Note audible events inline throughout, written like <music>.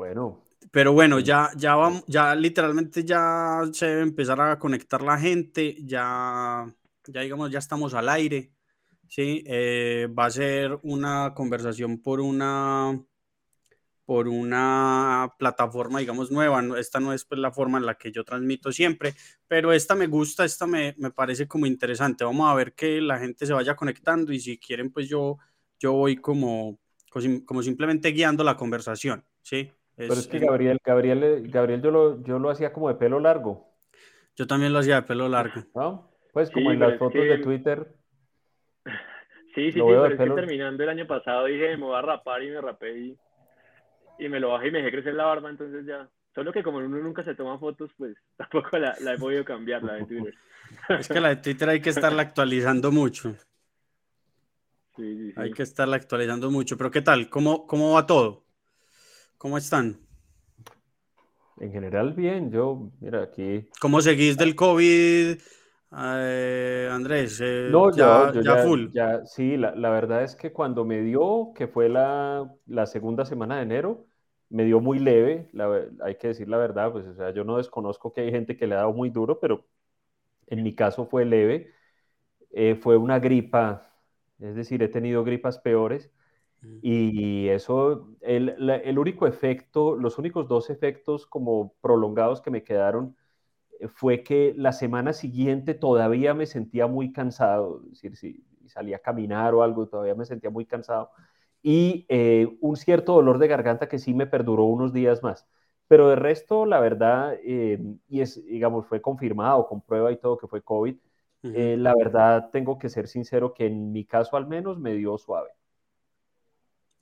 Bueno. Pero bueno, ya, ya vamos, ya literalmente ya se debe empezar a conectar la gente, ya, ya digamos, ya estamos al aire, ¿sí? Eh, va a ser una conversación por una, por una plataforma, digamos, nueva. Esta no es pues, la forma en la que yo transmito siempre, pero esta me gusta, esta me, me, parece como interesante. Vamos a ver que la gente se vaya conectando y si quieren, pues yo, yo voy como, como simplemente guiando la conversación, ¿sí? Pero es que Gabriel, Gabriel, Gabriel yo lo, yo lo hacía como de pelo largo. Yo también lo hacía de pelo largo. ¿No? Pues como en las fotos de Twitter. <laughs> Sí, sí, sí, pero es que terminando el año pasado dije, me voy a rapar y me rapé y y me lo bajé y me dejé crecer la barba, entonces ya. Solo que como uno nunca se toma fotos, pues <laughs> tampoco la, he podido cambiar, la de Twitter. <laughs> Es que la de Twitter hay que estarla actualizando mucho. Sí, sí, sí. Hay que estarla actualizando mucho. Pero ¿qué tal? ¿Cómo, cómo va todo? ¿Cómo están? En general, bien. Yo, mira, aquí. ¿Cómo seguís del COVID, eh, Andrés? Eh, no, ya, ya, full. Ya, sí, la, la, verdad es que cuando me dio, que fue la, la segunda semana de enero, me dio muy leve, hay que decir la verdad, pues o sea, yo no desconozco que hay gente que le ha dado muy duro, pero en mi caso fue leve, eh, fue una gripa, es decir, he tenido gripas peores. Y eso, el, el, único efecto, los únicos dos efectos como prolongados que me quedaron eh, fue que la semana siguiente todavía me sentía muy cansado, es decir, si salía a caminar o algo, todavía me sentía muy cansado y eh, un cierto dolor de garganta que sí me perduró unos días más. Pero de resto, la verdad, eh, y es, digamos, fue confirmado con prueba y todo que fue COVID, eh, la verdad tengo que ser sincero que en mi caso al menos me dio suave.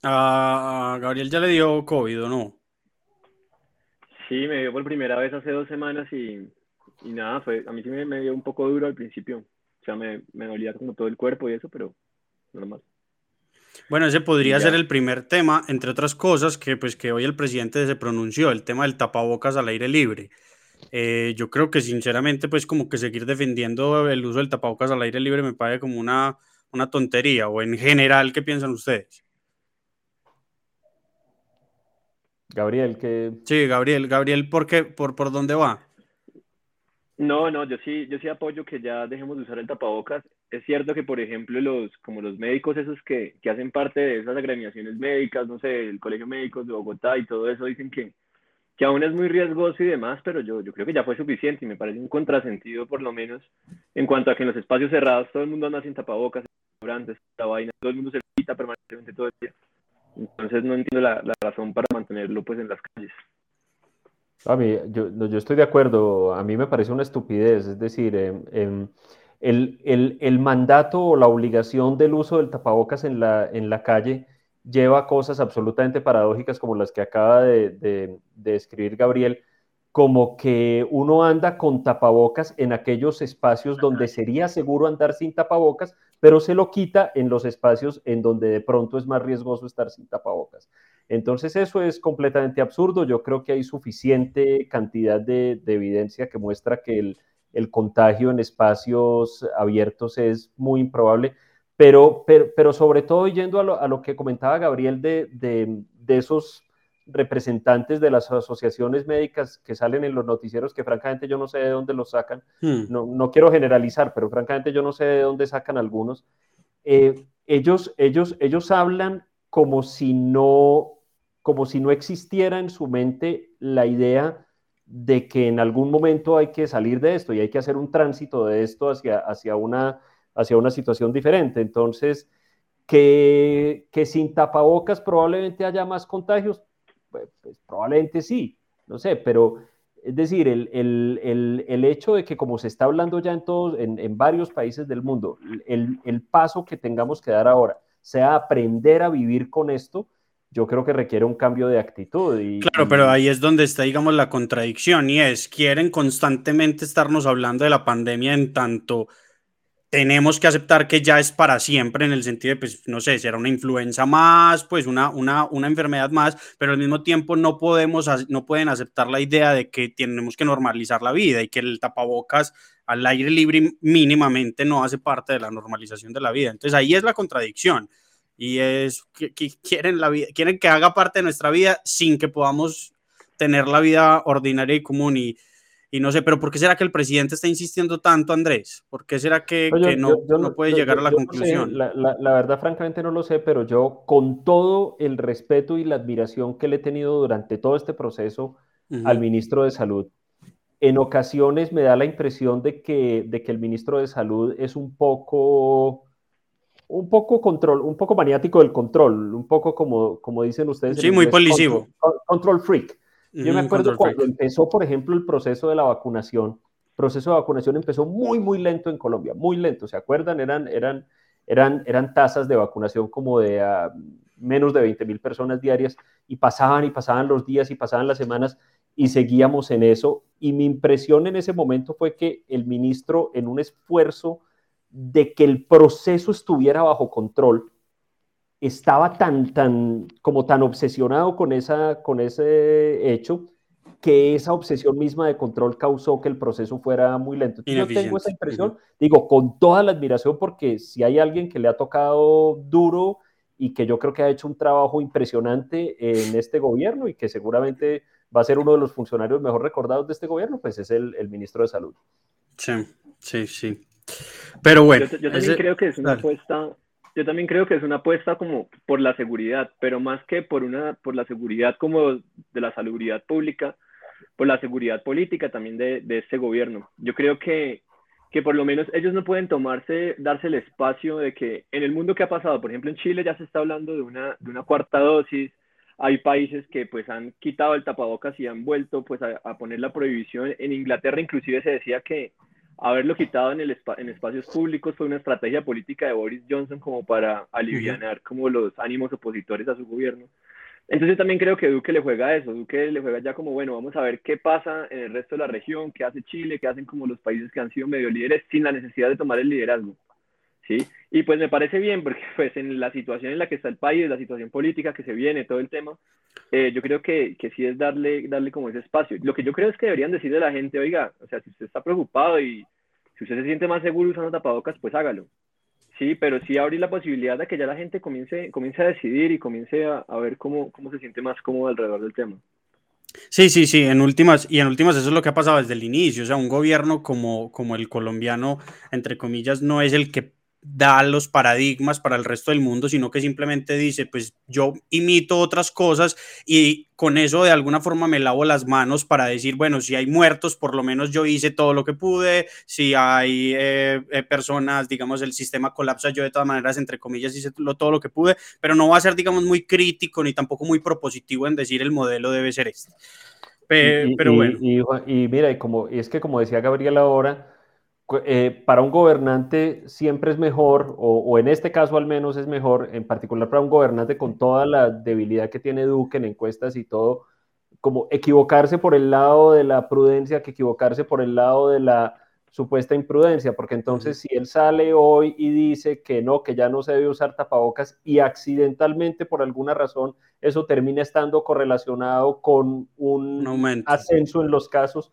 ¿A Gabriel ya le dio COVID o no? Sí, me dio por primera vez hace dos semanas y, y nada, fue, a mí sí me, me, dio un poco duro al principio. O sea, me, me dolía como todo el cuerpo y eso, pero normal. Bueno, ese podría ser el primer tema, entre otras cosas, que pues que hoy el presidente se pronunció, el tema del tapabocas al aire libre. Eh, yo creo que sinceramente, pues como que seguir defendiendo el uso del tapabocas al aire libre me parece como una, una tontería, o en general, ¿qué piensan ustedes? Gabriel, que... Sí, Gabriel, Gabriel, ¿por qué? ¿Por, por dónde va? No, no, yo sí, yo sí apoyo que ya dejemos de usar el tapabocas. Es cierto que, por ejemplo, los, como los médicos esos que, que hacen parte de esas agremiaciones médicas, no sé, el Colegio Médicos de Bogotá y todo eso, dicen que, que aún es muy riesgoso y demás, pero yo, yo creo que ya fue suficiente y me parece un contrasentido, por lo menos, en cuanto a que en los espacios cerrados todo el mundo anda sin tapabocas, restaurantes, la vaina, todo el mundo se quita permanentemente todo el día. Entonces no entiendo la, razón para mantenerlo pues en las calles. A mí, yo, yo estoy de acuerdo, a mí me parece una estupidez, es decir, em, em, el, el, el, mandato o la obligación del uso del tapabocas en la, en la calle lleva a cosas absolutamente paradójicas como las que acaba de, de, de escribir Gabriel, como que uno anda con tapabocas en aquellos espacios donde sería seguro andar sin tapabocas, pero se lo quita en los espacios en donde de pronto es más riesgoso estar sin tapabocas. Entonces eso es completamente absurdo. Yo creo que hay suficiente cantidad de, evidencia que muestra que el, contagio en espacios abiertos es muy improbable, pero, pero, sobre todo yendo a lo, que comentaba Gabriel de, de, esos representantes de las asociaciones médicas que salen en los noticieros, que francamente yo no sé de dónde los sacan, hmm. no, no, quiero generalizar, pero francamente yo no sé de dónde sacan algunos. Eh, ellos, ellos, ellos hablan como si no como si no existiera en su mente la idea de que en algún momento hay que salir de esto y hay que hacer un tránsito de esto hacia, hacia, una, hacia una situación diferente. Entonces, que, que sin tapabocas probablemente haya más contagios, pues, pues probablemente sí, no sé, pero es decir, el, el, el, el, hecho de que como se está hablando ya en, todos, en, en varios países del mundo, el, paso que tengamos que dar ahora sea aprender a vivir con esto, yo creo que requiere un cambio de actitud. Y, claro, pero ahí es donde está, digamos, la contradicción y es, quieren constantemente estarnos hablando de la pandemia en tanto tenemos que aceptar que ya es para siempre en el sentido de, pues, no sé, será una influenza más, pues una, una, una enfermedad más, pero al mismo tiempo no podemos, no pueden aceptar la idea de que tenemos que normalizar la vida y que el tapabocas al aire libre mínimamente no hace parte de la normalización de la vida. Entonces ahí es la contradicción. y es que, quieren, la vida, quieren que haga parte de nuestra vida sin que podamos tener la vida ordinaria y común. Y, y no sé, pero ¿por qué será que el presidente está insistiendo tanto, Andrés? ¿Por qué será que, no, no, puede llegar a la conclusión? la, la, verdad, francamente, no lo sé, pero yo, con todo el respeto y la admiración que le he tenido durante todo este proceso al ministro de Salud, en ocasiones me da la impresión de que, de que el ministro de Salud es un poco, un poco control, un poco maniático del control, un poco como, como dicen ustedes. Sí, muy policivo. Control, freak. Yo me acuerdo cuando empezó, por ejemplo, el proceso de la vacunación. El proceso de vacunación empezó muy, muy lento en Colombia, muy lento. ¿Se acuerdan? Eran, eran, eran, eran tasas de vacunación como de ah, menos de 20 mil personas diarias y pasaban y pasaban los días y pasaban las semanas y seguíamos en eso. Y mi impresión en ese momento fue que el ministro, en un esfuerzo de que el proceso estuviera bajo control, estaba tan, tan, como tan obsesionado con, esa, con ese hecho que esa obsesión misma de control causó que el proceso fuera muy lento. Yo tengo esa impresión, digo, con toda la admiración, porque si hay alguien que le ha tocado duro y que yo creo que ha hecho un trabajo impresionante en este gobierno y que seguramente va a ser uno de los funcionarios mejor recordados de este gobierno, pues es el, ministro de Salud. Sí, sí, sí. Pero bueno. Yo, también creo que es una apuesta, yo también creo que es una apuesta como por la seguridad, pero más que por una, por la seguridad como de la salubridad pública, por la seguridad política también de, de este gobierno. Yo creo que, que por lo menos ellos no pueden tomarse, darse el espacio de que en el mundo que ha pasado, por ejemplo en Chile ya se está hablando de una, de una cuarta dosis, hay países que pues han quitado el tapabocas y han vuelto pues a, poner la prohibición. En Inglaterra inclusive se decía que haberlo quitado en, el en espacios públicos fue una estrategia política de Boris Johnson como para aliviar como los ánimos opositores a su gobierno. Entonces también creo que Duque le juega a eso, Duque le juega ya como, bueno, vamos a ver qué pasa en el resto de la región, qué hace Chile, qué hacen como los países que han sido medio líderes sin la necesidad de tomar el liderazgo. ¿Sí? Y pues me parece bien porque <laughs> pues en la situación en la que está el país, la situación política que se viene, todo el tema, eh, yo creo que, que, sí es darle, darle como ese espacio. Lo que yo creo es que deberían decirle a la gente, oiga, o sea, si usted está preocupado y si usted se siente más seguro usando tapabocas, pues hágalo. Sí, pero sí abrir la posibilidad de que ya la gente comience, comience a decidir y comience a, a ver cómo, cómo se siente más cómodo alrededor del tema. Sí, sí, sí, en últimas, y en últimas eso es lo que ha pasado desde el inicio, o sea, un gobierno como, como el colombiano, entre comillas, no es el que da los paradigmas para el resto del mundo, sino que simplemente dice, pues yo imito otras cosas y con eso de alguna forma me lavo las manos para decir, bueno, si hay muertos, por lo menos yo hice todo lo que pude, si hay eh, eh, personas, digamos, el sistema colapsa, yo de todas maneras, entre comillas, hice todo lo que pude, pero no va a ser, digamos, muy crítico ni tampoco muy propositivo en decir el modelo debe ser este. Pero, bueno. Y, y, mira, y como, y es que como decía Gabriel ahora, eh, para un gobernante siempre es mejor, o, en este caso al menos es mejor, en particular para un gobernante con toda la debilidad que tiene Duque en encuestas y todo, como equivocarse por el lado de la prudencia que equivocarse por el lado de la supuesta imprudencia, porque entonces si él sale hoy y dice que no, que ya no se debe usar tapabocas y accidentalmente por alguna razón eso termina estando correlacionado con un, un ascenso en los casos,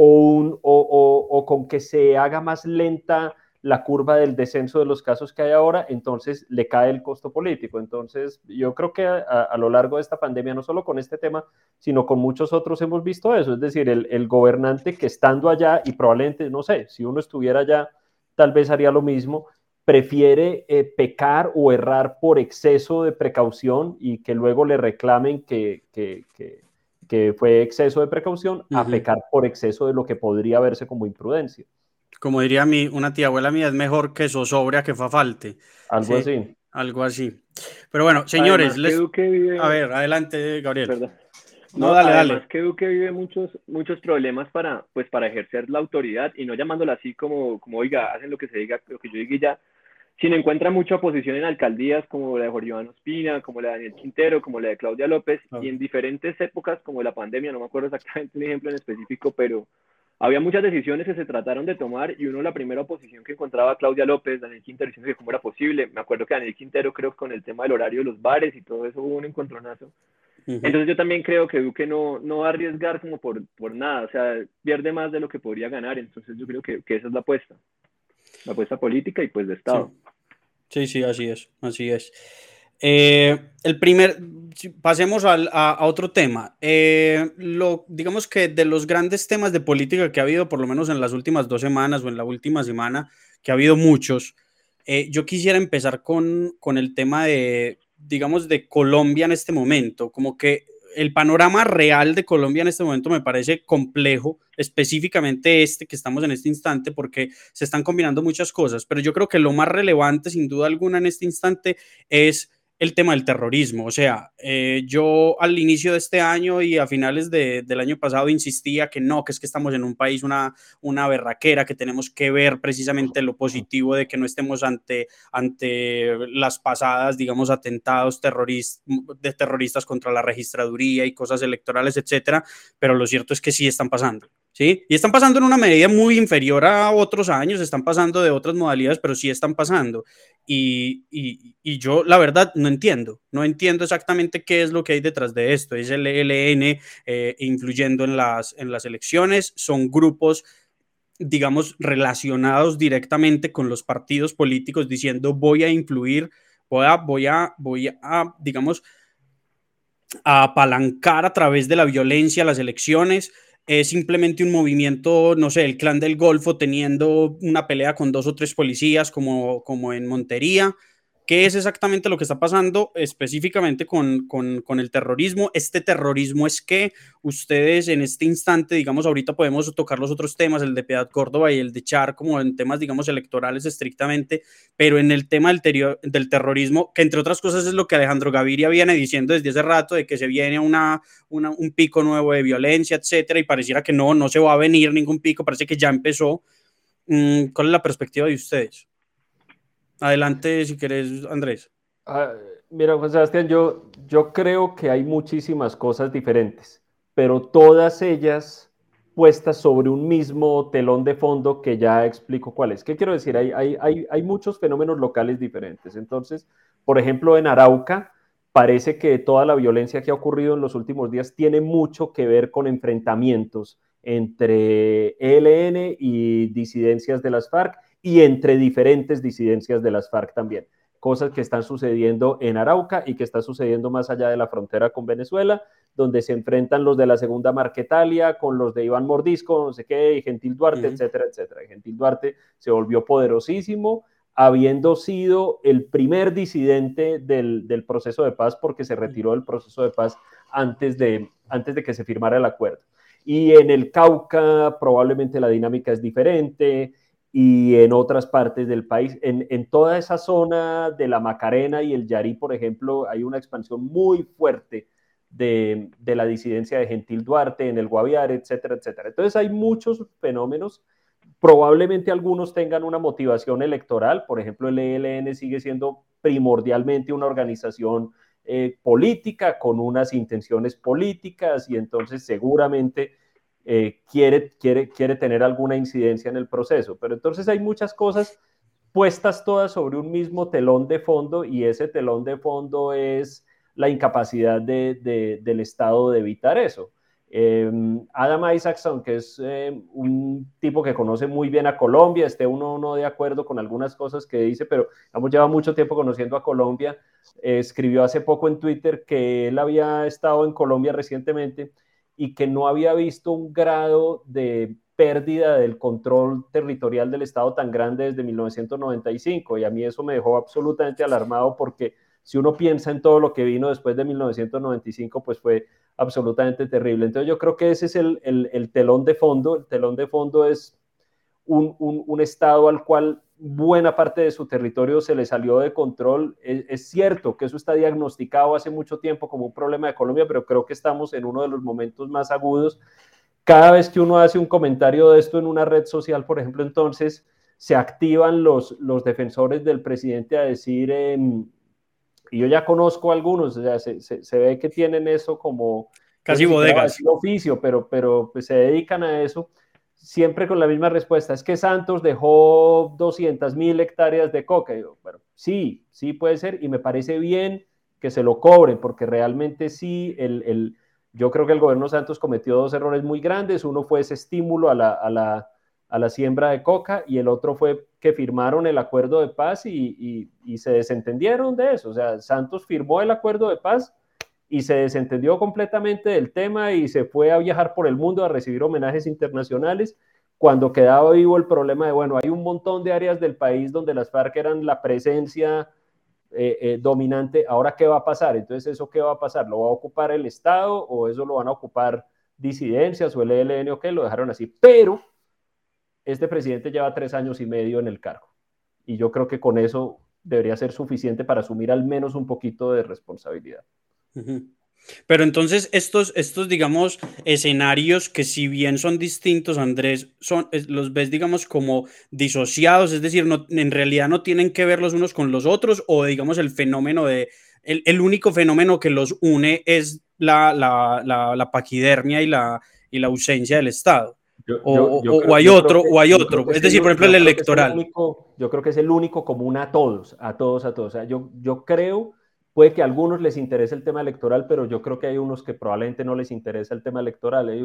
o, con que se haga más lenta la curva del descenso de los casos que hay ahora, entonces le cae el costo político. Entonces, yo creo que a, lo largo de esta pandemia, no solo con este tema, sino con muchos otros hemos visto eso. Es decir, el, gobernante que estando allá, y probablemente, no sé, si uno estuviera allá, tal vez haría lo mismo, prefiere eh, pecar o errar por exceso de precaución y que luego le reclamen que, fue exceso de precaución, a pecar por exceso de lo que podría verse como imprudencia. Como diría mi, una tía abuela mía, es mejor que zozobra que fa falte. Algo así. Algo así. Pero bueno, señores, a ver, adelante, Gabriel. No, dale, además que Duque vive muchos, muchos problemas para, pues, para ejercer la autoridad y no llamándola así como, como, oiga, hacen lo que se diga, lo que yo diga y ya, sino encuentra mucha oposición en alcaldías como la de Jorge Iván Ospina, como la de Daniel Quintero, como la de Claudia López, y en diferentes épocas como la pandemia, no me acuerdo exactamente un ejemplo en específico, pero había muchas decisiones que se trataron de tomar y uno la primera oposición que encontraba Claudia López, Daniel Quintero, diciendo que cómo era posible. Me acuerdo que Daniel Quintero creo que con el tema del horario de los bares y todo eso hubo un encontronazo. Entonces yo también creo que Duque no, no va a arriesgar como por, por nada, o sea, pierde más de lo que podría ganar, entonces yo creo que, que esa es la apuesta la apuesta política y pues de Estado. Sí, sí, así es, así es. Eh, el primer, pasemos a, otro tema. Eh, lo, digamos que de los grandes temas de política que ha habido, por lo menos en las últimas dos semanas o en la última semana, que ha habido muchos, eh, yo quisiera empezar con, con el tema de, digamos, de Colombia en este momento. Como que el panorama real de Colombia en este momento me parece complejo, específicamente este que estamos en este instante, porque se están combinando muchas cosas, pero yo creo que lo más relevante, sin duda alguna, en este instante es el tema del terrorismo. O sea, eh, yo al inicio de este año y a finales del año pasado insistía que no, que es que estamos en un país, una, una berraquera, que tenemos que ver precisamente lo positivo de que no estemos ante, ante las pasadas, digamos, atentados de terroristas contra la registraduría y cosas electorales, etcétera. Pero lo cierto es que sí están pasando. ¿Sí? Y están pasando en una medida muy inferior a otros años, están pasando de otras modalidades, pero sí están pasando. Y, y, yo, la verdad, no entiendo, no entiendo exactamente qué es lo que hay detrás de esto. Es el ELN eh, influyendo en las, en las elecciones, son grupos digamos, relacionados directamente con los partidos políticos diciendo voy a influir, voy a, voy a, voy a digamos, a apalancar a través de la violencia las elecciones, es simplemente un movimiento, no sé, el clan del Golfo teniendo una pelea con dos o tres policías como, como en Montería, ¿Qué es exactamente lo que está pasando específicamente con, el terrorismo? Este terrorismo es que ustedes en este instante, digamos, ahorita podemos tocar los otros temas, el de Piedad Córdoba y el de Char, como en temas, digamos, electorales estrictamente, pero en el tema del, terrorismo, que entre otras cosas es lo que Alejandro Gaviria viene diciendo desde hace rato, de que se viene una, un pico nuevo de violencia, etcétera, y pareciera que no, no se va a venir ningún pico, parece que ya empezó. Mm, ¿Cuál es la perspectiva de ustedes? Adelante, si querés, Andrés. Ah, mira, Juan Sebastián, yo, yo creo que hay muchísimas cosas diferentes, pero todas ellas puestas sobre un mismo telón de fondo que ya explico cuál es. ¿Qué quiero decir? Hay, hay, hay muchos fenómenos locales diferentes. Entonces, por ejemplo, en Arauca, parece que toda la violencia que ha ocurrido en los últimos días tiene mucho que ver con enfrentamientos entre ELN y disidencias de las FARC y entre diferentes disidencias de las FARC también. Cosas que están sucediendo en Arauca y que está sucediendo más allá de la frontera con Venezuela, donde se enfrentan los de la segunda Marquetalia con los de Iván Mordisco, no sé qué, y Gentil Duarte, etcétera, etcétera. Gentil Duarte se volvió poderosísimo, habiendo sido el primer disidente del, del, proceso de paz porque se retiró del proceso de paz antes de, antes de que se firmara el acuerdo. Y en el Cauca probablemente la dinámica es diferente, y en otras partes del país. En, toda esa zona de la Macarena y el Yarí, por ejemplo, hay una expansión muy fuerte de, la disidencia de Gentil Duarte en el Guaviare, etcétera, etcétera. Entonces hay muchos fenómenos. Probablemente algunos tengan una motivación electoral. Por ejemplo, el ELN sigue siendo primordialmente una organización eh, política con unas intenciones políticas y entonces seguramente eh, quiere, quiere, quiere tener alguna incidencia en el proceso. Pero entonces hay muchas cosas puestas todas sobre un mismo telón de fondo y ese telón de fondo es la incapacidad de, del Estado de evitar eso. Eh, Adam Isaacson, que es eh, un tipo que conoce muy bien a Colombia, esté uno no de acuerdo con algunas cosas que dice, pero hemos llevado mucho tiempo conociendo a Colombia, escribió hace poco en Twitter que él había estado en Colombia recientemente y que no había visto un grado de pérdida del control territorial del Estado tan grande desde 1995. Y a mí eso me dejó absolutamente alarmado porque si uno piensa en todo lo que vino después de 1995, pues fue absolutamente terrible. Entonces yo creo que ese es el, el, telón de fondo. El telón de fondo es un, un, un Estado al cual buena parte de su territorio se le salió de control. Es, cierto que eso está diagnosticado hace mucho tiempo como un problema de Colombia, pero creo que estamos en uno de los momentos más agudos. Cada vez que uno hace un comentario de esto en una red social, por ejemplo, entonces se activan los, los defensores del presidente a decir, em, y yo ya conozco algunos, o sea, se, se, ve que tienen eso como... Casi bodegas. Oficio, pero, pero pues, se dedican a eso siempre con la misma respuesta, es que Santos dejó 200 mil hectáreas de coca. Y bueno, sí, sí puede ser y me parece bien que se lo cobren, porque realmente sí, el, el, yo creo que el gobierno Santos cometió dos errores muy grandes. Uno fue ese estímulo a la, a la, a la siembra de coca y el otro fue que firmaron el acuerdo de paz y, se desentendieron de eso. O sea, Santos firmó el acuerdo de paz y se desentendió completamente del tema y se fue a viajar por el mundo a recibir homenajes internacionales cuando quedaba vivo el problema de, bueno, hay un montón de áreas del país donde las FARC eran la presencia eh, eh, dominante, ahora qué va a pasar? Entonces, ¿eso qué va a pasar? ¿Lo va a ocupar el Estado o eso lo van a ocupar disidencias o el ELN o qué? Lo dejaron así, pero este presidente lleva tres años y medio en el cargo. Y yo creo que con eso debería ser suficiente para asumir al menos un poquito de responsabilidad. Pero entonces estos, estos, digamos, escenarios que si bien son distintos, Andrés, son, los ves, digamos, como disociados, es decir, no, en realidad no tienen que ver los unos con los otros, o digamos el fenómeno de, el, el único fenómeno que los une es la, la, la, la paquidermia y la, y la ausencia del Estado o, hay otro, o hay otro. Es decir, por ejemplo, el electoral. yo creo que es el único común a todos, a todos, a todos. O sea, yo, yo creo, puede que a algunos les interese el tema electoral, pero yo creo que hay unos que probablemente no les interesa el tema electoral. Hay,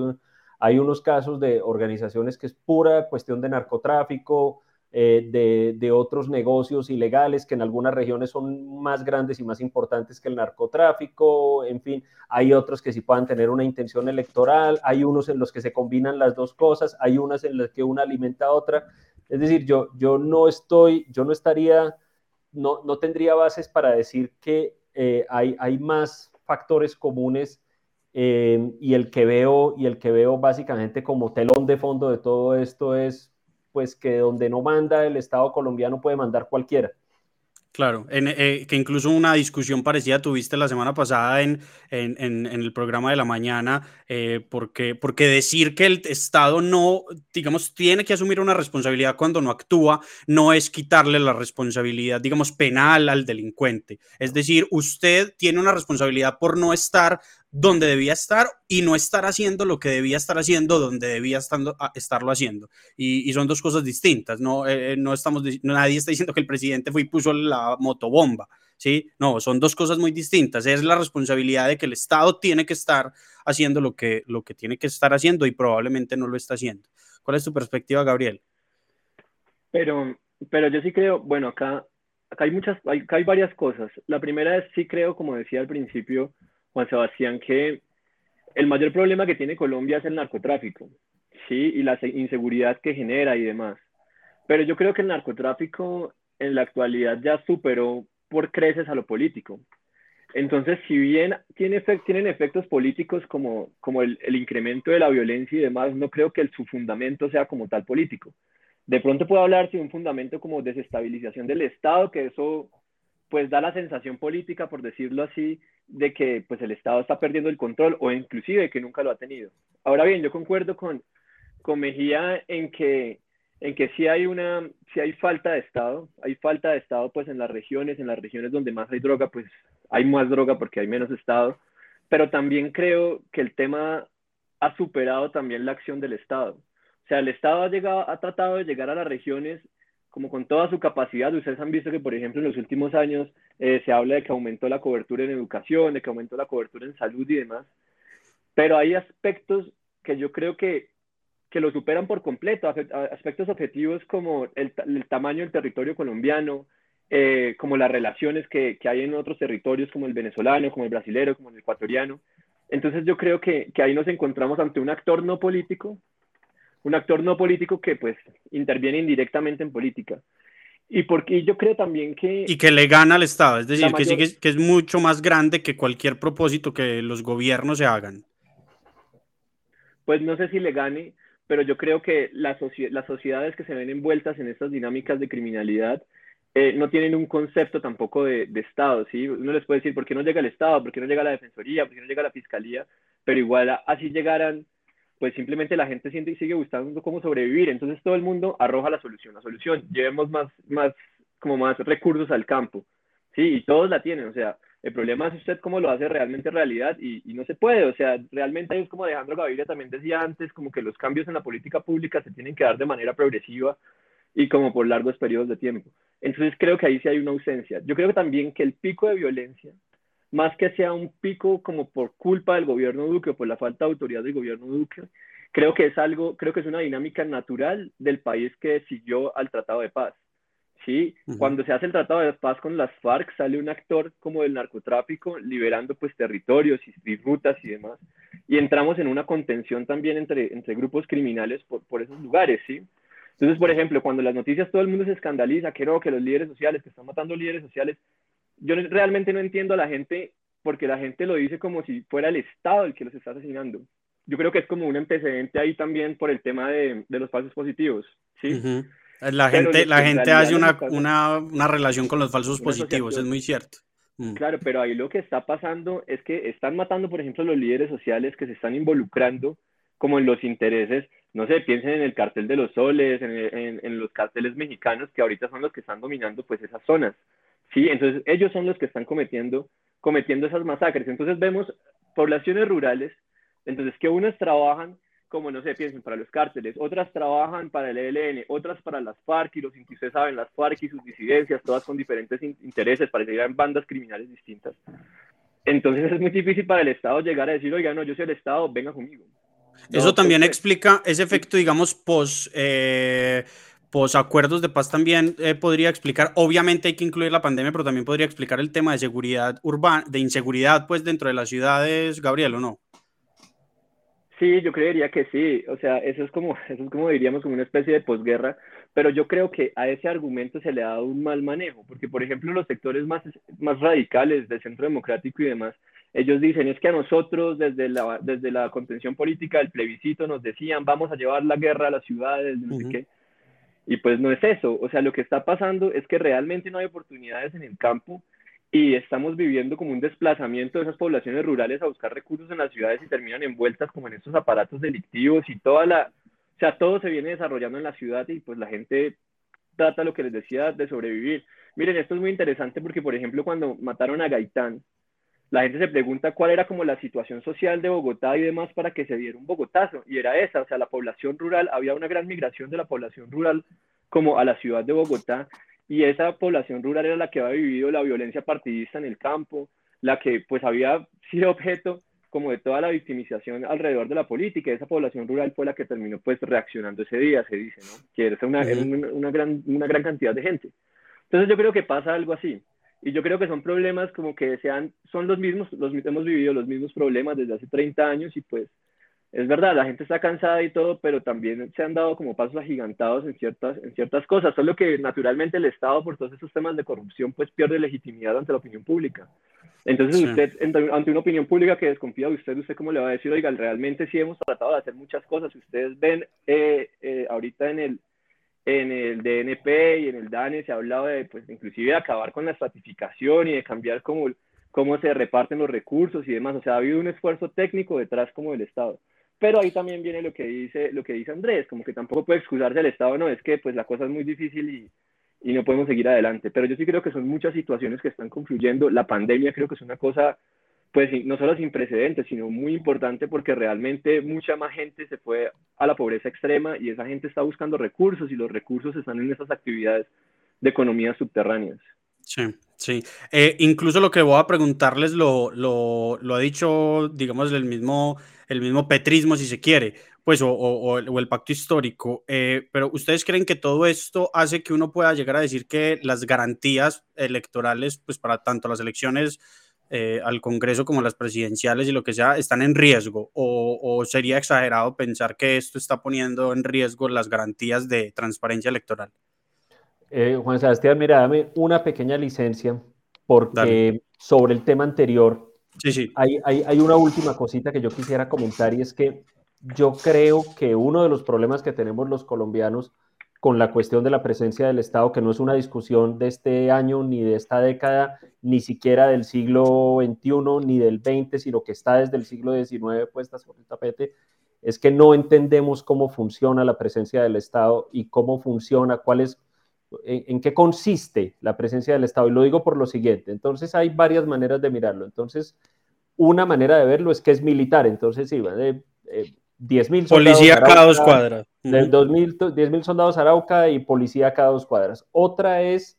hay unos casos de organizaciones que es pura cuestión de narcotráfico, eh, de, otros negocios ilegales que en algunas regiones son más grandes y más importantes que el narcotráfico, en fin, hay otros que sí puedan tener una intención electoral, hay unos en los que se combinan las dos cosas, hay unas en las que una alimenta a otra. Es decir, yo, yo no estoy, yo no estaría, no, no tendría bases para decir que eh, hay, más factores comunes eh, y el que veo y el que veo básicamente como telón de fondo de todo esto es pues que donde no manda el Estado colombiano puede mandar cualquiera. Claro, eh, que incluso una discusión parecida tuviste la semana pasada en, en, el programa de la mañana, eh, porque, porque decir que el Estado no, digamos, tiene que asumir una responsabilidad cuando no actúa, no es quitarle la responsabilidad, digamos, penal al delincuente. Es decir, usted tiene una responsabilidad por no estar donde debía estar y no estar haciendo lo que debía estar haciendo donde debía estarlo haciendo. Y, son dos cosas distintas. No, eh, no estamos, nadie está diciendo que el presidente fue y puso la motobomba. ¿sí? No, son dos cosas muy distintas. Es la responsabilidad de que el Estado tiene que estar haciendo lo que, lo que tiene que estar haciendo y probablemente no lo está haciendo. ¿Cuál es tu perspectiva, Gabriel? Pero, pero yo sí creo, bueno, acá, acá hay muchas, acá hay varias cosas. La primera es, sí creo, como decía al principio, Juan Sebastián, que el mayor problema que tiene Colombia es el narcotráfico, ¿sí? Y la inseguridad que genera y demás. Pero yo creo que el narcotráfico en la actualidad ya superó por creces a lo político. Entonces, si bien tiene tienen efectos políticos como, como el, el, incremento de la violencia y demás, no creo que el, su fundamento sea como tal político. De pronto puedo hablarse de un fundamento como desestabilización del Estado, que eso pues da la sensación política, por decirlo así, de que pues el Estado está perdiendo el control o inclusive que nunca lo ha tenido. Ahora bien, yo concuerdo con, con Mejía en que, en que sí hay una, sí hay falta de Estado, hay falta de Estado pues en las regiones, en las regiones donde más hay droga, pues hay más droga porque hay menos Estado, pero también creo que el tema ha superado también la acción del Estado. O sea, el Estado ha, llegado, ha tratado de llegar a las regiones como con toda su capacidad. Ustedes han visto que, por ejemplo, en los últimos años eh, se habla de que aumentó la cobertura en educación, de que aumentó la cobertura en salud y demás, pero hay aspectos que yo creo que, que lo superan por completo, aspectos objetivos como el, tamaño del territorio colombiano, eh, como las relaciones que, que, hay en otros territorios como el venezolano, como el brasilero, como el ecuatoriano. Entonces yo creo que, que ahí nos encontramos ante un actor no político un actor no político que pues interviene indirectamente en política. Y porque yo creo también que... Y que le gana al Estado, es decir, que, sí, que, es mucho más grande que cualquier propósito que los gobiernos se hagan. Pues no sé si le gane, pero yo creo que las, las sociedades que se ven envueltas en estas dinámicas de criminalidad eh, no tienen un concepto tampoco de, de, Estado, ¿sí? Uno les puede decir, ¿por qué no llega el Estado? ¿Por qué no llega la Defensoría? ¿Por qué no llega la Fiscalía? Pero igual así llegaran pues simplemente la gente siente y sigue buscando cómo sobrevivir. Entonces todo el mundo arroja la solución, la solución, llevemos más, más, como más recursos al campo. Sí, y todos la tienen, o sea, el problema es usted cómo lo hace realmente realidad y, no se puede, o sea, realmente es como Alejandro Gaviria también decía antes, como que los cambios en la política pública se tienen que dar de manera progresiva y como por largos periodos de tiempo. Entonces creo que ahí sí hay una ausencia. Yo creo también que el pico de violencia más que sea un pico como por culpa del gobierno Duque o por la falta de autoridad del gobierno Duque, creo que es algo, creo que es una dinámica natural del país que siguió al Tratado de Paz. ¿sí? Cuando se hace el tratado de paz con las FARC, sale un actor como del narcotráfico liberando pues territorios y, rutas y demás. Y entramos en una contención también entre, entre grupos criminales por, por esos lugares, ¿sí? Entonces, por ejemplo, cuando las noticias todo el mundo se escandaliza, que no, que los líderes sociales, que están matando líderes sociales, yo realmente no entiendo a la gente porque la gente lo dice como si fuera el Estado el que los está asesinando. Yo creo que es como un antecedente ahí también por el tema de, de los falsos positivos, ¿sí? La gente, la gente hace una, una, una, relación con los falsos positivos, es muy cierto. Mm. Claro, pero ahí lo que está pasando es que están matando, por ejemplo, los líderes sociales que se están involucrando como en los intereses, no sé, piensen en el cartel de los soles, en, en, en, los carteles mexicanos que ahorita son los que están dominando pues esas zonas, ¿sí? Entonces ellos son los que están cometiendo, cometiendo esas masacres. Entonces vemos poblaciones rurales, entonces que unas trabajan como no sé, piensen, para los cárteles, otras trabajan para el ELN, otras para las FARC, y los que ustedes saben, las FARC y sus disidencias, todas con diferentes intereses, parecerían bandas criminales distintas. Entonces es muy difícil para el Estado llegar a decir, oiga, no, yo soy el Estado, venga conmigo. Eso también explica ese efecto, digamos, pos, eh, pos acuerdos de paz también eh, podría explicar, obviamente hay que incluir la pandemia, pero también podría explicar el tema de seguridad urbana, de inseguridad, pues, dentro de las ciudades, Gabriel, ¿o no? Sí, yo creería que sí. O sea, eso es como, <laughs> eso es como diríamos como una especie de posguerra, pero yo creo que a ese argumento se le ha dado un mal manejo, porque por ejemplo los sectores más, más radicales del centro democrático y demás, ellos dicen es que a nosotros desde la, desde la contención política del plebiscito nos decían vamos a llevar la guerra a las ciudades, no sé qué. Y pues no es eso. O sea, lo que está pasando es que realmente no hay oportunidades en el campo y estamos viviendo como un desplazamiento de esas poblaciones rurales a buscar recursos en las ciudades y terminan envueltas como en estos aparatos delictivos y toda la, o sea, todo se viene desarrollando en la ciudad y pues la gente trata lo que les decía de sobrevivir. Miren, esto es muy interesante porque, por ejemplo, cuando mataron a Gaitán, la gente se pregunta cuál era como la situación social de Bogotá y demás para que se diera un Bogotazo, y era esa, o sea, la población rural, había una gran migración de la población rural como a la ciudad de Bogotá, y esa población rural era la que había vivido la violencia partidista en el campo, la que pues había sido objeto como de toda la victimización alrededor de la política, esa población rural fue la que terminó pues reaccionando ese día, se dice, ¿no? Que era una, una, gran, una gran cantidad de gente. Entonces yo creo que pasa algo así, y yo creo que son problemas como que sean, son los mismos, los, hemos vivido los mismos problemas desde hace 30 años y pues es verdad, la gente está cansada y todo, pero también se han dado como pasos agigantados en ciertas, en ciertas cosas, solo que naturalmente el Estado por todos esos temas de corrupción pues pierde legitimidad ante la opinión pública. Entonces usted, ante una opinión pública que desconfía de usted, ¿usted cómo le va a decir? Oiga, realmente sí hemos tratado de hacer muchas cosas. Si ustedes ven eh, eh, ahorita en el, en el DNP y en el DANE se ha hablado de, pues, inclusive de acabar con la estratificación y de cambiar cómo, cómo se reparten los recursos y demás. O sea, ha habido un esfuerzo técnico detrás como del Estado. Pero ahí también viene lo que dice, lo que dice Andrés, como que tampoco puede excusarse el Estado, no, es que pues la cosa es muy difícil y, y no podemos seguir adelante. Pero yo sí creo que son muchas situaciones que están confluyendo. La pandemia creo que es una cosa, pues no solo sin precedentes, sino muy importante porque realmente mucha más gente se fue a la pobreza extrema y esa gente está buscando recursos y los recursos están en esas actividades de economías subterráneas. Sí, sí. Eh, incluso lo que voy a preguntarles lo, lo, lo ha dicho, digamos, el mismo el mismo petrismo, si se quiere, pues, o, el pacto histórico. Eh, pero ¿ustedes creen que todo esto hace que uno pueda llegar a decir que las garantías electorales, pues, para tanto las elecciones eh, al Congreso como las presidenciales y lo que sea, están en riesgo? ¿O, sería exagerado pensar que esto está poniendo en riesgo las garantías de transparencia electoral? Eh, Juan Sebastián, mira, dame una pequeña licencia porque sobre el tema anterior Sí, sí. Hay, hay, una última cosita que yo quisiera comentar y es que yo creo que uno de los problemas que tenemos los colombianos con la cuestión de la presencia del Estado, que no es una discusión de este año ni de esta década, ni siquiera del siglo XXI ni del XX, sino que está desde el siglo XIX puesta sobre el tapete, es que no entendemos cómo funciona la presencia del Estado y cómo funciona, cuál es, en, qué consiste la presencia del Estado. Y lo digo por lo siguiente, entonces hay varias maneras de mirarlo. Entonces, una manera de verlo es que es militar, entonces sí, de eh, 10.000 Policía cada dos cuadras. Del 10.000 soldados Arauca y policía cada dos cuadras. Otra es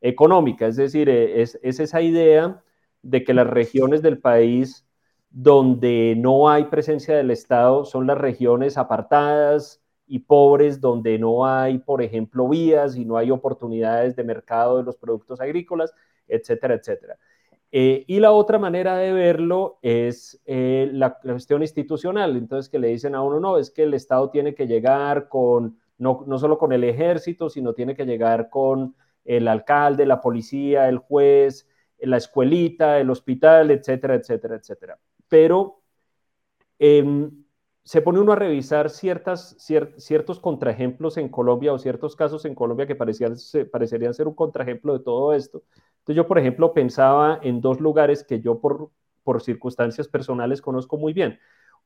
económica, es decir, eh, es, es esa idea de que las regiones del país donde no hay presencia del Estado son las regiones apartadas, y pobres donde no hay, por ejemplo, vías y no hay oportunidades de mercado de los productos agrícolas, etcétera, etcétera. Eh, y la otra manera de verlo es eh, la, cuestión institucional. Entonces, que le dicen a uno, no, es que el Estado tiene que llegar con, no, solo con el ejército, sino tiene que llegar con el alcalde, la policía, el juez, la escuelita, el hospital, etcétera, etcétera, etcétera. Pero em, se pone uno a revisar ciertas, ciertos contraejemplos en Colombia o ciertos casos en Colombia que parecían, parecerían ser un contraejemplo de todo esto. Entonces yo, por ejemplo, pensaba en dos lugares que yo por, circunstancias personales conozco muy bien.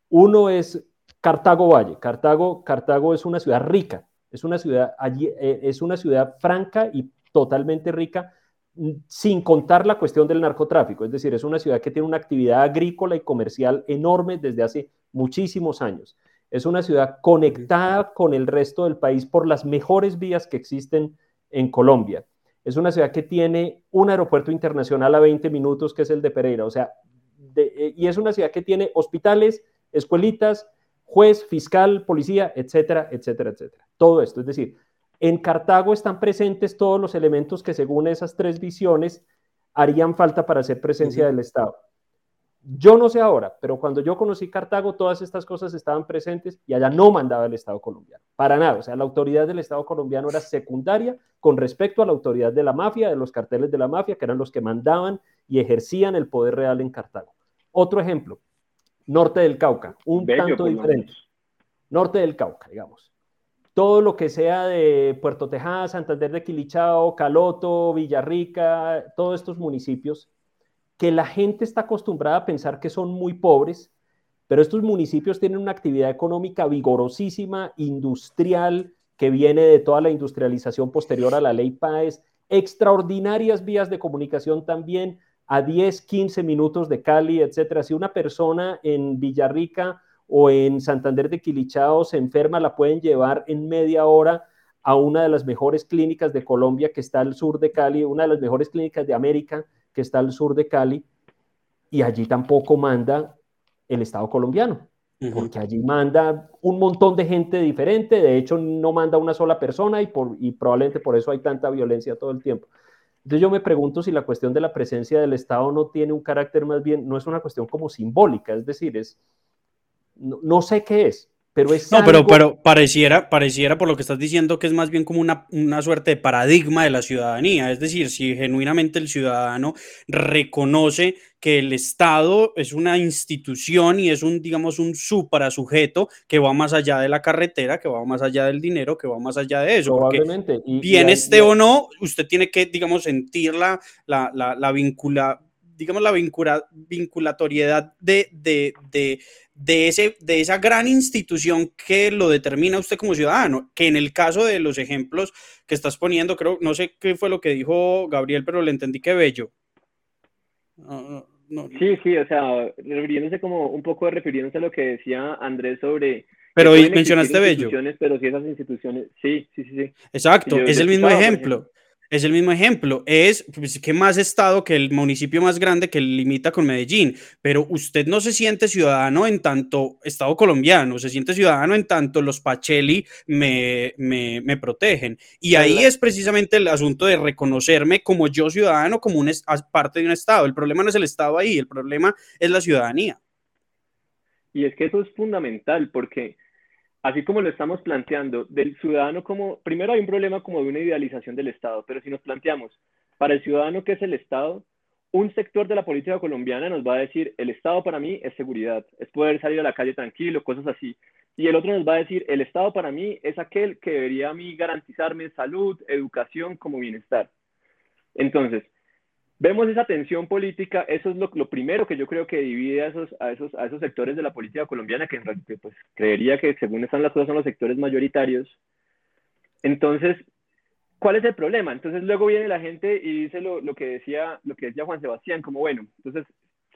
Uno es Cartago Valle. Cartago, Cartago es una ciudad rica, es una ciudad, allí, eh, es una ciudad franca y totalmente rica, mm, sin contar la cuestión del narcotráfico. Es decir, es una ciudad que tiene una actividad agrícola y comercial enorme desde hace muchísimos años. Es una ciudad conectada con el resto del país por las mejores vías que existen en Colombia. Es una ciudad que tiene un aeropuerto internacional a 20 minutos, que es el de Pereira. O sea, eh, y es una ciudad que tiene hospitales, escuelitas, juez, fiscal, policía, etcétera, etcétera, etcétera. Todo esto. Es decir, en Cartago están presentes todos los elementos que según esas tres visiones harían falta para hacer presencia del Estado. Yo no sé ahora, pero cuando yo conocí Cartago, todas estas cosas estaban presentes y allá no mandaba el Estado colombiano. Para nada. O sea, la autoridad del Estado colombiano era secundaria con respecto a la autoridad de la mafia, de los carteles de la mafia, que eran los que mandaban y ejercían el poder real en Cartago. Otro ejemplo, norte del Cauca, un tanto diferente. Norte del Cauca, digamos. Todo lo que sea de Puerto Tejada, Santander de Quilichao, Caloto, Villarrica, todos estos municipios que la gente está acostumbrada a pensar que son muy pobres, pero estos municipios tienen una actividad económica vigorosísima, industrial, que viene de toda la industrialización posterior a la ley PAES, extraordinarias vías de comunicación también, a 10, 15 minutos de Cali, etcétera. Si una persona en Villarrica o en Santander de Quilichao se enferma, la pueden llevar en media hora a una de las mejores clínicas de Colombia que está al sur de Cali, una de las mejores clínicas de América que está al sur de Cali, y allí tampoco manda el Estado colombiano, porque allí manda un montón de gente diferente, de hecho no manda una sola persona y, por, y probablemente por eso hay tanta violencia todo el tiempo. Entonces yo me pregunto si la cuestión de la presencia del Estado no tiene un carácter más bien, no es una cuestión como simbólica, es decir, es, no sé qué es, pero no, pero, pero pareciera, pareciera por lo que estás diciendo que es más bien como una, una, suerte de paradigma de la ciudadanía. Es decir, si genuinamente el ciudadano reconoce que el Estado es una institución y es un, digamos, un sujeto que va más allá de la carretera, que va más allá del dinero, que va más allá de eso. Probablemente. bien esté o no, usted tiene que, digamos, sentir la, la, la, vincula, digamos, la vincula, vinculatoriedad de, de, de, de, ese, de esa gran institución que lo determina usted como ciudadano, que en el caso de los ejemplos que estás poniendo, creo, no sé qué fue lo que dijo Gabriel, pero le entendí que bello. Sí, sí, o sea, refiriéndose como un poco refiriéndose a lo que decía Andrés sobre... Pero mencionaste bello. Pero si esas instituciones, sí, sí, sí, sí. Exacto, es el mismo ejemplo. Es el mismo ejemplo. Es pues, que más estado que el municipio más grande que limita con Medellín, pero usted no se siente ciudadano en tanto estado colombiano, se siente ciudadano en tanto los Pacheli me, me, me protegen. Y ahí es precisamente el asunto de reconocerme como yo ciudadano, como un, parte de un estado. El problema no es el estado ahí, el problema es la ciudadanía. Y es que eso es fundamental porque así como lo estamos planteando, del ciudadano como, primero hay un problema como de una idealización del Estado, pero si nos planteamos, para el ciudadano que es el Estado, un sector de la política colombiana nos va a decir, el Estado para mí es seguridad, es poder salir a la calle tranquilo, cosas así. Y el otro nos va a decir, el Estado para mí es aquel que debería a mí garantizarme salud, educación como bienestar. Entonces, vemos esa tensión política, eso es lo, primero que yo creo que divide a esos, a, esos, a esos sectores de la política colombiana, que, en pues, creería que según están las cosas son los sectores mayoritarios. Entonces, ¿cuál es el problema? Entonces luego viene la gente y dice lo, lo, que, decía, lo que decía Juan Sebastián, como bueno, entonces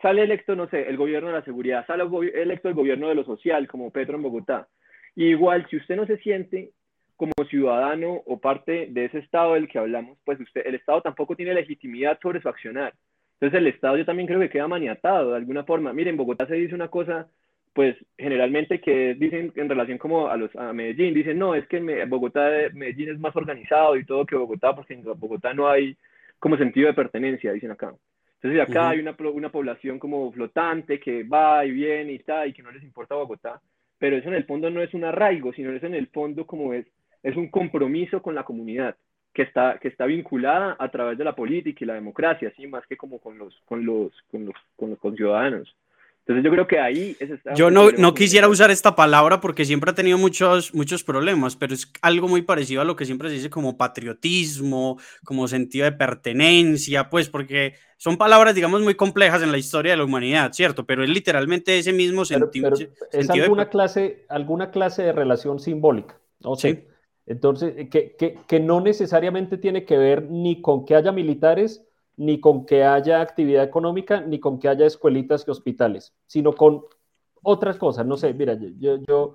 sale electo, no sé, el gobierno de la seguridad, sale electo el gobierno de lo social, como Petro en Bogotá. Y igual, si usted no se siente como ciudadano o parte de ese Estado del que hablamos, pues usted, el Estado tampoco tiene legitimidad sobre su accionar. Entonces el Estado yo también creo que queda maniatado de alguna forma. Miren, en Bogotá se dice una cosa pues generalmente que dicen en relación como a, los, a Medellín, dicen, no, es que Bogotá, Medellín es más organizado y todo que Bogotá, porque en Bogotá no hay como sentido de pertenencia, dicen acá. Entonces acá hay una, una población como flotante que va y viene y está y que no les importa Bogotá, pero eso en el fondo no es un arraigo, sino eso en el fondo como es, es un compromiso con la comunidad que está, que está vinculada a través de la política y la democracia, así más que como con los, con los, con los, con los ciudadanos. Entonces yo creo que ahí... yo no, no quisiera usar esta palabra porque siempre ha tenido muchos, muchos problemas, pero es algo muy parecido a lo que siempre se dice como patriotismo, como sentido de pertenencia, pues porque son palabras, digamos, muy complejas en la historia de la humanidad, ¿cierto? Pero es literalmente ese mismo sentido. es alguna, clase, alguna clase de relación simbólica, ¿no? Sí. Entonces, que, que, que no necesariamente tiene que ver ni con que haya militares, ni con que haya actividad económica, ni con que haya escuelitas y hospitales, sino con otras cosas. No sé, mira, yo, yo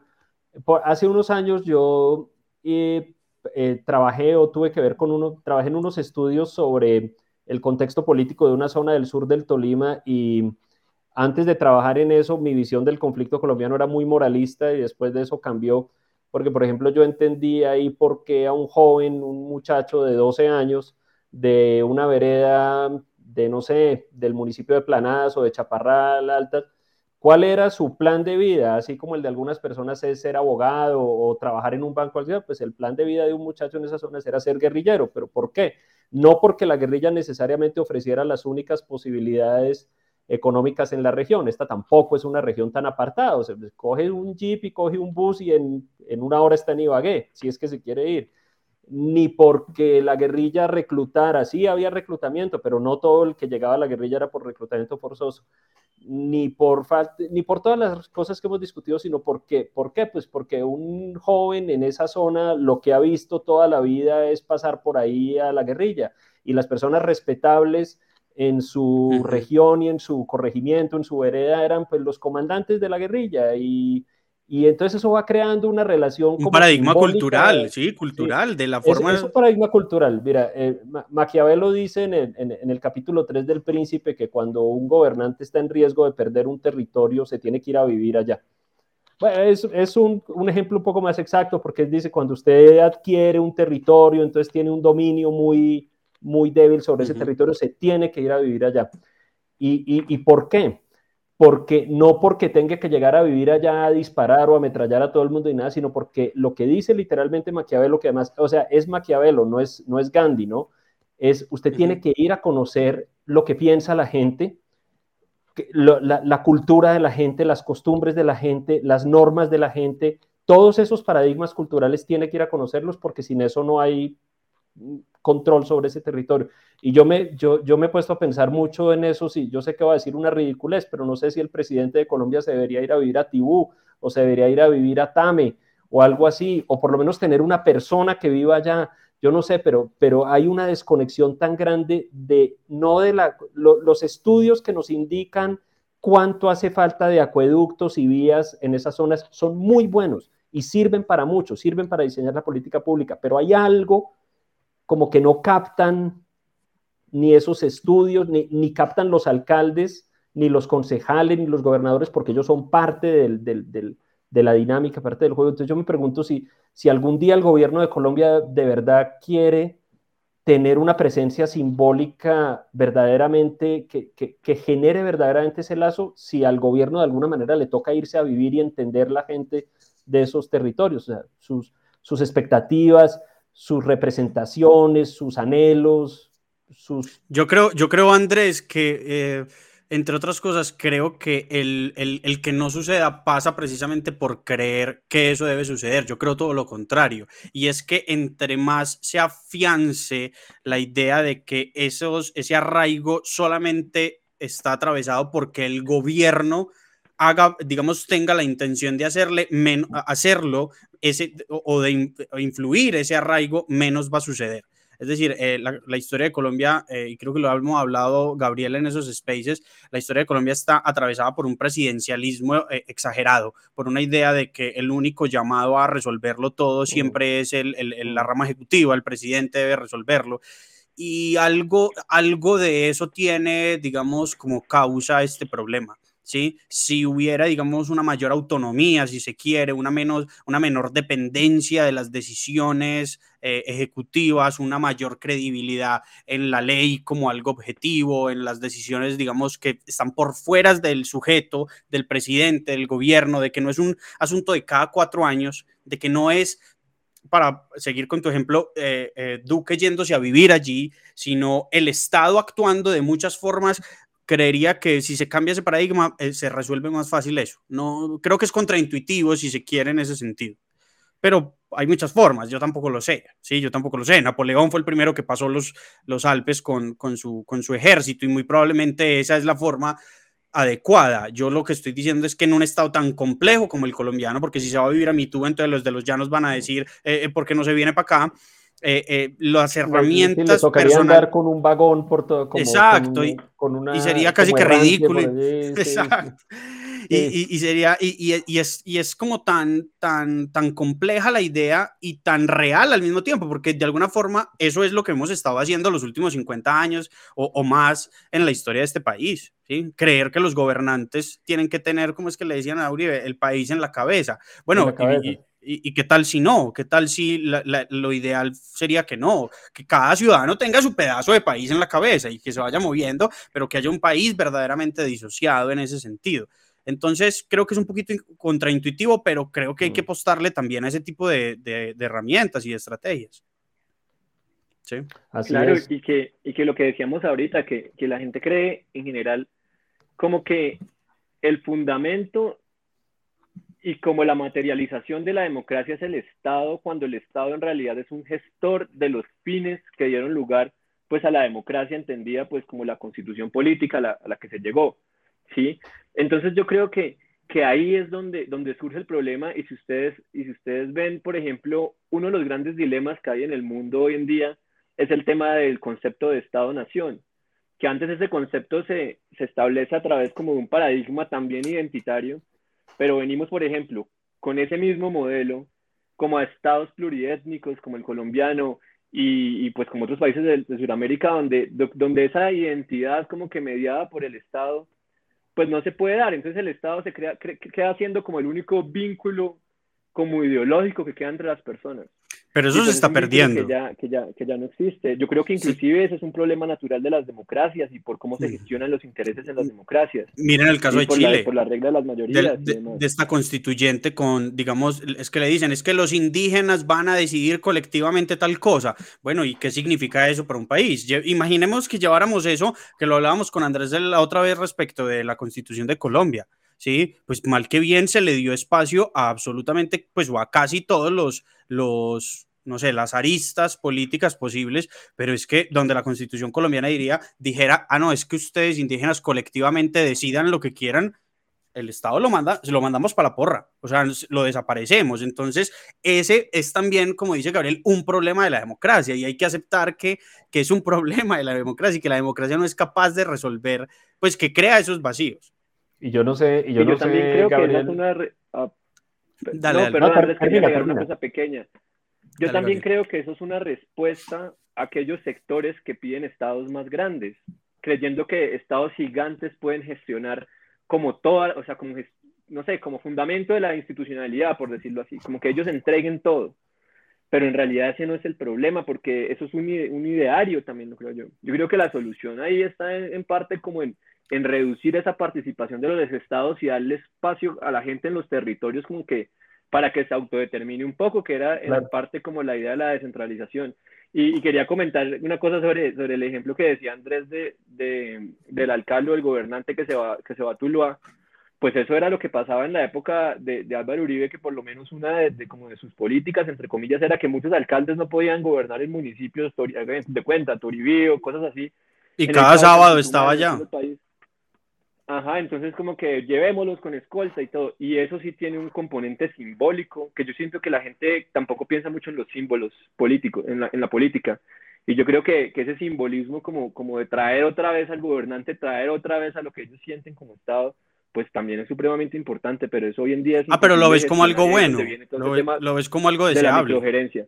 hace unos años yo eh, eh, trabajé o tuve que ver con uno, trabajé en unos estudios sobre el contexto político de una zona del sur del Tolima y antes de trabajar en eso, mi visión del conflicto colombiano era muy moralista y después de eso cambió, porque por ejemplo yo entendí ahí por qué a un joven, un muchacho de 12 años, de una vereda de, no sé, del municipio de Planadas o de Chaparral Altas, ¿cuál era su plan de vida? Así como el de algunas personas es ser abogado o, trabajar en un banco, pues el plan de vida de un muchacho en esas zonas era ser guerrillero, pero ¿por qué? No porque la guerrilla necesariamente ofreciera las únicas posibilidades económicas en la región. Esta tampoco es una región tan apartada. O sea, coge un jeep y coge un bus y en, en una hora está en Ibagué, si es que se quiere ir ni porque la guerrilla reclutara, sí había reclutamiento, pero no todo el que llegaba a la guerrilla era por reclutamiento forzoso, ni por, ni por todas las cosas que hemos discutido, sino porque, ¿por qué? Pues porque un joven en esa zona lo que ha visto toda la vida es pasar por ahí a la guerrilla y las personas respetables en su región y en su corregimiento, en su vereda, eran pues los comandantes de la guerrilla y y entonces eso va creando una relación. Un paradigma cultural, sí, cultural, de la forma. Es, un paradigma cultural. Mira, eh, Maquiavelo dice en el, en, el, capítulo 3 del Príncipe que cuando un gobernante está en riesgo de perder un territorio, se tiene que ir a vivir allá. Bueno, es, es un, un, ejemplo un poco más exacto porque él dice cuando usted adquiere un territorio, entonces tiene un dominio muy, muy débil sobre ese territorio, se tiene que ir a vivir allá. ¿Y, y, y por qué? porque no porque tenga que llegar a vivir allá a disparar o a ametrallar a todo el mundo y nada, sino porque lo que dice literalmente Maquiavelo, que además, o sea, es Maquiavelo, no es, no es Gandhi, ¿no? Es usted tiene que ir a conocer lo que piensa la gente, la, la, cultura de la gente, las costumbres de la gente, las normas de la gente, todos esos paradigmas culturales tiene que ir a conocerlos porque sin eso no hay control sobre ese territorio. Y yo me, yo, yo me he puesto a pensar mucho en eso, sí, yo sé que va a decir una ridiculez, pero no sé si el presidente de Colombia se debería ir a vivir a Tibú o se debería ir a vivir a Tame o algo así, o por lo menos tener una persona que viva allá, yo no sé, pero, pero hay una desconexión tan grande de, no de la, los estudios que nos indican cuánto hace falta de acueductos y vías en esas zonas son muy buenos y sirven para mucho, sirven para diseñar la política pública, pero hay algo como que no captan ni esos estudios, ni, captan los alcaldes, ni los concejales, ni los gobernadores, porque ellos son parte de la dinámica, parte del juego. Entonces yo me pregunto si, si algún día el gobierno de Colombia de verdad quiere tener una presencia simbólica verdaderamente, que, que, genere verdaderamente ese lazo, si al gobierno de alguna manera le toca irse a vivir y entender la gente de esos territorios, o sea, sus, sus expectativas, sus representaciones, sus anhelos, sus... Yo creo, yo creo Andrés, que eh, entre otras cosas, creo que el, el, que no suceda pasa precisamente por creer que eso debe suceder. Yo creo todo lo contrario. Y es que entre más se afiance la idea de que esos, ese arraigo solamente está atravesado porque el gobierno haga, digamos, tenga la intención de hacerle hacerlo ese, o de influir ese arraigo, menos va a suceder. Es decir, eh, la, historia de Colombia, eh, y creo que lo hemos hablado Gabriel en esos spaces, la historia de Colombia está atravesada por un presidencialismo eh, exagerado, por una idea de que el único llamado a resolverlo todo siempre es el, la rama ejecutiva, el presidente debe resolverlo. Y algo, algo de eso tiene, digamos, como causa este problema. ¿Sí? Si hubiera, digamos, una mayor autonomía, si se quiere, una, menos, una menor dependencia de las decisiones eh, ejecutivas, una mayor credibilidad en la ley como algo objetivo, en las decisiones, digamos, que están por fuera del sujeto, del presidente, del gobierno, de que no es un asunto de cada cuatro años, de que no es para seguir con tu ejemplo, eh, eh, Duque yéndose a vivir allí, sino el Estado actuando de muchas formas creería que si se cambia ese paradigma, eh, se resuelve más fácil eso. No, creo que es contraintuitivo si se quiere en ese sentido. Pero hay muchas formas, yo tampoco lo sé, sí, yo tampoco lo sé. Napoleón fue el primero que pasó los, los Alpes con, con, su, con su ejército y muy probablemente esa es la forma adecuada. Yo lo que estoy diciendo es que en un estado tan complejo como el colombiano, porque si se va a vivir a mi tubo, entonces los de los llanos van a decir, eh, eh ¿por qué no se viene para acá? Eh, eh, las herramientas sí, andar con un vagón por todo como exacto con, y, con una, y, sería casi que ridículo allí, <laughs> exacto sí. Y, y, sería y, y, es, y es como tan tan tan compleja la idea y tan real al mismo tiempo porque de alguna forma eso es lo que hemos estado haciendo los últimos 50 años o, o más en la historia de este país ¿sí? creer que los gobernantes tienen que tener como es que le decían a Uribe el país en la cabeza bueno la cabeza. ¿Y, qué tal si no? ¿Qué tal si la, la, lo ideal sería que no? Que cada ciudadano tenga su pedazo de país en la cabeza y que se vaya moviendo, pero que haya un país verdaderamente disociado en ese sentido. Entonces, creo que es un poquito contraintuitivo, pero creo que hay que mm. apostarle también a ese tipo de, de, de herramientas y de estrategias. Sí. Así claro, es. Y, que, y que lo que decíamos ahorita, que, que la gente cree en general como que el fundamento y como la materialización de la democracia es el Estado, cuando el Estado en realidad es un gestor de los fines que dieron lugar pues a la democracia entendida pues como la constitución política a la, que se llegó, ¿sí? Entonces yo creo que, que ahí es donde, donde surge el problema y si, ustedes, y si ustedes ven, por ejemplo, uno de los grandes dilemas que hay en el mundo hoy en día es el tema del concepto de Estado-Nación, que antes ese concepto se, se establece a través como de un paradigma también identitario, pero venimos, por ejemplo, con ese mismo modelo, como a estados pluriétnicos como el colombiano y, y pues como otros países de, de Sudamérica, donde, donde esa identidad como que mediada por el Estado, pues no se puede dar. Entonces el Estado se crea, queda siendo como el único vínculo como ideológico que queda entre las personas. Pero eso se está perdiendo. Que ya, que, ya, que ya no existe. Yo creo que inclusive sí. ese es un problema natural de las democracias y por cómo se gestionan los intereses en las democracias. Miren el caso de por Chile. La, por la regla de las mayorías. De, de, de, esta constituyente con, digamos, es que le dicen, es que los indígenas van a decidir colectivamente tal cosa. Bueno, ¿y qué significa eso para un país? Imaginemos que lleváramos eso, que lo hablábamos con Andrés la otra vez respecto de la constitución de Colombia. Sí, pues mal que bien se le dio espacio a absolutamente, pues o a casi todos los, los, no sé, las aristas políticas posibles, pero es que donde la constitución colombiana diría, dijera, ah, no, es que ustedes indígenas colectivamente decidan lo que quieran, el Estado lo manda, lo mandamos para la porra, o sea, lo desaparecemos. Entonces, ese es también, como dice Gabriel, un problema de la democracia y hay que aceptar que, que es un <laughs> problema de la democracia y que la democracia no es capaz de resolver, pues que crea esos vacíos. Y yo no sé, y yo, y yo no también sé, creo Gabriel... que es una... Re... Ah, dale, no, perdón, no, Andrés, quería termina, agregar una termina. cosa pequeña. Yo Dale, también Gabriel. creo que eso es una respuesta a aquellos sectores que piden estados más grandes, creyendo que estados gigantes pueden gestionar como toda, o sea, como, no sé, como fundamento de la institucionalidad, por decirlo así, como que ellos entreguen todo. Pero en realidad ese no es el problema, porque eso es un, un ideario también, lo creo yo. Yo creo que la solución ahí está en, en parte como en, en reducir esa participación de los estados y darle espacio a la gente en los territorios como que para que se autodetermine un poco, que era en Claro. parte como la idea de la descentralización. Y, y quería comentar una cosa sobre, sobre el ejemplo que decía Andrés de, de- del alcalde o del gobernante que se va, que se va a Tuluá. Pues eso era lo que pasaba en la época de, de Álvaro Uribe, que por lo menos una de, de como de sus políticas, entre comillas, era que muchos alcaldes no podían gobernar en municipios Tori- de cuenta, Toribío, cosas así. Y en el cada sábado estaba allá. el país. Ajá, entonces como que llevémoslos con escolta y todo. Y eso sí tiene un componente simbólico, que yo siento que la gente tampoco piensa mucho en los símbolos políticos, en la, en la política. Y yo creo que, que ese simbolismo como, como de traer otra vez al gobernante, traer otra vez a lo que ellos sienten como Estado, pues también es supremamente importante, pero eso hoy en día es Ah, pero lo ves como algo bueno. Lo, ve- ves como algo de la deseable. microgerencia.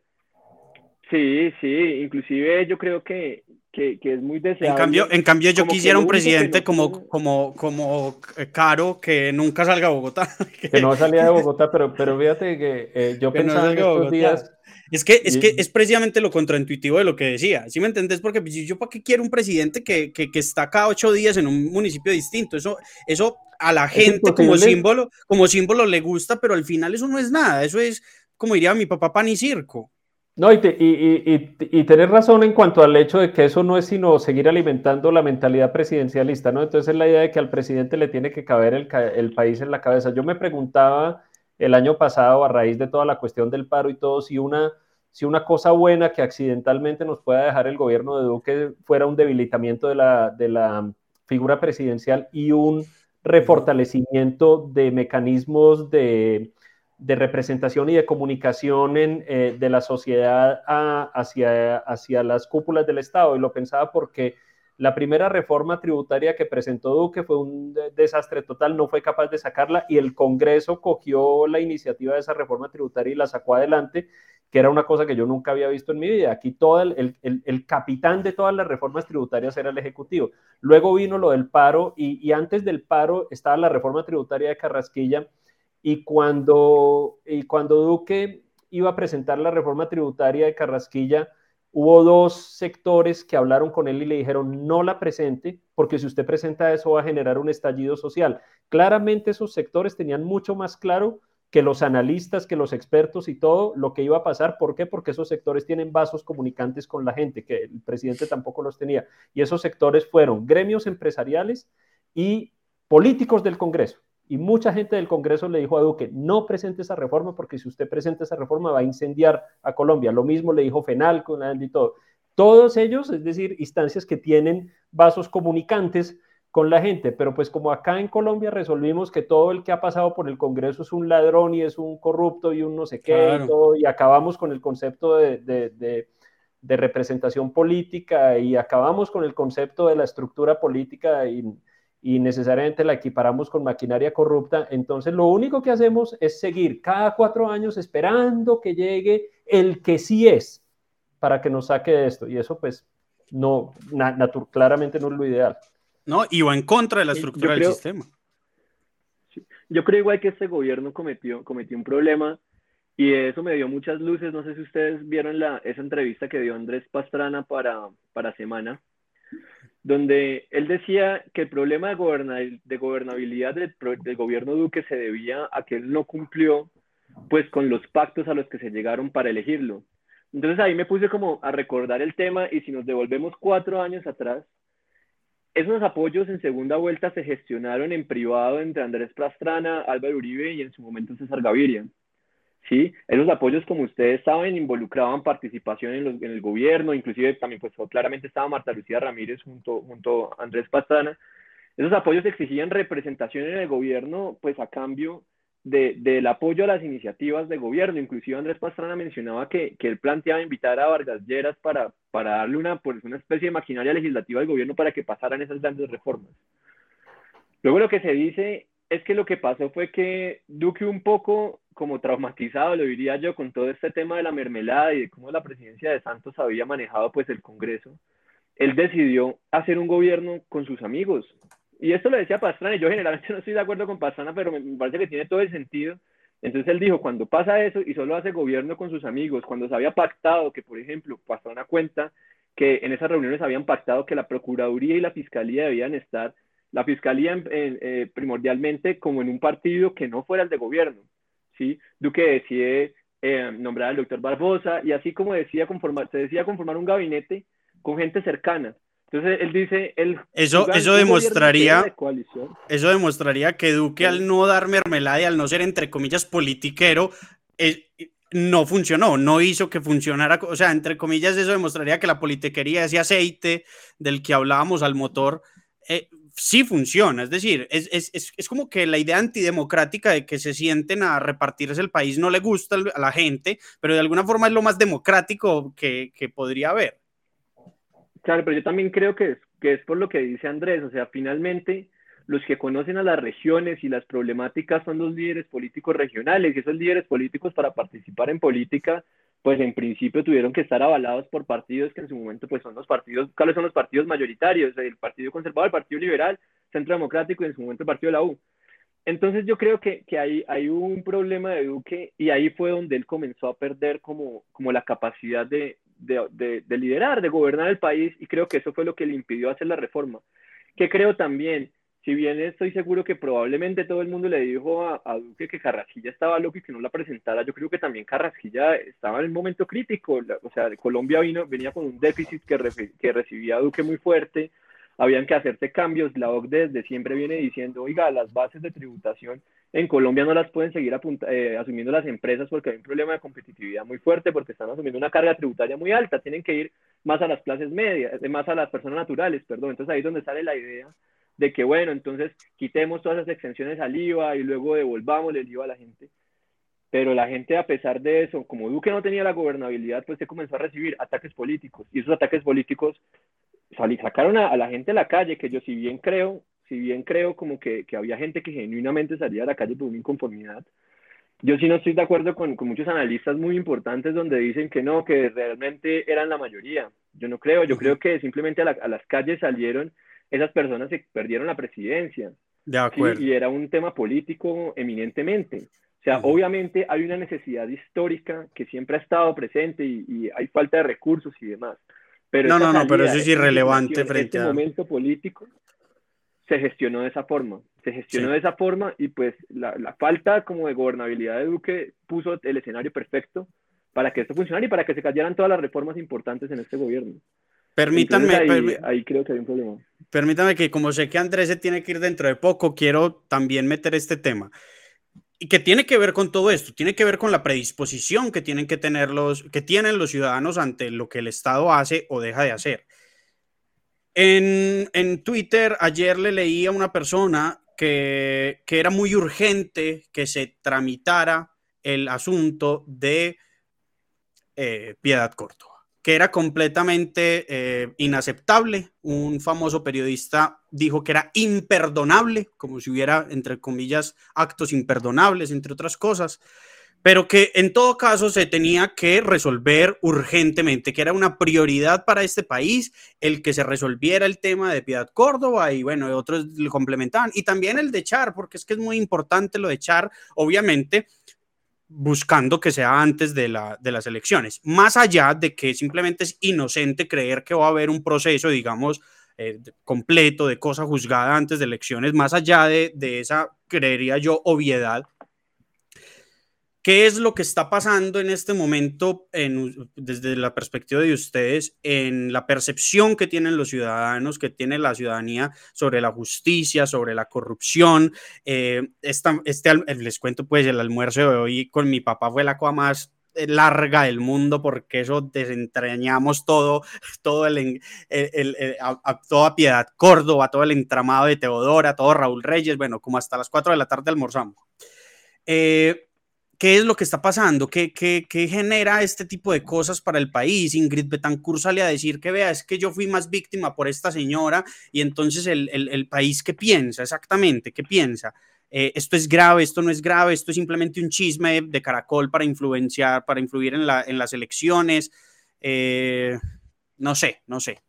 Sí, sí, inclusive yo creo que, que, que, es muy deseable. En cambio, en cambio yo quisiera un presidente como, como, como Caro que nunca salga a Bogotá. <laughs> Que no salía de Bogotá, pero, pero fíjate que eh, yo pensaba en estos días... Es que, es que es precisamente lo contraintuitivo de lo que decía. ¿Sí me entendés? Porque pues, yo para qué quiero un presidente que, que, que, está cada ocho días en un municipio distinto. Eso, eso a la gente como símbolo, como símbolo le gusta, pero al final eso no es nada. Eso es, como diría mi papá, pan y circo. No, y, y, y, tenés razón en cuanto al hecho de que eso no es sino seguir alimentando la mentalidad presidencialista, ¿no? Entonces es la idea de que al presidente le tiene que caber el, el país en la cabeza. Yo me preguntaba el año pasado, a raíz de toda la cuestión del paro y todo, si una, si una cosa buena que accidentalmente nos pueda dejar el gobierno de Duque fuera un debilitamiento de la, de la figura presidencial y un refortalecimiento de mecanismos de de representación y de comunicación en, eh, de la sociedad hacia, hacia las cúpulas del Estado. Y lo pensaba porque la primera reforma tributaria que presentó Duque fue un desastre total, no fue capaz de sacarla y el Congreso cogió la iniciativa de esa reforma tributaria y la sacó adelante, que era una cosa que yo nunca había visto en mi vida. Aquí todo el, el, el capitán de todas las reformas tributarias era el Ejecutivo. Luego vino lo del paro y, y antes del paro estaba la reforma tributaria de Carrasquilla y cuando, y cuando Duque iba a presentar la reforma tributaria de Carrasquilla, hubo dos sectores que hablaron con él y le dijeron no la presente, porque si usted presenta eso va a generar un estallido social. Claramente esos sectores tenían mucho más claro que los analistas, que los expertos y todo lo que iba a pasar. ¿Por qué? Porque esos sectores tienen vasos comunicantes con la gente, que el presidente tampoco los tenía. Y esos sectores fueron gremios empresariales y políticos del Congreso. Y mucha gente del Congreso le dijo a Duque, no presente esa reforma porque si usted presenta esa reforma va a incendiar a Colombia. Lo mismo le dijo Fenalco y todo. Todos ellos, es decir, instancias que tienen vasos comunicantes con la gente, pero pues como acá en Colombia resolvimos que todo el que ha pasado por el Congreso es un ladrón y es un corrupto y un no sé qué, y, todo, y acabamos con el concepto de, de, de representación política y acabamos con el concepto de la estructura política y y necesariamente la equiparamos con maquinaria corrupta, entonces lo único que hacemos es seguir cada cuatro años esperando que llegue el que sí es para que nos saque de esto. Y eso pues no, claramente no es lo ideal. No, y va en contra de la estructura del sistema. Yo creo igual que este gobierno cometió, cometió un problema y eso me dio muchas luces. No sé si ustedes vieron la, esa entrevista que dio Andrés Pastrana para, para Semana donde él decía que el problema de, gobernabilidad del, del, gobierno Duque se debía a que él no cumplió pues con los pactos a los que se llegaron para elegirlo. Entonces ahí me puse como a recordar el tema y si nos devolvemos cuatro años atrás, esos apoyos en segunda vuelta se gestionaron en privado entre Andrés Pastrana, Álvaro Uribe y en su momento César Gaviria. ¿Sí? Esos apoyos, como ustedes saben, involucraban participación en, el gobierno, inclusive también, pues claramente estaba Marta Lucía Ramírez junto, junto a Andrés Pastrana. Esos apoyos exigían representación en el gobierno, pues a cambio de, del apoyo a las iniciativas de gobierno. Inclusive Andrés Pastrana mencionaba que, que él planteaba invitar a Vargas Lleras para, para darle una, pues, una especie de maquinaria legislativa al gobierno para que pasaran esas grandes reformas. Luego lo que se dice es que lo que pasó fue que Duque un poco como traumatizado, lo diría yo, con todo este tema de la mermelada y de cómo la presidencia de Santos había manejado pues el Congreso, él decidió hacer un gobierno con sus amigos. Y esto lo decía Pastrana, y yo generalmente <laughs> no estoy de acuerdo con Pastrana, pero me parece que tiene todo el sentido. Entonces él dijo, cuando pasa eso y solo hace gobierno con sus amigos, cuando se había pactado que, por ejemplo, Pastrana cuenta que en esas reuniones habían pactado que la Procuraduría y la Fiscalía debían estar la fiscalía eh, primordialmente como en un partido que no fuera el de gobierno. ¿sí? Duque decide eh, nombrar al doctor Barbosa y así como decía conformar, se decía conformar un gabinete con gente cercana. Entonces él dice, él eso, eso demostraría, eso demostraría que Duque al no dar mermelada y al no ser entre comillas politiquero, no funcionó, no hizo que funcionara, o sea, entre comillas eso demostraría que la politiquería, ese aceite del que hablábamos al motor, eh, sí funciona. Es decir, es, es, es, como que la idea antidemocrática de que se sienten a repartirse el país no le gusta a la gente, pero de alguna forma es lo más democrático que, que podría haber. Claro, pero yo también creo que es, que es por lo que dice Andrés, o sea, finalmente los que conocen a las regiones y las problemáticas son los líderes políticos regionales y esos líderes políticos para participar en política pues en principio tuvieron que estar avalados por partidos que en su momento pues son los partidos, ¿cuáles son los partidos mayoritarios? El Partido Conservador, el Partido Liberal, Centro Democrático y en su momento el Partido de la U. Entonces yo creo que, que hay, hay un problema de Duque y ahí fue donde él comenzó a perder como, como la capacidad de, de, de, liderar, de gobernar el país y creo que eso fue lo que le impidió hacer la reforma. Que creo también, si bien estoy seguro que probablemente todo el mundo le dijo a, a, Duque que Carrasquilla estaba loco y que no la presentara, yo creo que también Carrasquilla estaba en un momento crítico, o sea, Colombia vino, venía con un déficit que, recibía a Duque muy fuerte, habían que hacerse cambios. La OCDE desde siempre viene diciendo, oiga, las bases de tributación en Colombia no las pueden seguir eh, asumiendo las empresas porque hay un problema de competitividad muy fuerte, porque están asumiendo una carga tributaria muy alta, tienen que ir más a las clases medias, eh, más a las personas naturales, perdón. Entonces ahí es donde sale la idea de que, bueno, entonces quitemos todas esas exenciones al IVA y luego devolvamos el IVA a la gente. Pero la gente, a pesar de eso, como Duque no tenía la gobernabilidad, pues se comenzó a recibir ataques políticos. Y esos ataques políticos sacaron a, la gente a la calle, que yo si bien creo, si bien creo como que, que, había gente que genuinamente salía a la calle por una inconformidad, yo sí no estoy de acuerdo con, con, muchos analistas muy importantes donde dicen que no, que realmente eran la mayoría. Yo no creo, yo creo que simplemente a, las calles salieron esas personas que perdieron la presidencia. De acuerdo. y era un tema político eminentemente. O sea, obviamente hay una necesidad histórica que siempre ha estado presente y, y hay falta de recursos y demás no, no, no, pero eso es irrelevante frente este momento político se gestionó de esa forma. Se gestionó de esa forma y pues la, la, falta como de gobernabilidad de Duque puso el escenario perfecto para que esto funcionara y para que se cayeran todas las reformas importantes en este gobierno. Permítanme, ahí, ahí, creo que hay un problema. Permítame que como sé que Andrés se tiene que ir dentro de poco, quiero también meter este tema y que tiene que ver con todo esto, tiene que ver con la predisposición que tienen que tener los, que tienen los ciudadanos ante lo que el Estado hace o deja de hacer. En, en Twitter ayer le leí a una persona que, que, era muy urgente que se tramitara el asunto de eh, Piedad Corto que era completamente eh, inaceptable. Un famoso periodista dijo que era imperdonable, como si hubiera, entre comillas, actos imperdonables, entre otras cosas, pero que en todo caso se tenía que resolver urgentemente, que era una prioridad para este país el que se resolviera el tema de Piedad Córdoba y bueno, otros lo complementaban, y también el de Char, porque es que es muy importante lo de Char, obviamente, buscando que sea antes de, la, de, las elecciones, más allá de que simplemente es inocente creer que va a haber un proceso, digamos, eh, completo de cosa juzgada antes de elecciones, más allá de, de esa, creería yo, obviedad, ¿Qué es lo que está pasando en este momento en, desde la perspectiva de ustedes en la percepción que tienen los ciudadanos, que tiene la ciudadanía sobre la justicia, sobre la corrupción? Eh, esta, este, les cuento pues el almuerzo de hoy con mi papá fue la cosa más eh, larga del mundo porque eso desentrañamos todo, <laughs> todo el, el, a, toda Piedad Córdoba, todo el entramado de Teodora, todo Raúl Reyes, bueno, como hasta las 4 de la tarde almorzamos. Eh, ¿Qué es lo que está pasando? ¿Qué, ¿Qué, qué, genera este tipo de cosas para el país? Ingrid Betancourt sale a decir que vea, es que yo fui más víctima por esta señora y entonces el, el, el país, ¿qué piensa exactamente? ¿Qué piensa? Eh, esto es grave, esto no es grave, esto es simplemente un chisme de caracol para influenciar, para influir en, la, en las elecciones. Eh, no sé, no sé.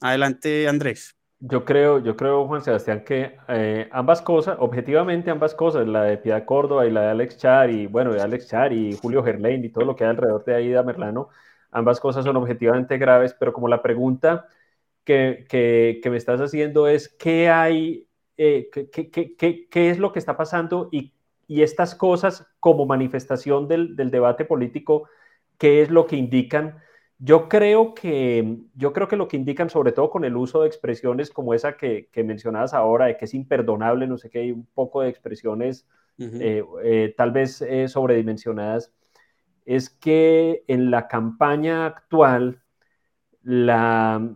Adelante, Andrés. Yo creo, yo creo, Juan Sebastián, que eh, ambas cosas, objetivamente ambas cosas, la de Piedad Córdoba y la de Alex Char, y bueno, de Alex Char y Julio Gerlain y todo lo que hay alrededor de Aida Merlano, ambas cosas son objetivamente graves, pero como la pregunta que, que, que me estás haciendo es, ¿qué hay, eh, qué, qué, qué, es lo que está pasando y, y estas cosas como manifestación del, del debate político, qué es lo que indican? Yo creo que, yo creo que lo que indican, sobre todo con el uso de expresiones como esa que, que mencionabas ahora, de que es imperdonable, no sé qué, hay un poco de expresiones eh, eh, tal vez eh, sobredimensionadas, es que en la campaña actual la,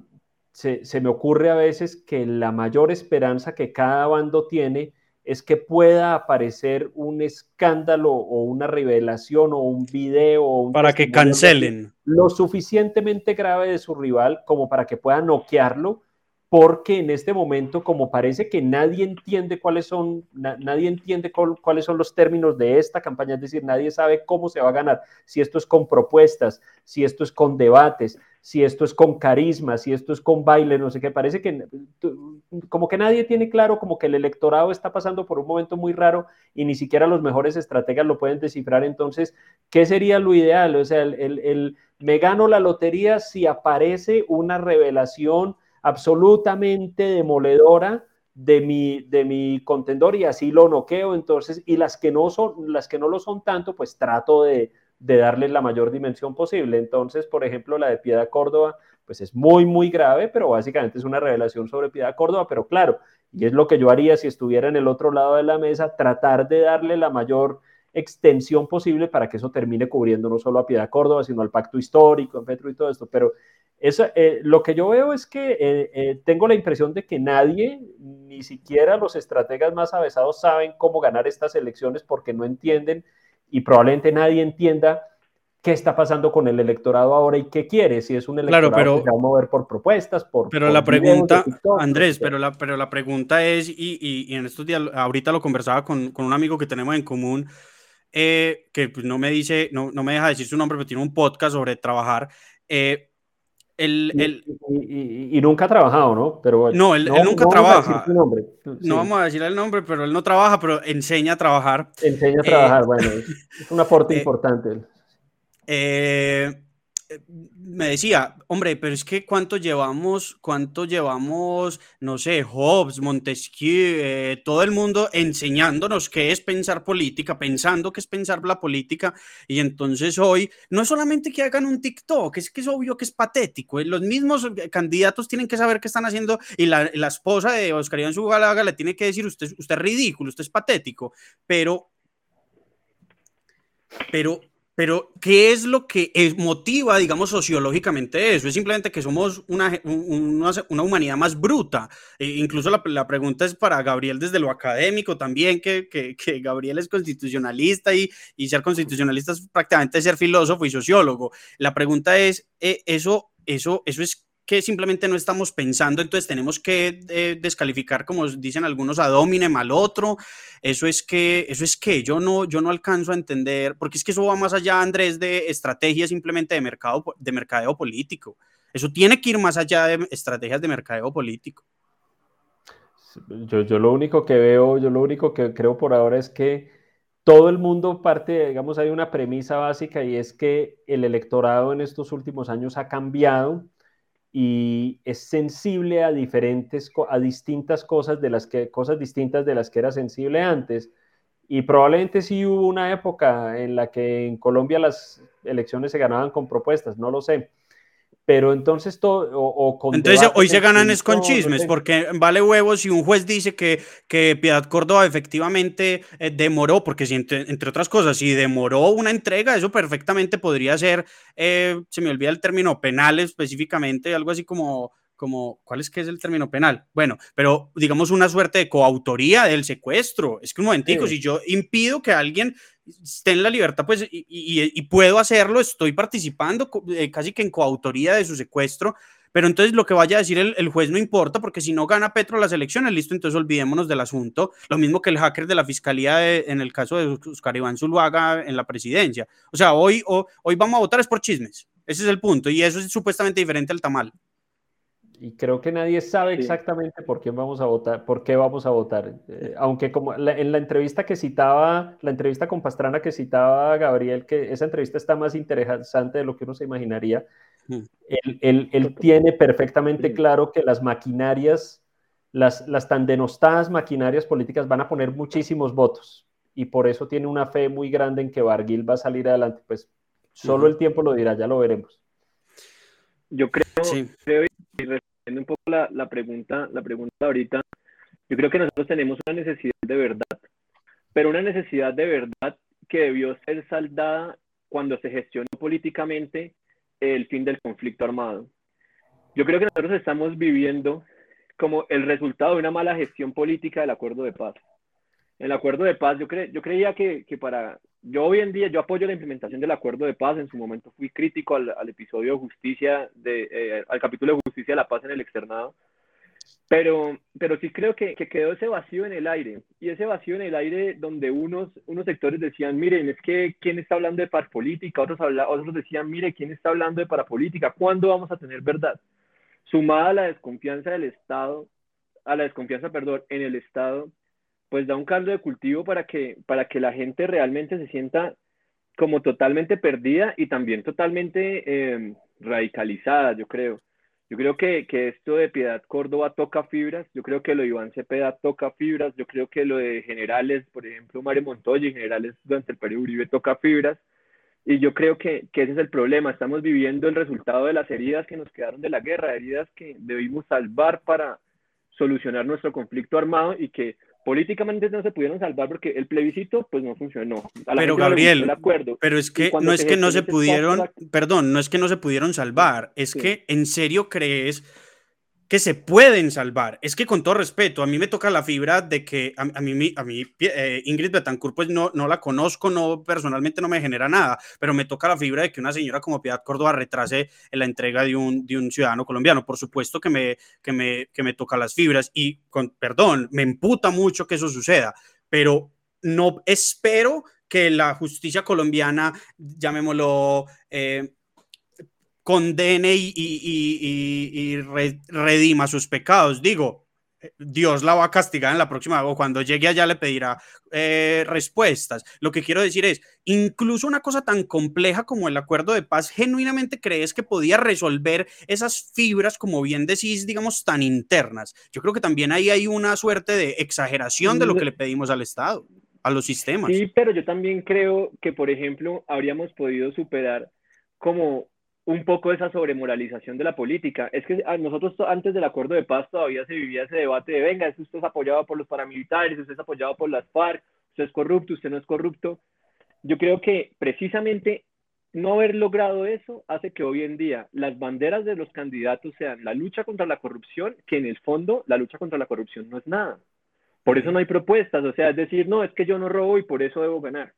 se, se me ocurre a veces que la mayor esperanza que cada bando tiene es que pueda aparecer un escándalo o una revelación o un video. para que cancelen. Lo suficientemente grave de su rival como para que pueda noquearlo porque en este momento, como parece que nadie entiende cuáles son, nadie entiende cuáles son los términos de esta campaña, es decir, nadie sabe cómo se va a ganar, si esto es con propuestas, si esto es con debates, si esto es con carisma, si esto es con baile, no sé qué, parece que como que nadie tiene claro, como que el electorado está pasando por un momento muy raro y ni siquiera los mejores estrategas lo pueden descifrar, entonces, ¿qué sería lo ideal? O sea, el, el me gano la lotería si aparece una revelación absolutamente demoledora de mi, de mi contendor y así lo noqueo, entonces, y las que no son, las que no lo son tanto, pues trato de, de darles la mayor dimensión posible. Entonces, por ejemplo, la de Piedad Córdoba, pues es muy, muy grave, pero básicamente es una revelación sobre Piedad Córdoba, pero claro, y es lo que yo haría si estuviera en el otro lado de la mesa, tratar de darle la mayor extensión posible para que eso termine cubriendo no solo a Piedad Córdoba, sino al pacto histórico, en Petro y todo esto, pero eso, eh, lo que yo veo es que eh, eh, tengo la impresión de que nadie, ni siquiera los estrategas más avesados, saben cómo ganar estas elecciones porque no entienden y probablemente nadie entienda qué está pasando con el electorado ahora y qué quiere, si es un electorado claro, pero, que se va a mover por propuestas, por... Pero la pregunta, Andrés, pero la, pero la pregunta es, y, y, en estos días, ahorita lo conversaba con, con un amigo que tenemos en común, que pues, no me dice, no, no me deja decir su nombre, pero tiene un podcast sobre trabajar. Eh, y, nunca ha trabajado, ¿no? Pero, no, él, nunca trabaja. No vamos a decir el nombre, pero él no trabaja, pero enseña a trabajar. Enseña a trabajar, eh, bueno, es un aporte <laughs> eh, importante. Eh, me decía, hombre, pero es que cuánto llevamos, cuánto llevamos, no sé, Hobbes, Montesquieu, eh, todo el mundo enseñándonos qué es pensar política, pensando qué es pensar la política, y entonces hoy no es solamente que hagan un TikTok, es que es obvio que es patético, eh, los mismos eh, candidatos tienen que saber qué están haciendo, y la, la esposa de Oscar Iván Zugalaga le tiene que decir, usted, usted es ridículo, usted es patético, pero pero pero, ¿qué es lo que motiva, digamos, sociológicamente eso? Es simplemente que somos una, una, humanidad más bruta. E incluso la, la, pregunta es para Gabriel desde lo académico también, que, que, que Gabriel es constitucionalista y, y, ser constitucionalista es prácticamente ser filósofo y sociólogo. La pregunta es, ¿e, ¿eso, eso, eso es que simplemente no estamos pensando, entonces tenemos que eh, descalificar, como dicen algunos, a dominem al otro. Eso es que, eso es que yo no, yo no alcanzo a entender, porque es que eso va más allá, Andrés, de estrategias simplemente de mercado, de mercadeo político. Eso tiene que ir más allá de estrategias de mercadeo político. Yo, yo lo único que veo, yo lo único que creo por ahora es que todo el mundo parte, digamos, hay una premisa básica y es que el electorado en estos últimos años ha cambiado y es sensible a diferentes, a distintas cosas de las que, cosas distintas de las que era sensible antes. Y probablemente sí hubo una época en la que en Colombia las elecciones se ganaban con propuestas, no lo sé pero entonces todo, o, con Entonces hoy se ganan es con chismes, porque vale huevos si un juez dice que, que Piedad Córdoba efectivamente eh, demoró, porque si entre, otras cosas, si demoró una entrega, eso perfectamente podría ser, eh, se me olvida el término penal específicamente, algo así como como, ¿cuál es que es el término penal? Bueno, pero digamos una suerte de coautoría del secuestro. Es que un momentico, si yo impido que alguien esté en la libertad, pues, y, puedo hacerlo, estoy participando eh, casi que en coautoría de su secuestro, pero entonces lo que vaya a decir el, juez no importa, porque si no gana Petro las elecciones, listo, entonces olvidémonos del asunto. Lo mismo que el hacker de la fiscalía en el caso de Oscar Iván Zuluaga en la presidencia. O sea, hoy, hoy vamos a votar es por chismes. Ese es el punto, y eso es supuestamente diferente al tamal y creo que nadie sabe exactamente por quién vamos a votar, por qué vamos a votar. Eh, aunque como en la entrevista que citaba, la entrevista con Pastrana que citaba Gabriel, que esa entrevista está más interesante de lo que uno se imaginaría, mm. él, tiene perfectamente claro que las maquinarias, las, las tan denostadas maquinarias políticas van a poner muchísimos votos y por eso tiene una fe muy grande en que Barguil va a salir adelante. Pues solo el tiempo lo dirá, ya lo veremos. Yo creo, creo un poco la, pregunta, la pregunta ahorita, yo creo que nosotros tenemos una necesidad de verdad, pero una necesidad de verdad que debió ser saldada cuando se gestionó políticamente el fin del conflicto armado. Yo creo que nosotros estamos viviendo como el resultado de una mala gestión política del acuerdo de paz. El acuerdo de paz, yo, cre yo creía que, para, yo hoy en día, yo apoyo la implementación del acuerdo de paz, en su momento fui crítico al, al episodio de justicia, de, eh, al capítulo de justicia de la paz en el externado, Pero, pero sí creo que, que, quedó ese vacío en el aire. Y ese vacío en el aire donde unos, unos sectores decían, miren, es que ¿quién está hablando de parapolítica? Otros, habla, otros decían, mire, ¿quién está hablando de parapolítica? ¿Cuándo vamos a tener verdad? Sumada a la desconfianza del Estado, a la desconfianza, perdón, en el Estado, pues da un caldo de cultivo para que, para que la gente realmente se sienta como totalmente perdida y también totalmente eh, radicalizada, yo creo. Yo creo que, que, esto de Piedad Córdoba toca fibras, yo creo que lo de Iván Cepeda toca fibras, yo creo que lo de generales, por ejemplo, Mario Montoya y generales durante el periodo Uribe toca fibras, y yo creo que, que, ese es el problema, estamos viviendo el resultado de las heridas que nos quedaron de la guerra, heridas que debimos salvar para solucionar nuestro conflicto armado y que políticamente no se pudieron salvar porque el plebiscito pues no funcionó. pero Gabriel, pero es que no es que no se pudieron, perdón, no es que no se pudieron salvar, es que en serio crees que se pueden salvar. Es que con todo respeto, a mí me toca la fibra de que a, mí, a mí eh, Ingrid Betancourt, pues no, no la conozco, no personalmente no me genera nada, pero me toca la fibra de que una señora como Piedad Córdoba retrase la entrega de un, de un ciudadano colombiano. Por supuesto que me, que, me, que me toca las fibras y, con perdón, me emputa mucho que eso suceda, pero no espero que la justicia colombiana, llamémoslo, eh, condene y, redima sus pecados. Digo, Dios la va a castigar en la próxima, o cuando llegue allá le pedirá eh, respuestas. Lo que quiero decir es, incluso una cosa tan compleja como el acuerdo de paz, genuinamente crees que podía resolver esas fibras, como bien decís, digamos, tan internas. Yo creo que también ahí hay una suerte de exageración de lo que le pedimos al Estado, a los sistemas. Sí, pero yo también creo que, por ejemplo, habríamos podido superar como un poco esa sobremoralización de la política. Es que a nosotros antes del acuerdo de paz todavía se vivía ese debate de, venga, usted es apoyado por los paramilitares, usted es apoyado por las FARC, usted es corrupto, usted no es corrupto. Yo creo que precisamente no haber logrado eso hace que hoy en día las banderas de los candidatos sean la lucha contra la corrupción, que en el fondo la lucha contra la corrupción no es nada. Por eso no hay propuestas, o sea, es decir, no, es que yo no robo y por eso debo ganar.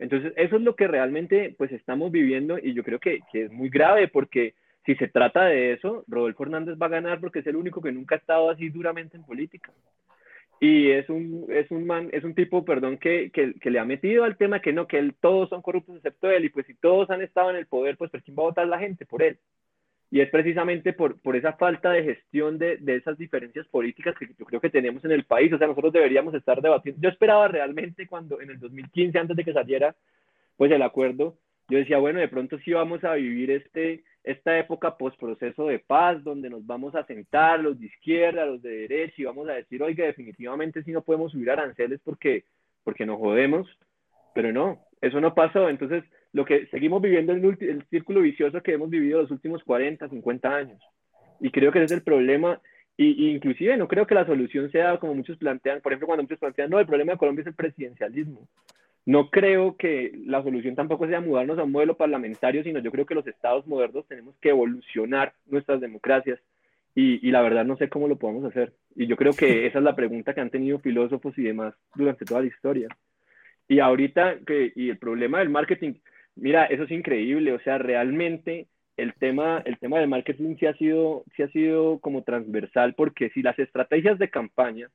Entonces, eso es lo que realmente pues estamos viviendo y yo creo que, que, es muy grave porque si se trata de eso, Rodolfo Hernández va a ganar porque es el único que nunca ha estado así duramente en política. Y es un, es un man, es un tipo, perdón, que, que, le ha metido al tema que no, que él, todos son corruptos excepto él y pues si todos han estado en el poder, pues ¿por quién va a votar la gente? Por él. Y es precisamente por, por esa falta de gestión de, de, esas diferencias políticas que yo creo que tenemos en el país. O sea, nosotros deberíamos estar debatiendo. Yo esperaba realmente cuando en el 2015, antes de que saliera pues el acuerdo, yo decía, bueno, de pronto sí vamos a vivir este, esta época post-proceso de paz, donde nos vamos a sentar los de izquierda, los de derecha, y vamos a decir, oiga, definitivamente sí no podemos subir aranceles porque, porque nos jodemos, pero no, eso no pasó. Entonces, lo que seguimos viviendo el, el círculo vicioso que hemos vivido los últimos 40, 50 años. Y creo que ese es el problema. Y, inclusive no creo que la solución sea como muchos plantean, por ejemplo, cuando muchos plantean, no, el problema de Colombia es el presidencialismo. No creo que la solución tampoco sea mudarnos a un modelo parlamentario, sino yo creo que los estados modernos tenemos que evolucionar nuestras democracias y, y, la verdad no sé cómo lo podemos hacer. Y yo creo que <laughs> esa es la pregunta que han tenido filósofos y demás durante toda la historia. Y ahorita, que, y el problema del marketing, Mira, eso es increíble, o sea, realmente el tema, el tema del marketing sí ha, sido, sí ha sido como transversal porque si las estrategias de campaña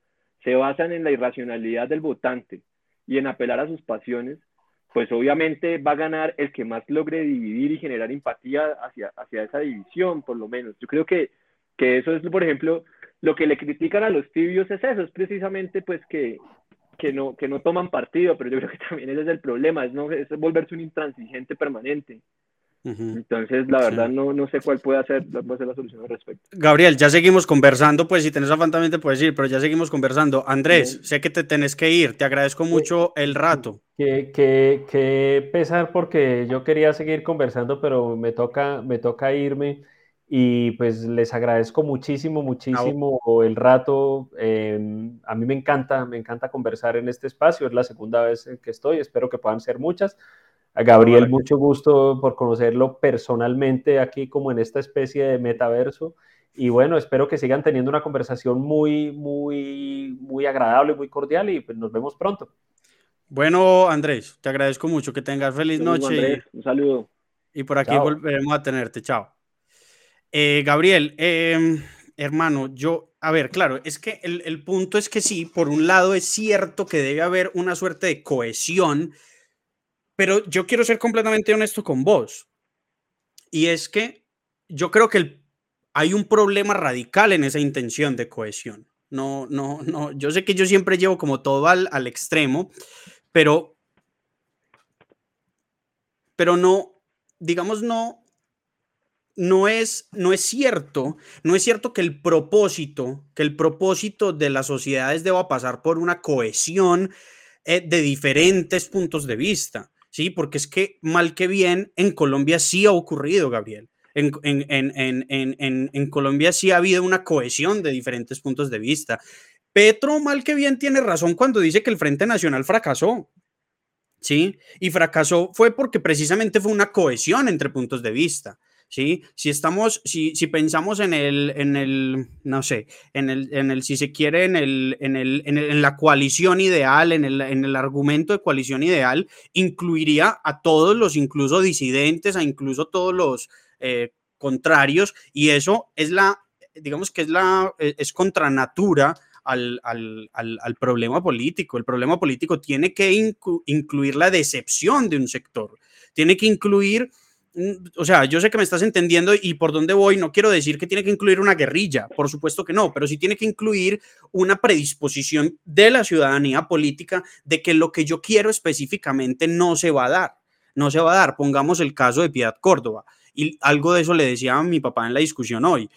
se basan en la irracionalidad del votante y en apelar a sus pasiones, pues obviamente va a ganar el que más logre dividir y generar empatía hacia, hacia esa división, por lo menos. Yo creo que, que eso es, por ejemplo, lo que le critican a los tibios es eso, es precisamente pues que, que no, que no toman partido, pero yo creo que <laughs> también ese es el problema, es, no, es volverse un intransigente permanente. Entonces, la verdad, no, no sé cuál puede ser, puede ser la solución al respecto. Gabriel, ya seguimos conversando, pues si tenés afán también te puedes ir, pero ya seguimos conversando. Andrés, sé que te tenés que ir, te agradezco mucho el rato. Que, que, que pesar porque yo quería seguir conversando, pero me toca, me toca irme y pues les agradezco muchísimo, muchísimo el rato. Em, a mí me encanta, me encanta conversar en este espacio, es la segunda vez que estoy, espero que puedan ser muchas. A Gabriel, mucho gusto por conocerlo personalmente aquí como en esta especie de metaverso. Y bueno, espero que sigan teniendo una conversación muy, muy, muy agradable, muy cordial y pues nos vemos pronto. Bueno, Andrés, te agradezco mucho, que tengas feliz noche. un saludo. Y por aquí volveremos a tenerte. Chao. Eh, Gabriel, em, hermano, yo a ver, claro, es que el, punto es que sí, por un lado es cierto que debe haber una suerte de cohesión, pero yo quiero ser completamente honesto con vos. Y es que yo creo que hay un problema radical en esa intención de cohesión. No, no, no, yo sé que yo siempre llevo como todo al, al extremo, pero, pero no, digamos, no, no es, no es cierto, no es cierto que el propósito, que el propósito de las sociedades deba pasar por una cohesión eh, de diferentes puntos de vista, ¿sí? Porque es que mal que bien en Colombia sí ha ocurrido, Gabriel. En, en, Colombia sí ha habido una cohesión de diferentes puntos de vista. Petro, mal que bien, tiene razón cuando dice que el Frente Nacional fracasó. ¿Sí? Y fracasó fue porque precisamente fue una cohesión entre puntos de vista. ¿Sí? Si estamos, si, si pensamos en el, en el, no sé, en el, en el, si se quiere, en el, en el, en, la coalición ideal, en el, en el argumento de coalición ideal, incluiría a todos los, incluso disidentes, a incluso todos los eh, contrarios, y eso es la, digamos que es la, e, es contra natura al, al, al, al, problema político. El problema político tiene que incluir la decepción de un sector, tiene que incluir o sea, yo sé que me estás entendiendo y por dónde voy, no quiero decir que tiene que incluir una guerrilla, por supuesto que no, pero sí tiene que incluir una predisposición de la ciudadanía política de que lo que yo quiero específicamente no se va a dar, no se va a dar. Pongamos el caso de Piedad Córdoba y algo de eso le decía a mi papá en la discusión hoy.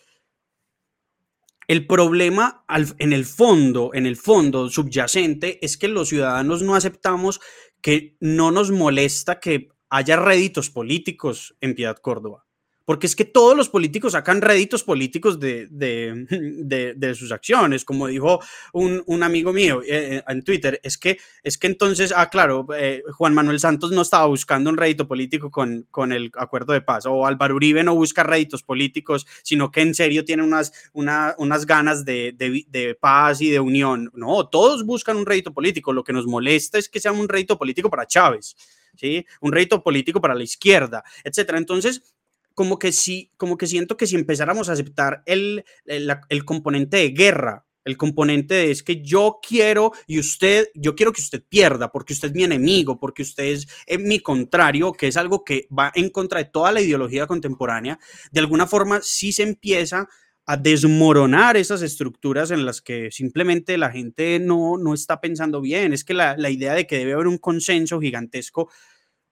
El problema en el fondo, en el fondo subyacente, es que los ciudadanos no aceptamos que no nos molesta que haya réditos políticos en Piedad Córdoba. Porque es que todos los políticos sacan réditos políticos de, de, <laughs> sus acciones, como dijo un, amigo mío eh, eh, en Twitter, es que, es que entonces, ah, claro, eh, Juan Manuel Santos no estaba buscando un rédito político con, con el acuerdo de paz, o Álvaro Uribe no busca réditos políticos, sino que en serio tiene unas, unas ganas de, paz y de unión. No, todos buscan un rédito político, lo que nos molesta es que sea un rédito político para Chávez. ¿Sí? Un rédito político para la izquierda, etcétera. Entonces, como que sí, como que siento que si empezáramos a aceptar el, el, componente de guerra, el componente de es que yo quiero y usted, yo quiero que usted pierda porque usted es mi enemigo, porque usted es eh, mi contrario, que es algo que va en contra de toda la ideología contemporánea, de alguna forma sí se empieza a desmoronar esas estructuras en las que simplemente la gente no, no está pensando bien. Es que la, la idea de que debe haber un consenso gigantesco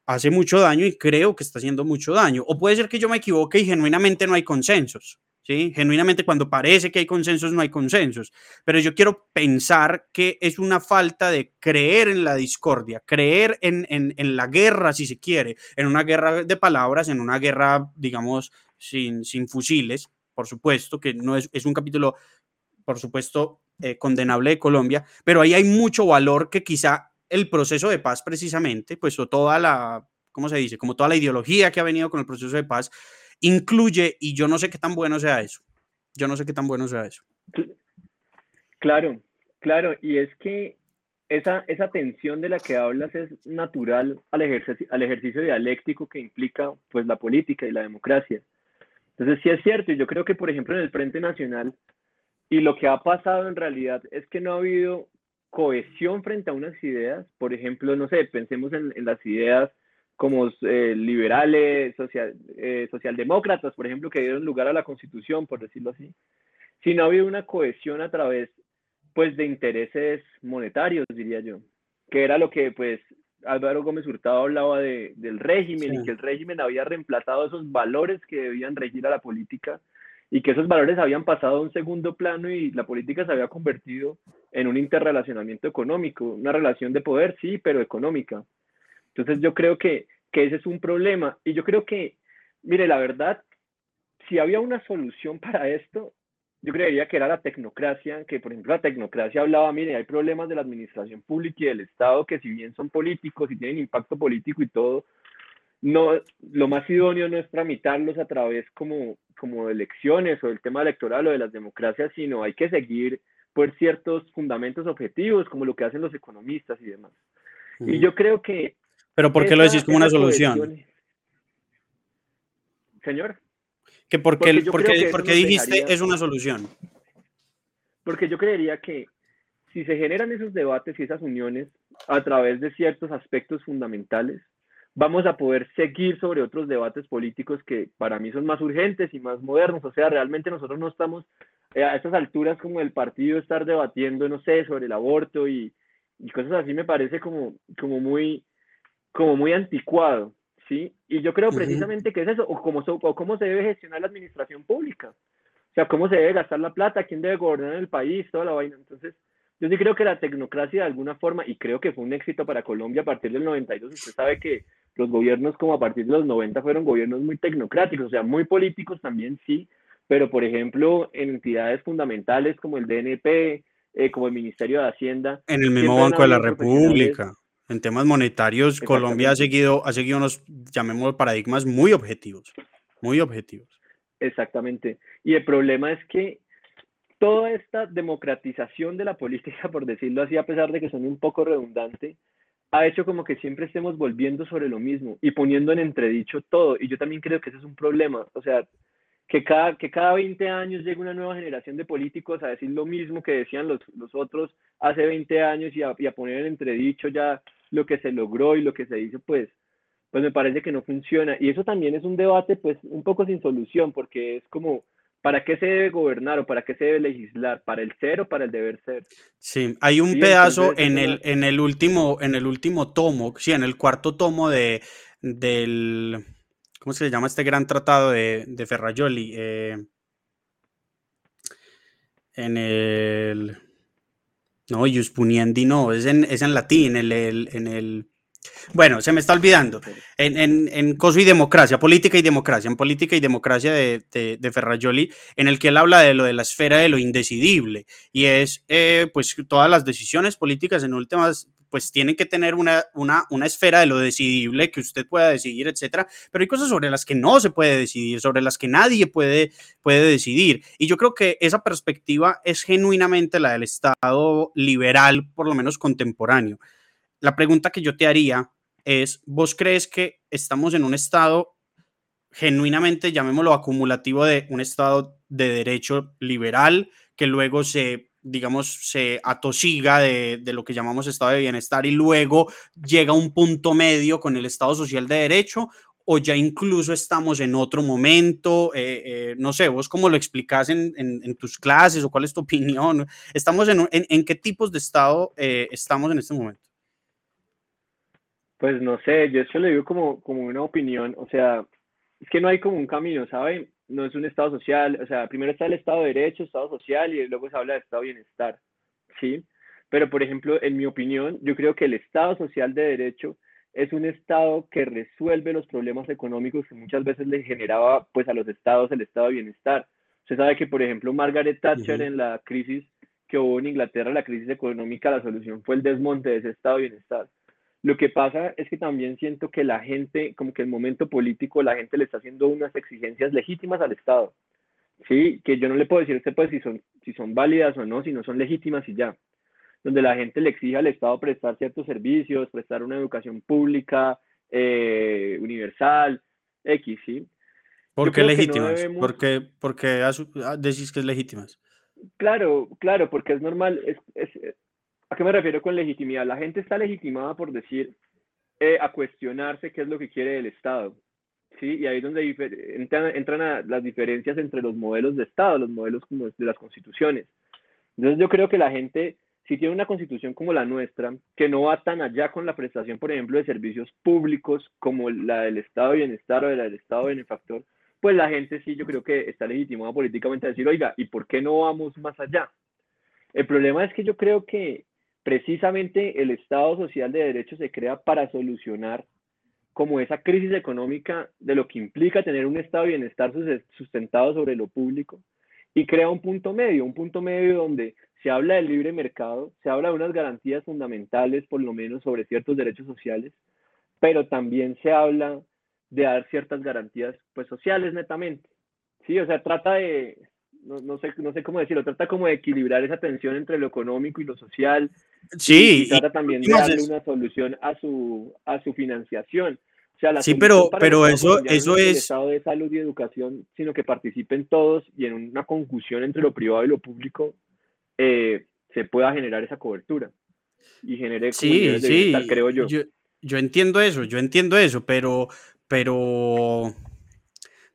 hace mucho daño y creo que está haciendo mucho daño. O puede ser que yo me equivoque y genuinamente no hay consensos. ¿sí? Genuinamente cuando parece que hay consensos, no hay consensos. Pero yo quiero pensar que es una falta de creer en la discordia, creer en, en, la guerra, si se quiere, en una guerra de palabras, en una guerra, digamos, sin, sin fusiles, por supuesto, que no es, es un capítulo, por supuesto, eh, condenable de Colombia, pero ahí hay mucho valor que quizá el proceso de paz precisamente, pues o toda la, ¿cómo se dice? Como toda la ideología que ha venido con el proceso de paz, incluye, y yo no sé qué tan bueno sea eso. Yo no sé qué tan bueno sea eso. Claro, claro, y es que esa, esa tensión de la que hablas es natural al ejercicio, al ejercicio dialéctico que implica pues la política y la democracia. Entonces sí es cierto, y yo creo que por ejemplo en el Frente Nacional, y lo que ha pasado en realidad es que no ha habido cohesión frente a unas ideas, por ejemplo, no sé, pensemos en, las ideas como eh, liberales, social, eh, socialdemócratas, por ejemplo, que dieron lugar a la constitución, por decirlo así, si no ha habido una cohesión a través, pues, de intereses monetarios, diría yo, que era lo que, pues, Álvaro Gómez Hurtado hablaba de, del régimen y que el régimen había reemplazado esos valores que debían regir a la política y que esos valores habían pasado a un segundo plano y la política se había convertido en un interrelacionamiento económico, una relación de poder, sí, pero económica. Entonces yo creo que, que ese es un problema y yo creo que, mire, la verdad, si había una solución <laughs> para esto, yo creería que era la tecnocracia, que por ejemplo la tecnocracia hablaba, mire, hay problemas de la administración pública y del Estado que si bien son políticos y tienen impacto político y todo, no, lo más idóneo no es tramitarlos a través como, como de elecciones o del tema electoral o de las democracias, sino hay que seguir por ciertos fundamentos objetivos, como lo que hacen los economistas y demás. Y yo creo que... Pero ¿por qué lo decís como una solución? Señor. Que porque, porque, porque, dijiste es una solución. porque yo creería que si se generan esos debates y esas uniones a través de ciertos aspectos fundamentales, vamos a poder seguir sobre otros debates políticos que para mí son más urgentes y más modernos. O sea, realmente nosotros no estamos eh, a estas alturas como el partido estar debatiendo, no sé, sobre el aborto y, y cosas así me parece como, como, muy, como muy anticuado, ¿sí? Y yo creo precisamente que es eso, o cómo, o cómo se debe gestionar la administración pública, o sea, cómo se debe gastar la plata, quién debe gobernar el país, toda la vaina. Entonces, yo sí creo que la tecnocracia de alguna forma, y creo que fue un éxito para Colombia a partir del 92, usted sabe que los gobiernos como a partir de los 90 fueron gobiernos muy tecnocráticos, o sea, muy políticos también sí, pero por ejemplo en entidades fundamentales como el DNP, eh, como el Ministerio de Hacienda. En el mismo Banco de la República. En temas monetarios, Colombia ha seguido, ha seguido unos, llamémoslo, paradigmas muy objetivos, muy objetivos. Exactamente. Y el problema es que toda esta democratización de la política, <laughs> por decirlo así, a pesar de que son un poco redundante, ha hecho como que siempre estemos volviendo sobre lo mismo y poniendo en entredicho todo. Y yo también creo que ese es un problema. O sea, que cada, que cada 20 años llegue una nueva generación de políticos a decir lo mismo que decían los, los otros hace 20 años y a, y a, poner en entredicho ya lo que se logró y lo que se dice, pues, pues me parece que no funciona. Y eso también es un debate, pues, un poco sin solución, porque es como, ¿para qué se debe gobernar o para qué se debe legislar? ¿Para el ser o para el deber ser? Sí, hay un pedazo en, el, en, el último, en el último tomo, sí, en el cuarto tomo de, del ¿cómo se llama este gran tratado de, de Ferrajoli? Eh, en el... No, Puniendi no, es en, es en latín, en el, en el... Bueno, se me está olvidando. En, en, en Coso y Democracia, Política y Democracia, en Política y Democracia de, de, de, Ferrajoli, en el que él habla de lo de la esfera de lo indecidible. Y es, eh, pues, todas las decisiones políticas en últimas pues tienen que tener una, una, una esfera de lo decidible que usted pueda decidir, etcétera, pero hay cosas sobre las que no se puede decidir, sobre las que nadie puede, puede decidir. Y yo creo que esa perspectiva es genuinamente la del Estado liberal, por lo menos contemporáneo. La pregunta que yo te haría es, ¿vos crees que estamos en un Estado genuinamente, llamémoslo acumulativo, de un Estado de derecho liberal que luego se digamos, se atosiga de, de, lo que llamamos estado de bienestar y luego llega a un punto medio con el estado social de derecho o ya incluso estamos en otro momento, eh, eh, no sé, vos cómo lo explicás en, en, en, tus clases o cuál es tu <laughs> opinión, estamos en, en qué tipos de estado eh, estamos en este momento. Pues no sé, yo eso le digo como, como una opinión, o sea, es que no hay como un camino, ¿saben? no es un Estado social, o sea, primero está el Estado de Derecho, Estado social y luego se habla de Estado de Bienestar, ¿sí? Pero, por ejemplo, en mi opinión, yo creo que el Estado social de Derecho es un Estado que resuelve los problemas económicos que muchas veces le generaba, pues, a los Estados el Estado de Bienestar. Usted sabe que, por ejemplo, Margaret Thatcher uh -huh. en la crisis que hubo en Inglaterra, la crisis económica, la solución fue el desmonte de ese Estado de Bienestar. Lo que pasa es que también siento que la gente, como que el momento político, la gente le está haciendo unas exigencias legítimas al Estado. Sí, que yo no le puedo decir a usted pues si son, si son válidas o no, si no son legítimas y ya. Donde la gente le exige al Estado prestar ciertos servicios, prestar una educación pública, eh, universal, X, ¿sí? ¿Por qué legítimas? No debemos... ¿Por qué, porque decís que es legítimas? Claro, claro, porque es normal, es, es, ¿A qué me refiero con legitimidad? La gente está legitimada por decir, eh, a cuestionarse qué es lo que quiere el Estado. ¿sí? Y ahí es donde entran, las diferencias entre los modelos de Estado, los modelos como de las constituciones. Entonces yo creo que la gente, si tiene una constitución como la nuestra, que no va tan allá con la prestación, por ejemplo, de servicios públicos como la del Estado de Bienestar o la del Estado Benefactor, pues la gente sí, yo creo que está legitimada políticamente a decir, oiga, ¿y por qué no vamos más allá? El problema es que yo creo que precisamente el Estado Social de Derecho se crea para solucionar como esa crisis económica de lo que implica tener un estado de bienestar sustentado sobre lo público y crea un punto medio, un punto medio donde se habla del libre mercado, se habla de unas garantías fundamentales, por lo menos sobre ciertos derechos sociales, pero también se habla de dar ciertas garantías pues sociales netamente. Sí, o sea, trata de, no, no, sé, no sé cómo decirlo, trata como de equilibrar esa tensión entre lo económico y lo social. Sí. Y, y trata también de darle una solución a su, a su financiación. O sea, la sí, pero, pero eso, eso no es... El estado de salud y educación, sino que participen todos y en una conjunción entre lo privado y lo público, eh, se pueda generar esa cobertura y genere sí, sí, creo yo. yo. yo. entiendo eso, yo entiendo eso, pero, pero,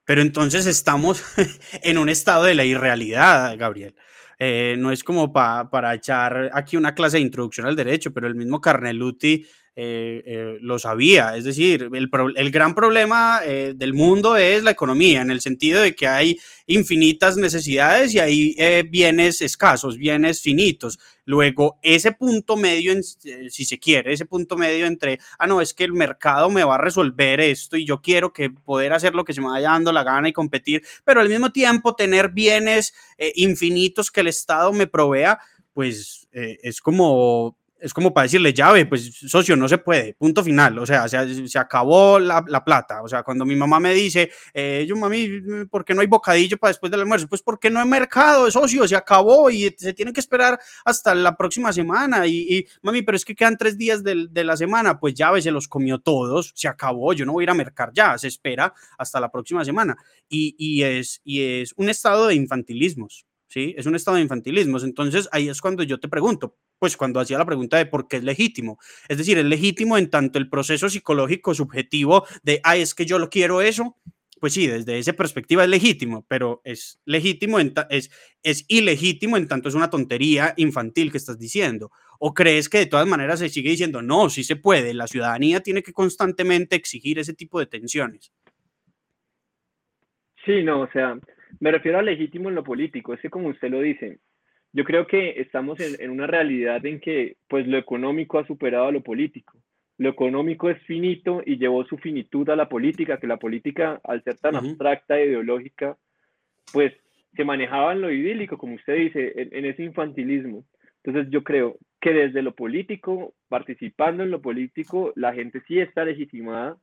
pero entonces estamos <laughs> en un estado de la irrealidad, Gabriel. Eh, no es como para echar aquí una clase de introducción al derecho, pero el mismo Carneluti eh, eh, lo sabía. Es decir, el, gran problema eh, del mundo es la economía, en el sentido de que hay infinitas necesidades y hay bienes escasos, bienes finitos. Luego, ese punto medio, si se quiere, ese punto medio entre, ah, no, es que el mercado me va a resolver esto y yo quiero que poder hacer lo que se me vaya dando la gana y competir, pero al mismo tiempo tener bienes infinitos que el Estado me provea, pues es como es como para decirle, llave, pues socio, no se puede, punto final, o sea, se, acabó la, la, plata, o sea, cuando mi mamá me dice, eh, yo mami, ¿por qué no hay bocadillo para después del almuerzo? Pues porque no hay mercado, socio, se acabó y se tiene que esperar hasta la próxima semana y, mami, pero es que quedan tres días de, de la semana, pues llave, se los comió todos, se acabó, yo no voy a ir a mercar ya, se espera hasta la próxima semana y, y es, y es un estado de infantilismos. ¿sí? Es un estado de infantilismos. Entonces ahí es cuando yo te pregunto, pues cuando hacía la pregunta de por qué es legítimo. Es decir, es legítimo en tanto el proceso psicológico subjetivo de, ay, es que yo lo quiero eso. Pues sí, desde esa perspectiva es legítimo, pero es legítimo, es, es ilegítimo en tanto es una tontería infantil que estás diciendo. ¿O crees que de todas maneras se sigue diciendo, no, sí se puede, la ciudadanía tiene que constantemente exigir ese tipo de tensiones? Sí, no, o sea, me refiero a legítimo en lo político, es que como usted lo dice, yo creo que estamos en, una realidad en que pues lo económico ha superado a lo político. Lo económico es finito y llevó su finitud a la política, que la política, al ser tan abstracta e ideológica, pues se manejaba en lo idílico, como usted dice, en ese infantilismo. Entonces yo creo que desde lo político, participando en lo político, la gente sí está legitimada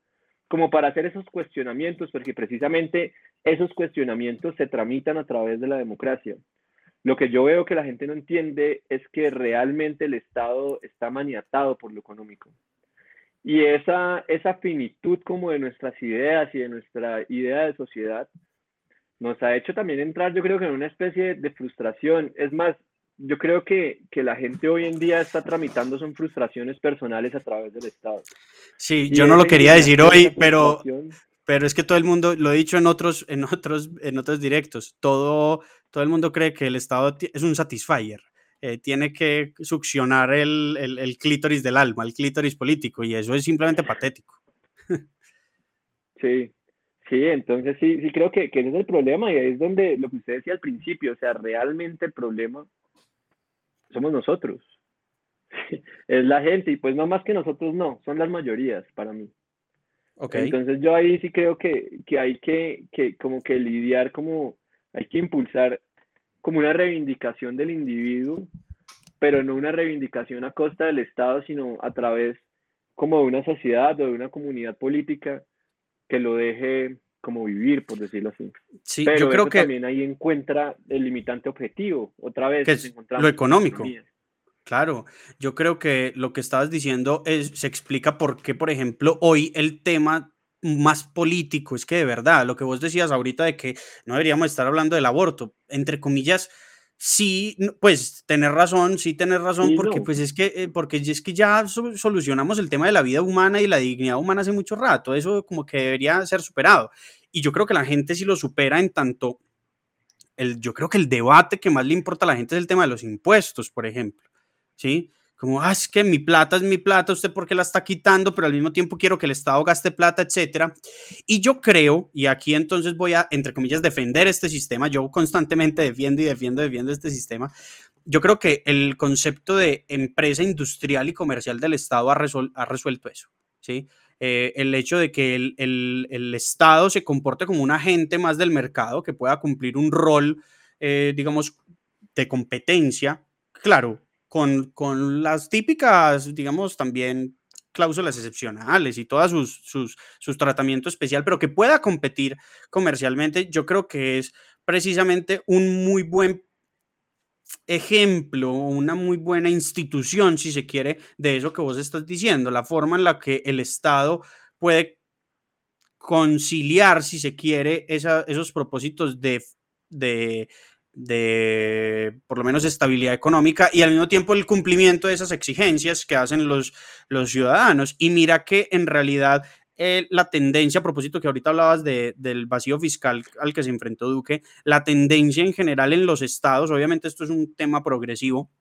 como para hacer esos cuestionamientos, porque precisamente esos cuestionamientos se tramitan a través de la democracia. Lo que yo veo que la gente no entiende es que realmente el Estado está maniatado por lo económico. Y esa, esa finitud como de nuestras ideas y de nuestra idea de sociedad nos ha hecho también entrar, yo creo que en una especie de frustración. Es más, yo creo que, que, la gente hoy en día está tramitando son frustraciones personales a través del Estado. Sí, yo no lo quería decir hoy, pero, pero es que todo el mundo, lo he dicho en otros, en otros, en otros directos, todo, todo el mundo cree que el Estado es un satisfier. Eh, tiene que succionar el, el, clítoris del alma, el clítoris político, y eso es simplemente patético. <laughs> Sí, sí, entonces sí, sí creo que, que ese es el problema y ahí es donde lo que usted decía al principio, o sea, realmente el problema somos nosotros. <laughs> es la gente, y pues no más que nosotros no, son las mayorías para mí. Okay. Entonces yo ahí sí creo que, que hay que, que como que lidiar, como hay que impulsar como una reivindicación del individuo, pero no una reivindicación a costa del Estado, sino a través como de una sociedad o de una comunidad política que lo deje como vivir, por decirlo así. Sí, yo creo que también ahí encuentra el limitante objetivo, otra vez. Que es lo económico. Claro, yo creo que lo que estabas diciendo es, se explica por qué, por ejemplo, hoy el tema más político es que de verdad, lo que vos decías ahorita de que no deberíamos estar hablando del aborto, entre comillas, sí, pues tener razón, sí tener razón, porque pues es que, eh, porque es que ya solucionamos el tema de la vida humana y la dignidad humana hace mucho rato, eso como que debería ser superado. Y yo creo que la gente sí lo supera en tanto, el, yo creo que el debate que más le importa a la gente es el tema de los impuestos, por ejemplo, ¿sí? como, ah, es que mi plata es mi plata, usted por qué la está quitando, pero al mismo tiempo quiero que el Estado gaste plata, etcétera. Y yo creo, y aquí entonces voy a, entre comillas, defender este sistema, yo constantemente defiendo y defiendo, defiendo este sistema. Yo creo que el concepto de empresa industrial y comercial del Estado ha, ha resuelto eso, ¿sí? Eh, el hecho de que el, el, el, Estado se comporte como un agente más del mercado, que pueda cumplir un rol, eh, digamos, de competencia, claro, con, con las típicas, digamos, también cláusulas excepcionales y todos sus, sus, sus tratamientos especial, pero que pueda competir comercialmente, yo creo que es precisamente un muy buen ejemplo, una muy buena institución, si se quiere, de eso que vos estás diciendo, la forma en la que el Estado puede conciliar, si se quiere, esa, esos propósitos de, de de por lo menos estabilidad económica y al mismo tiempo el cumplimiento de esas exigencias que hacen los, los ciudadanos. Y mira que en realidad eh, la tendencia, a propósito que ahorita hablabas de, del vacío fiscal al que se enfrentó Duque, la tendencia en general en los estados, obviamente esto es un tema progresivo,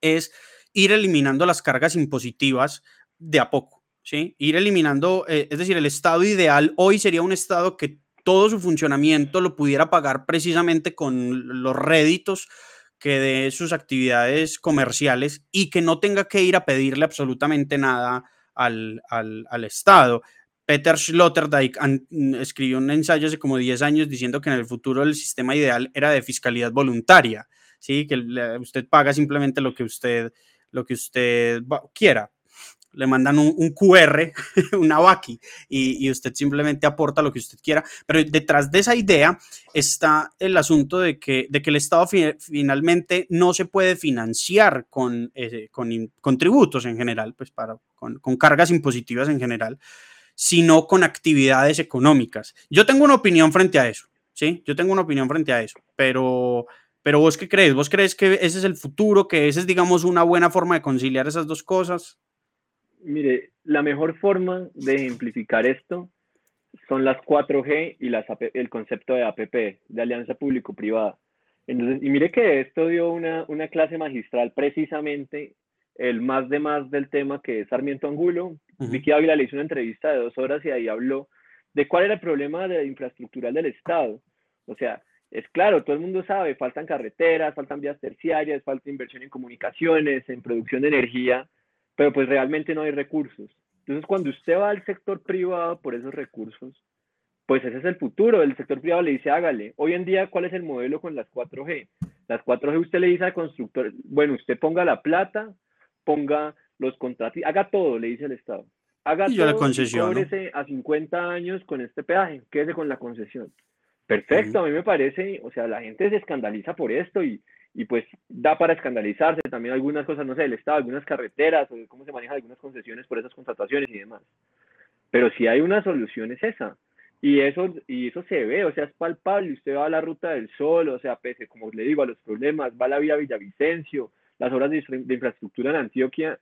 es ir eliminando las cargas impositivas de a poco, ¿sí? Ir eliminando, eh, es decir, el estado ideal hoy sería un estado que todo su funcionamiento lo pudiera pagar precisamente con los réditos que de sus actividades comerciales y que no tenga que ir a pedirle absolutamente nada al, al, Estado. Peter Sloterdijk escribió un ensayo hace como 10 años diciendo que en el futuro el sistema ideal era de fiscalidad voluntaria, ¿sí? que usted paga simplemente lo que usted, lo que usted quiera le mandan un, QR, <laughs> una VACI, y, usted simplemente aporta lo que usted quiera. Pero detrás de esa idea está el asunto de que, el Estado finalmente no se puede financiar con, eh, en general, pues con cargas impositivas en general, sino con actividades económicas. Yo tengo una opinión frente a eso, ¿sí? Yo tengo una opinión frente a eso, pero... Pero vos qué crees? ¿Vos crees que ese es el futuro? ¿Que ese es, digamos, una buena forma de conciliar esas dos cosas? Mire, la mejor forma de ejemplificar esto son las 4G y las el concepto de APP, de alianza público-privada. y mire que esto dio una, una, clase magistral precisamente el más de más del tema que es Sarmiento Angulo. Vicky Ávila le hizo una entrevista de dos horas y ahí habló de cuál era el problema de infraestructural del Estado. O sea, es claro, todo el mundo sabe, faltan carreteras, faltan vías terciarias, falta inversión en comunicaciones, en producción de energía, pero pues realmente no hay recursos. Entonces, cuando usted va al sector privado por esos recursos, pues ese es el futuro. El sector privado le dice, hágale. Hoy en día, ¿cuál es el modelo con las 4G? Las 4G usted le dice al constructor, bueno, usted ponga la plata, ponga los contratos, haga todo, le dice el Estado. Haga y todo, la concesión. a 50 años con este peaje, quédese con la concesión. Perfecto, a mí me parece, o sea, la gente se escandaliza por esto y, y pues da para escandalizarse también algunas cosas, no sé, del Estado, algunas carreteras o cómo se manejan algunas concesiones por esas contrataciones y demás. Pero si hay una solución es esa. Y eso, y eso se ve, o sea, es palpable. Usted va a la Ruta del Sol, o sea, pese, como le digo, a los problemas, va a la vía Villavicencio, las obras de, de infraestructura en Antioquia,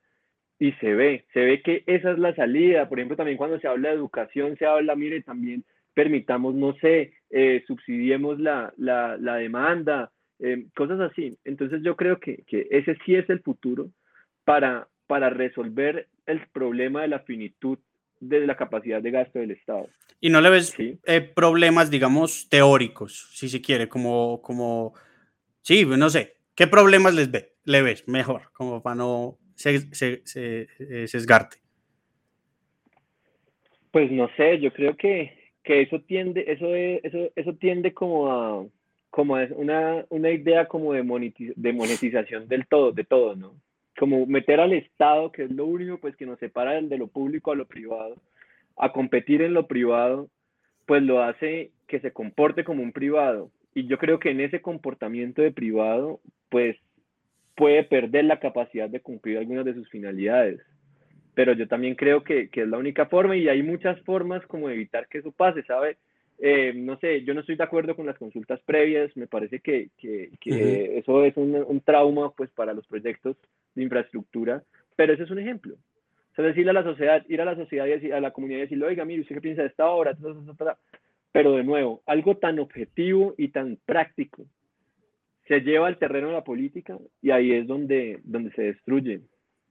y se ve, se ve que esa es la salida. Por ejemplo, también cuando se habla de educación, se habla, mire, también permitamos, no sé, eh, subsidiemos la, la, la demanda, eh, cosas así. Entonces yo creo que, que, ese sí es el futuro para, para resolver el problema de la finitud de la capacidad de gasto del Estado. Y no le ves eh, problemas, digamos, teóricos, si se quiere, como, como, sí, no sé, ¿qué problemas les ve, le ves mejor, como para no se, se, se, eh, sesgarte? Pues no sé, yo creo que, que eso tiende, eso, eso, eso tiende como a, como es una, una idea como de, monetización del todo, de todo, ¿no? Como meter al Estado, que es lo único pues que nos separa de lo público a lo privado, a competir en lo privado, pues lo hace que se comporte como un privado. Y yo creo que en ese comportamiento de privado, pues puede perder la capacidad de cumplir algunas de sus finalidades. Pero yo también creo que, que es la única forma y hay muchas formas como evitar que eso pase, ¿sabe? Eh, no sé, yo no estoy de acuerdo con las consultas previas, me parece que, que, que eso es un, un, trauma pues para los proyectos de infraestructura, pero ese es un ejemplo. O sea, decirle a la sociedad, ir a la sociedad y decir, a la comunidad y decirle, oiga, mire, ¿usted qué piensa de esta obra? Pero de nuevo, algo tan objetivo y tan práctico se lleva al terreno de la política y ahí es donde, donde se destruye,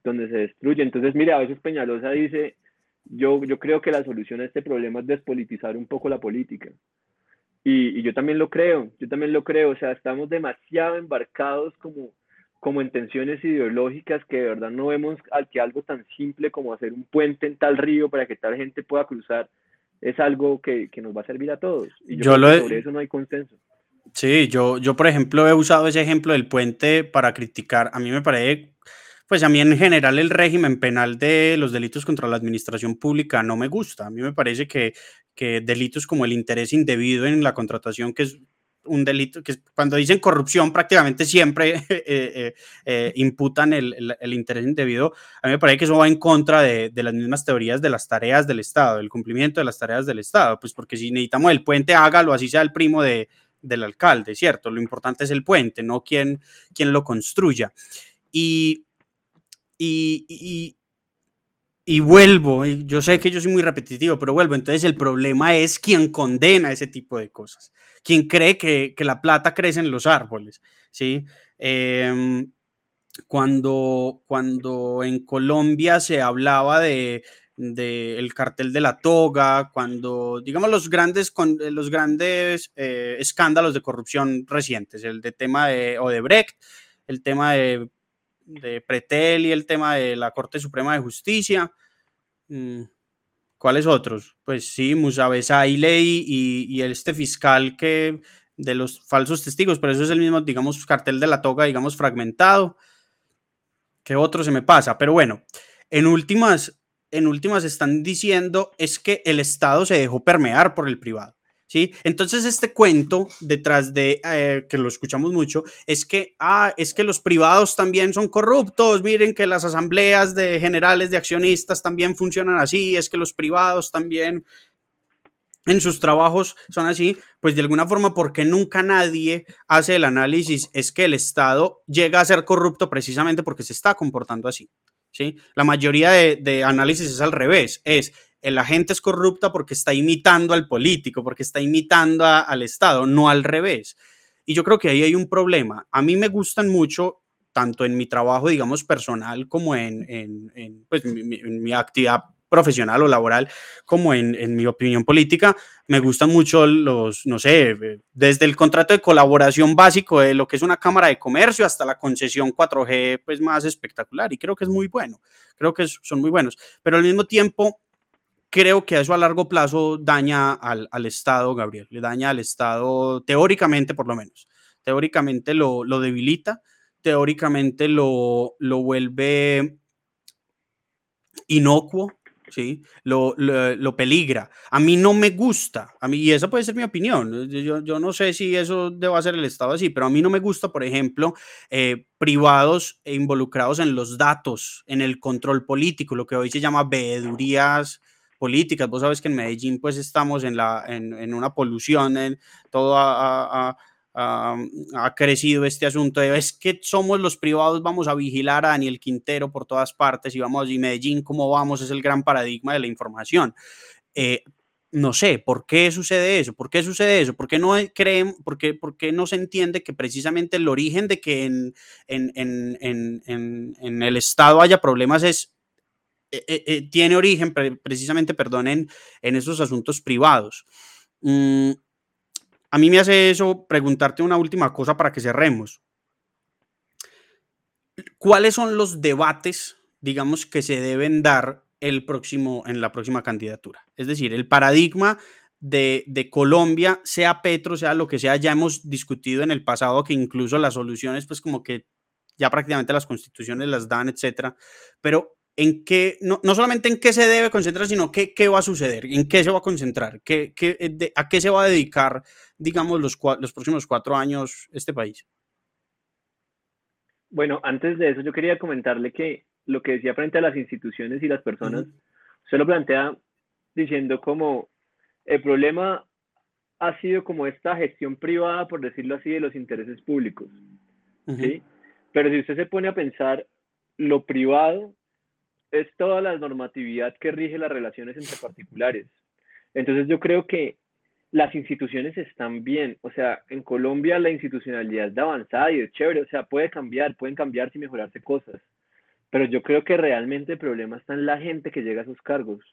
donde se destruye. Entonces, mire, a veces Peñalosa dice, yo, yo creo que la solución a este problema es despolitizar un poco la política. Y, yo también lo creo, yo también lo creo, o sea, estamos demasiado embarcados como, como en tensiones ideológicas que de verdad no vemos al que algo tan simple como hacer un puente en tal río para que tal gente pueda cruzar es algo que, nos va a servir a todos. Y yo, creo que sobre eso no hay consenso. Sí, yo, yo por ejemplo he usado ese ejemplo del puente para criticar, a mí me parece pues a mí en general el régimen penal de los delitos contra la administración pública no me gusta. A mí me parece que, que delitos como el interés indebido en la contratación, que es un delito, que cuando dicen corrupción prácticamente siempre <laughs> eh, eh, eh, imputan el, el, interés indebido, a mí me parece que eso va en contra de, de, las mismas teorías de las tareas del Estado, el cumplimiento de las tareas del Estado, pues porque si necesitamos el puente, hágalo, así sea el primo de, del alcalde, ¿cierto? Lo importante es el puente, no quien, quien lo construya. Y, y, y, vuelvo, yo sé que yo soy muy repetitivo, pero vuelvo, entonces el problema es quien condena ese tipo de cosas, quien cree que, la plata crece en los árboles, ¿sí? Em, cuando, cuando en Colombia se hablaba de, del cartel de la toga, cuando, digamos, los grandes, los grandes eh, escándalos de corrupción recientes, el de tema de Odebrecht, el tema de, de, Pretel y el tema de la Corte Suprema de Justicia. Mm, ¿Cuáles otros? Pues sí, Musabesaile y, y, y este fiscal que de los falsos testigos, pero eso es el mismo, digamos, cartel de la toga, digamos, fragmentado. ¿Qué otro se me pasa? Pero bueno, en últimas, en últimas están diciendo es que el Estado se dejó permear por el privado. ¿Sí? Entonces este cuento detrás de, eh, que lo escuchamos mucho, es que, ah, es que los privados también son corruptos, miren que las asambleas de generales de accionistas también funcionan así, es que los privados también en sus trabajos son así, pues de alguna forma, porque nunca nadie hace el análisis, es que el Estado llega a ser corrupto precisamente porque se está comportando así. ¿sí? La mayoría de, análisis es al revés, es la gente es corrupta porque está imitando al político, porque está imitando al Estado, no al revés. Y yo creo que ahí hay un problema. A mí me gustan mucho, tanto en mi trabajo, digamos, personal, como en, en, pues, en mi actividad profesional o laboral como en, mi opinión política, me gustan mucho los, no sé, desde el contrato de colaboración básico de lo que es una Cámara de Comercio hasta la concesión 4G, pues más espectacular y creo que es muy bueno, creo que son muy buenos, pero al mismo tiempo creo que eso a largo plazo daña al, al Estado, Gabriel, le daña al Estado teóricamente por lo menos, teóricamente lo, lo debilita, teóricamente lo, lo vuelve inocuo, ¿sí? Lo, lo, peligra. A mí no me gusta, a mí, y esa puede ser mi opinión, yo, yo no sé si eso debe ser el Estado así, pero a mí no me gusta, por ejemplo, eh, privados involucrados en los datos, en el control político, lo que hoy se llama veedurías políticas. Vos sabes que en Medellín pues estamos en, la, en, en una polución, en todo a, a ha crecido este asunto es que somos los privados, vamos a vigilar a Daniel Quintero por todas partes y vamos, y Medellín, ¿cómo vamos? Es el gran paradigma de la información. Eh, no sé, ¿por qué sucede eso? ¿Por qué sucede eso? ¿Por qué no creen, por qué, por qué no se entiende que precisamente el origen de que en, en, en, en el Estado haya problemas es eh, eh, tiene origen precisamente, perdón, en, esos asuntos privados. Mm, a mí me hace eso preguntarte una última cosa para que cerremos. ¿Cuáles son los debates, digamos, que se deben dar el próximo, en la próxima candidatura? Es decir, el paradigma de, de, Colombia, sea Petro, sea lo que sea, ya hemos discutido en el pasado que incluso las soluciones, pues como que ya prácticamente las constituciones las dan, etcétera. Pero en qué, no, no, solamente en qué se debe concentrar, sino qué, qué va a suceder, en qué se va a concentrar, qué, qué, eh, a qué se va a dedicar, digamos, los, los próximos cuatro años este país. Bueno, antes de eso yo quería comentarle que lo que decía frente a las instituciones y las personas, se lo plantea diciendo como el problema ha sido como esta gestión privada, por decirlo así, de los intereses públicos. ¿sí? Pero si usted se pone a pensar, lo privado es toda la normatividad que rige las relaciones entre particulares. Entonces yo creo que las instituciones están bien, o sea, en Colombia la institucionalidad es de avanzada y es chévere, o sea, puede cambiar, pueden cambiarse y mejorarse cosas, pero yo creo que realmente el problema está en la gente que llega a sus cargos.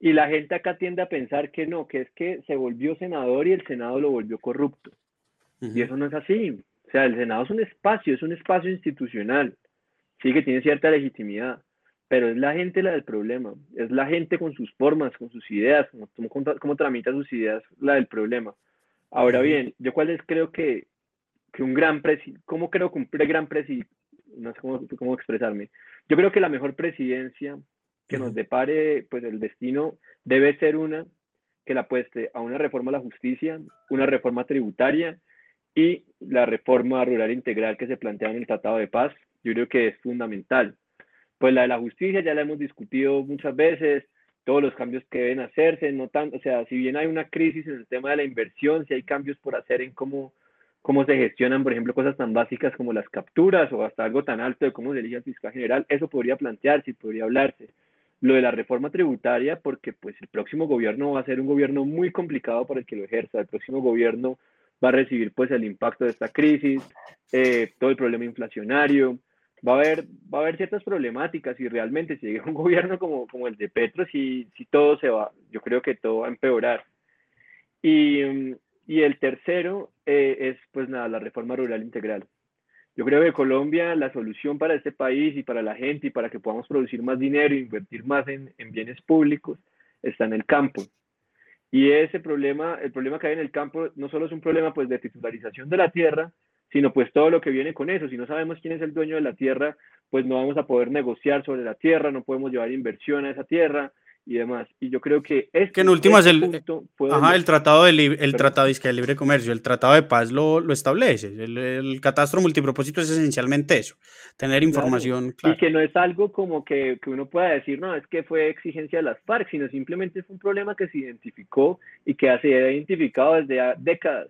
Y la gente acá tiende a pensar que no, que es que se volvió senador y el Senado lo volvió corrupto. Y eso no es así. O sea, el Senado es un espacio, es un espacio institucional, sí que tiene cierta legitimidad pero es la gente la del problema, es la gente con sus formas, con sus ideas, cómo, tramita sus ideas la del problema. Ahora bien, yo cuál es creo que, que un gran presidente, ¿cómo creo que un gran presidente, no sé cómo, cómo, expresarme, yo creo que la mejor presidencia que nos depare pues el destino debe ser una que la apueste a una reforma a la justicia, una reforma tributaria y la reforma rural integral que se plantea en el Tratado de Paz, yo creo que es fundamental pues la de la justicia ya la hemos discutido muchas veces, todos los cambios que deben hacerse, no tan, o sea, si bien hay una crisis en el tema de la inversión, si hay cambios por hacer en cómo, cómo se gestionan, por ejemplo, cosas tan básicas como las capturas o hasta algo tan alto de cómo se elige el fiscal general, eso podría plantearse y podría hablarse. Lo de la reforma tributaria, porque pues el próximo gobierno va a ser un gobierno muy complicado para el que lo ejerza, el próximo gobierno va a recibir pues el impacto de esta crisis, eh, todo el problema inflacionario, va a haber, va a haber ciertas problemáticas y realmente si llega un <laughs> gobierno como, como el de Petro, si, si todo se va, yo creo que todo va a empeorar. Y, y el tercero eh, es pues nada, la reforma rural integral. Yo creo que Colombia, la solución para este país y para la gente y para que podamos producir más dinero e invertir más en, en bienes públicos está en el campo. Y ese problema, el problema que hay en el campo no solo es un problema pues de titularización de la tierra, sino pues todo lo que viene con eso. Si no sabemos quién es el dueño de la tierra, pues no vamos a poder negociar sobre la tierra, no podemos llevar inversión a esa tierra y demás. Y yo creo que es que en últimas el, ajá, el tratado de el tratado de libre comercio, el tratado de paz lo, lo establece. El, catastro multipropósito es esencialmente eso, tener información Y que no es algo como que, que, uno pueda decir, no, es que fue exigencia de las FARC, sino simplemente es un problema que se identificó y que ha sido identificado desde décadas.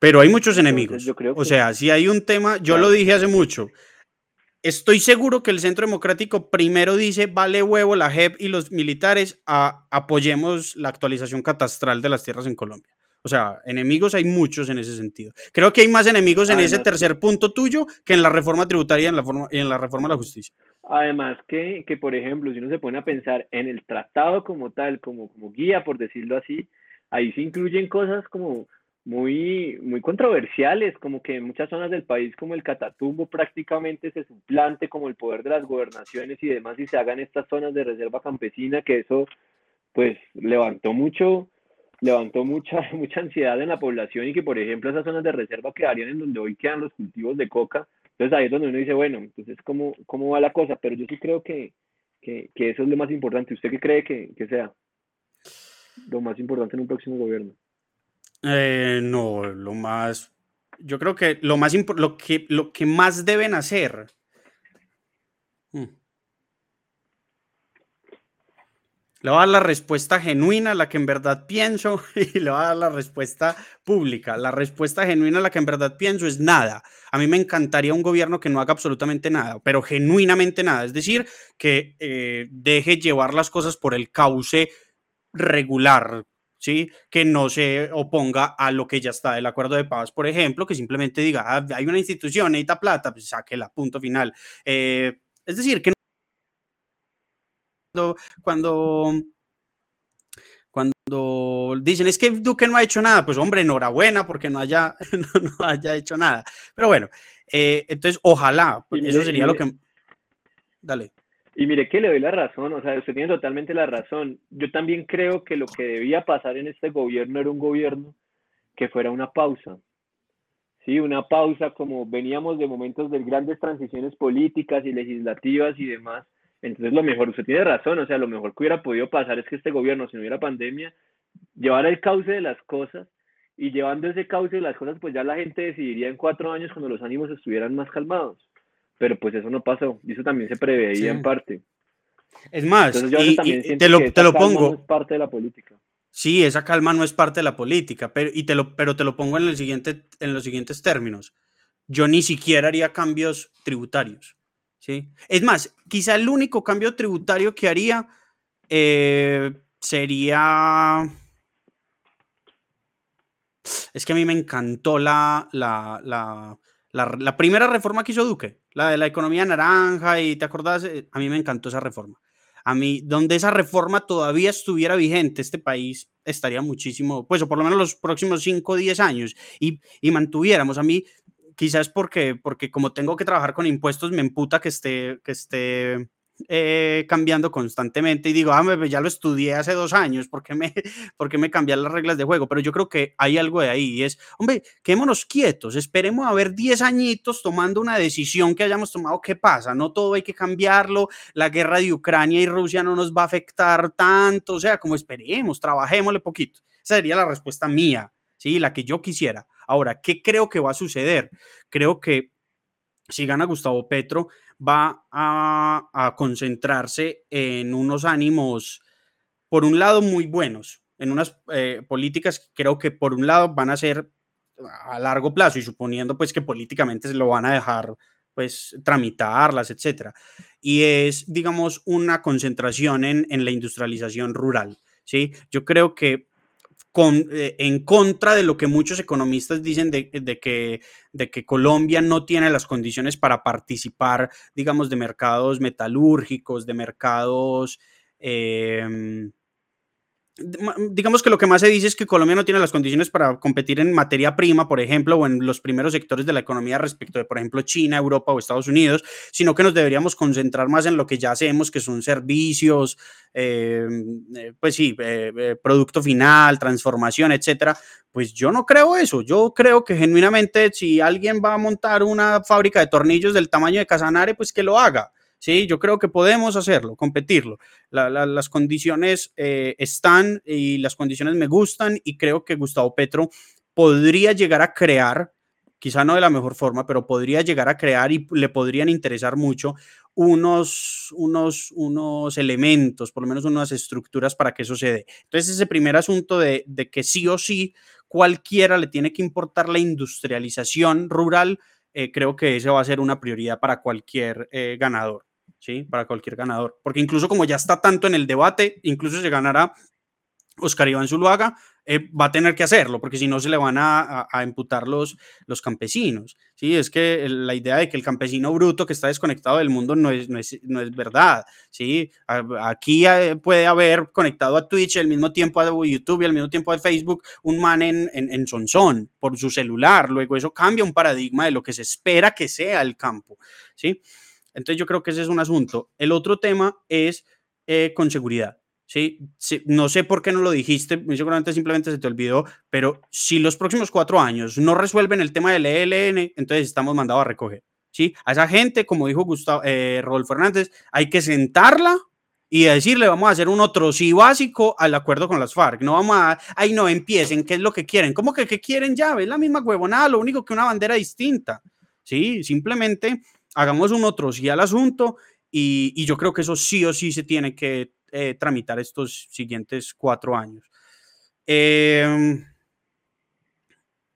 Pero hay muchos enemigos. O sea, si hay un tema, yo lo dije hace mucho, estoy seguro que el Centro Democrático primero dice, vale huevo la JEP y los militares, a, apoyemos la actualización catastral de las tierras en Colombia. O sea, enemigos hay muchos en ese sentido. Creo que hay más enemigos en ese tercer punto tuyo que en la reforma tributaria y en la, forma, en la reforma de la justicia. Además que, que, por ejemplo, si uno se pone a pensar en el tratado como tal, como, como guía, por decirlo así, ahí se incluyen cosas como muy, muy controversiales, como que en muchas zonas del país como el Catatumbo prácticamente se suplante como el poder de las gobernaciones y demás y se hagan estas zonas de reserva campesina, que eso pues levantó mucho, levantó mucha, <laughs> mucha ansiedad en la población y que por ejemplo esas zonas de reserva quedarían en donde hoy quedan los cultivos de coca. Entonces ahí es donde uno dice, bueno, entonces cómo, cómo va la cosa, pero yo sí creo que, que, que eso es lo más importante. ¿Usted qué cree que, que sea lo más importante en un próximo gobierno? Eh, no, lo más, yo creo que lo más lo que, lo que más deben hacer. Mm. Le voy a dar la respuesta genuina, la que en verdad pienso, <laughs> y le voy a dar la respuesta pública. La respuesta genuina, la que en verdad pienso, es nada. A mí me encantaría un gobierno que no haga absolutamente nada, pero genuinamente nada. Es decir, que eh, deje llevar las cosas por el cauce regular, ¿sí? Que no se oponga a lo que ya está del acuerdo de paz, por ejemplo, que simplemente diga, ah, hay una institución, necesita plata, pues sáquela, punto final. Eh, es decir, que cuando, cuando, cuando dicen, es que Duque no ha hecho nada, pues hombre, enhorabuena porque no haya, <laughs> no, haya hecho nada. Pero bueno, eh, entonces ojalá, pues, eso sería lo que... Dale. Y mire que le doy la razón, o sea, usted tiene totalmente la razón. Yo también creo que lo que debía pasar en este gobierno era un gobierno que fuera una pausa. Sí, una pausa como veníamos de momentos de grandes transiciones políticas y legislativas y demás. Entonces lo mejor, usted tiene razón, o sea, lo mejor que hubiera podido pasar es que este gobierno, si no hubiera pandemia, llevara el cauce de las cosas y llevando ese cauce de las cosas, pues ya la gente decidiría en cuatro años cuando los ánimos estuvieran más calmados pero pues eso no pasó y eso también se preveía en parte. Es más, te lo, te lo pongo. es parte de la política. Sí, esa calma no es parte de la política, pero, y te lo, pero te lo pongo en, el siguiente, en los siguientes términos. Yo ni siquiera haría cambios tributarios. ¿sí? Es más, quizá el único cambio tributario que haría eh, sería... Es que a mí me encantó la, la, la, la, primera reforma que hizo Duque, la de la economía naranja, y te acordás, eh, a mí me encantó esa reforma. A mí, donde esa reforma todavía estuviera vigente, este país estaría muchísimo, pues, o por lo menos los próximos 5 o 10 años, y, y mantuviéramos. A mí, quizás porque, porque como tengo que trabajar con impuestos, me emputa que esté, que esté eh, cambiando constantemente y digo, ah, ya lo estudié hace dos años, ¿por qué, me, <laughs> ¿por me cambian las reglas de juego? Pero yo creo que hay algo de ahí y es, hombre, quedémonos quietos, esperemos a ver 10 añitos tomando una decisión que hayamos tomado, ¿qué pasa? No todo hay que cambiarlo, la guerra de Ucrania y Rusia no nos va a afectar tanto, o sea, como esperemos, trabajémosle poquito. Esa sería la respuesta mía, ¿sí? La que yo quisiera. Ahora, ¿qué creo que va a suceder? Creo que si gana Gustavo Petro, va a, concentrarse en unos ánimos por un lado, muy buenos, en unas eh, políticas que creo que por un lado van a ser a largo plazo y suponiendo pues que políticamente se lo van a dejar pues tramitarlas, etcétera. Y es, digamos, una concentración en, en la industrialización rural, ¿sí? Yo creo que con, eh, en contra de lo que muchos economistas dicen de, que, de que Colombia no tiene las condiciones para participar, digamos, de mercados metalúrgicos, de mercados... Em, digamos que lo que más se dice es que Colombia no tiene las condiciones para competir en materia prima, por ejemplo, o en los primeros sectores de la economía respecto de, por ejemplo, China, Europa o Estados Unidos, sino que nos deberíamos concentrar más en lo que ya hacemos, que son servicios, eh, eh, pues sí, eh, producto final, transformación, etcétera. Pues yo no creo eso. Yo creo que genuinamente si alguien va a montar una fábrica de tornillos del tamaño de Casanare, pues que lo haga Sí, yo creo que podemos hacerlo, competirlo. las condiciones eh, están y las condiciones me gustan y creo que Gustavo Petro podría llegar a crear, quizá no de la mejor forma, pero podría llegar a crear y le podrían interesar mucho unos, unos, unos elementos, por lo menos unas estructuras para que eso se dé. Entonces, ese primer asunto de, que sí o sí cualquiera le tiene que importar la industrialización rural, eh, creo que ese va a ser una prioridad para cualquier eh, ganador. ¿Sí? Para cualquier ganador. Porque incluso como ya está tanto en el debate, incluso se ganará Oscar Iván Zuluaga, eh, va a tener que hacerlo, porque si no se le van a, a, imputar los, los campesinos. ¿sí? Es que la idea de que el campesino bruto que está desconectado del mundo no es, no es, no es verdad. ¿sí? Aquí eh, puede haber conectado a Twitch al mismo tiempo a YouTube y al mismo tiempo a Facebook un man en, en, en Sonsón por su celular. Luego eso cambia un paradigma de lo que se espera que sea el campo. ¿sí? Entonces yo creo que ese es un asunto. El otro tema es eh, con seguridad. ¿sí? No sé por qué no lo dijiste, seguramente simplemente se te olvidó, pero si los próximos cuatro años no resuelven el tema del ELN, entonces estamos mandados a recoger. ¿sí? A esa gente, como dijo Gustavo, eh, Rodolfo Fernández, hay que sentarla y decirle, vamos a hacer un otro sí básico al acuerdo con las FARC. No vamos a, ahí no empiecen, ¿qué es lo que quieren? ¿Cómo que qué quieren ya? Es la misma huevonada, lo único que una bandera distinta. Sí, simplemente hagamos un otro sí al asunto y, yo creo que eso sí o sí se tiene que eh, tramitar estos siguientes cuatro años. Em,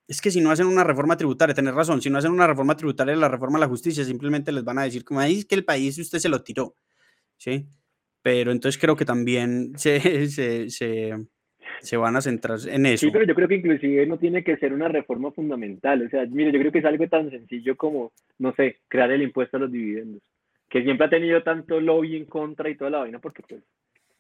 es que si no hacen una reforma tributaria, tenés razón, si no hacen una reforma tributaria, la reforma a la justicia, simplemente les van a decir, como es que el país usted se lo tiró, ¿sí? Pero entonces creo que también <laughs> se se van a centrar en eso. Sí, pero yo creo que inclusive no tiene que ser una reforma fundamental. O sea, mire, yo creo que es algo tan sencillo como, no sé, crear el impuesto a los dividendos, que siempre ha tenido tanto lobby en contra y toda la vaina, porque pues,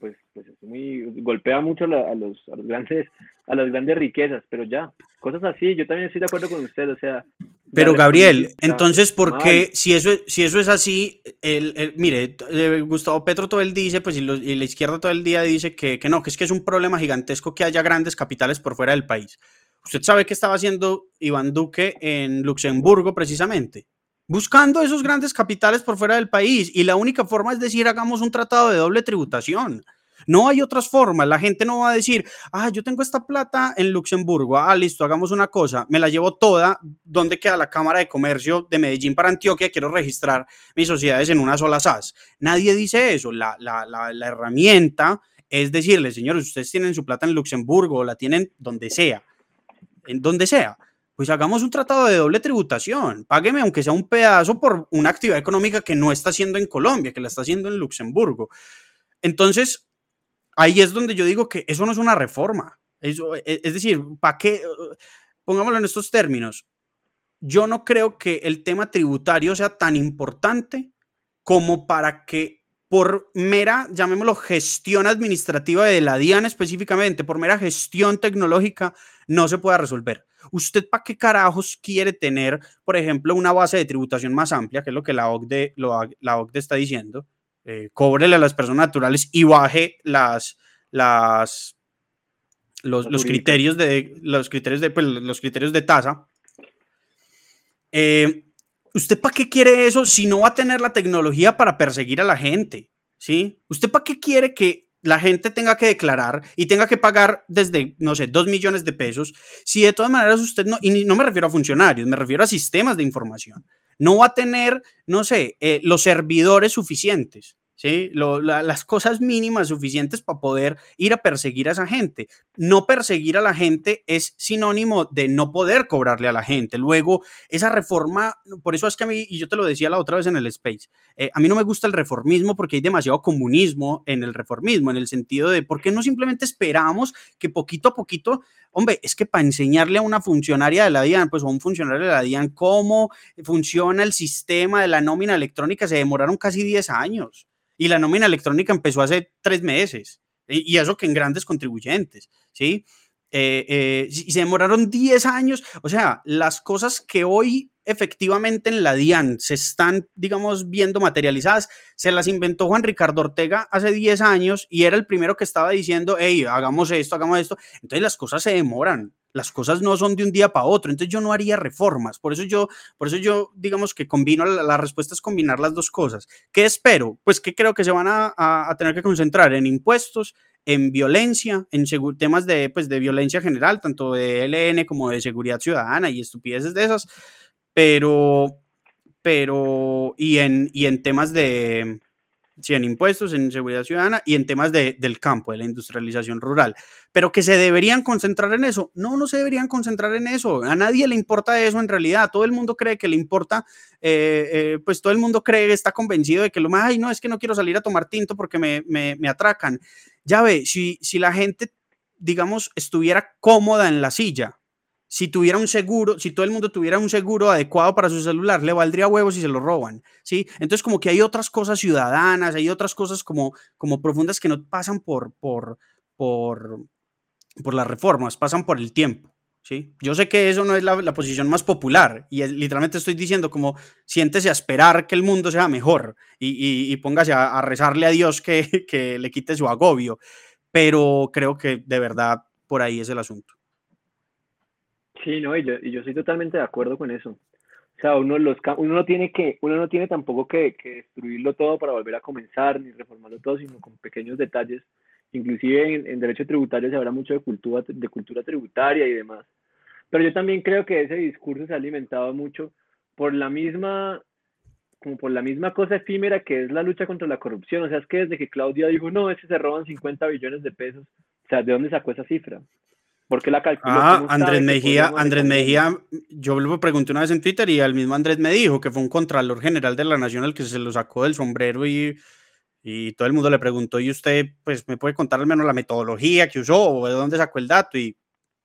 pues, pues es muy, golpea mucho a, los, a, los grandes, a las grandes riquezas, pero ya, cosas así, yo también estoy de acuerdo con usted, o sea, pero Gabriel, entonces, ¿por qué, si eso, si eso es así, el, mire, eh, Gustavo Petro todo el día dice, pues, y, la izquierda todo el día dice que, que, no, que es que es un problema gigantesco que haya grandes capitales por fuera del país. ¿Usted sabe qué estaba haciendo Iván Duque en Luxemburgo precisamente? Buscando esos grandes capitales por fuera del país. Y la única forma es decir, hagamos un tratado de doble tributación. No hay otras formas. La gente no va a decir, ah, yo tengo esta plata en Luxemburgo. Ah, listo, hagamos una cosa. Me la llevo toda. ¿Dónde queda la Cámara de Comercio de Medellín para Antioquia? Quiero registrar mis sociedades en una sola SAS. Nadie dice eso. La, la, la, herramienta es decirle, señores, ustedes tienen su plata en Luxemburgo o la tienen donde sea. En donde sea pues hagamos un tratado de doble tributación. Págueme aunque sea un pedazo por una actividad económica que no está haciendo en Colombia, que la está haciendo en Luxemburgo. Entonces, ahí es donde yo digo que eso no es una reforma. E, es decir, ¿para qué? Pongámoslo en estos términos. Yo no creo que el tema tributario sea tan importante como para que por mera, llamémoslo, gestión administrativa de la DIAN específicamente, por mera gestión tecnológica, no se pueda resolver. ¿Usted para qué carajos quiere tener, por ejemplo, una base de tributación más amplia, que es lo que la OCDE, la OCDE está diciendo? Eh, cóbrele a las personas naturales y baje las, las, los, los criterios de los criterios de pues, los criterios de tasa. Eh, ¿Usted para qué quiere eso si no va a tener la tecnología para perseguir a la gente? ¿Sí? ¿Usted para qué quiere que la gente tenga que declarar y tenga que pagar desde, no sé, dos millones de pesos, si de todas maneras usted no, y no me refiero a funcionarios, me refiero a sistemas de información, no va a tener, no sé, eh, los servidores suficientes. ¿Sí? las cosas mínimas suficientes para poder ir a perseguir a esa gente. No perseguir a la gente es sinónimo de no poder cobrarle a la gente. Luego, esa reforma, por eso es que a mí, y yo te lo decía la otra vez en el Space, eh, a mí no me gusta el reformismo porque hay demasiado comunismo en el reformismo, en el sentido de por qué no simplemente esperamos que poquito a poquito, hombre, es que para enseñarle a una funcionaria de la DIAN, pues a un funcionario de la DIAN cómo funciona el sistema de la nómina electrónica, se demoraron casi 10 años y la nómina electrónica empezó hace tres meses, y, eso que en grandes contribuyentes, ¿sí? Eh, eh, y se demoraron 10 años, o sea, las cosas que hoy efectivamente en la DIAN se están, digamos, viendo materializadas, se las inventó Juan Ricardo Ortega hace 10 años y era el primero que estaba diciendo, hey, hagamos esto, hagamos esto. Entonces las cosas se demoran, las cosas no son de un día para otro, entonces yo no haría reformas. Por eso yo, por eso yo digamos que combino, la, respuesta es combinar las dos cosas. ¿Qué espero? Pues que creo que se van a, a, tener que concentrar en impuestos, en violencia, en temas de, pues, de violencia general, tanto de LN como de seguridad ciudadana y estupideces de esas pero, pero, y en, y en temas de, sí, en impuestos, en seguridad ciudadana y en temas de, del campo, de la industrialización rural. Pero que se deberían concentrar en eso. No, no se deberían concentrar en eso. A nadie le importa eso en realidad. Todo el mundo cree que le importa, eh, eh, pues todo el mundo cree, está convencido de que lo más, ay, no, es que no quiero salir a tomar tinto porque me, me, me atracan. Ya ve, si, si la gente, digamos, estuviera cómoda en la silla, si tuviera un seguro, si todo el mundo tuviera un seguro adecuado para su celular, le valdría huevos si se lo roban, ¿sí? Entonces como que hay otras cosas ciudadanas, hay otras cosas como, como profundas que no pasan por, por, por, por las reformas, pasan por el tiempo, ¿sí? Yo sé que eso no es la, posición más popular y literalmente estoy diciendo como siéntese a esperar que el mundo sea mejor y, y, póngase a, a, rezarle a Dios que, <laughs> que le quite su agobio, pero creo que de verdad por ahí es el asunto. Sí, no, y yo, y yo estoy totalmente de acuerdo con eso. O sea, uno, los, uno, no tiene que, uno no tiene tampoco que, que destruirlo todo para volver a comenzar, ni reformarlo todo, sino con pequeños detalles. Inclusive en, en derecho tributario se habla mucho de cultura, de cultura tributaria y demás. Pero yo también creo que ese discurso se ha alimentado mucho por la misma, como por la misma cosa efímera que es la lucha contra la corrupción. O sea, es que desde que Claudia dijo, no, ese se roban 50 billones de pesos, o sea, ¿de dónde sacó esa cifra? Porque la calculó? Ah, Andrés Mejía, Andrés Mejía, yo le pregunté una vez en Twitter y el mismo Andrés me dijo que fue un contralor general de la Nación el que se lo sacó del sombrero y, y todo el mundo le preguntó, ¿y usted pues me puede contar al menos la metodología que usó o de dónde sacó el dato? Y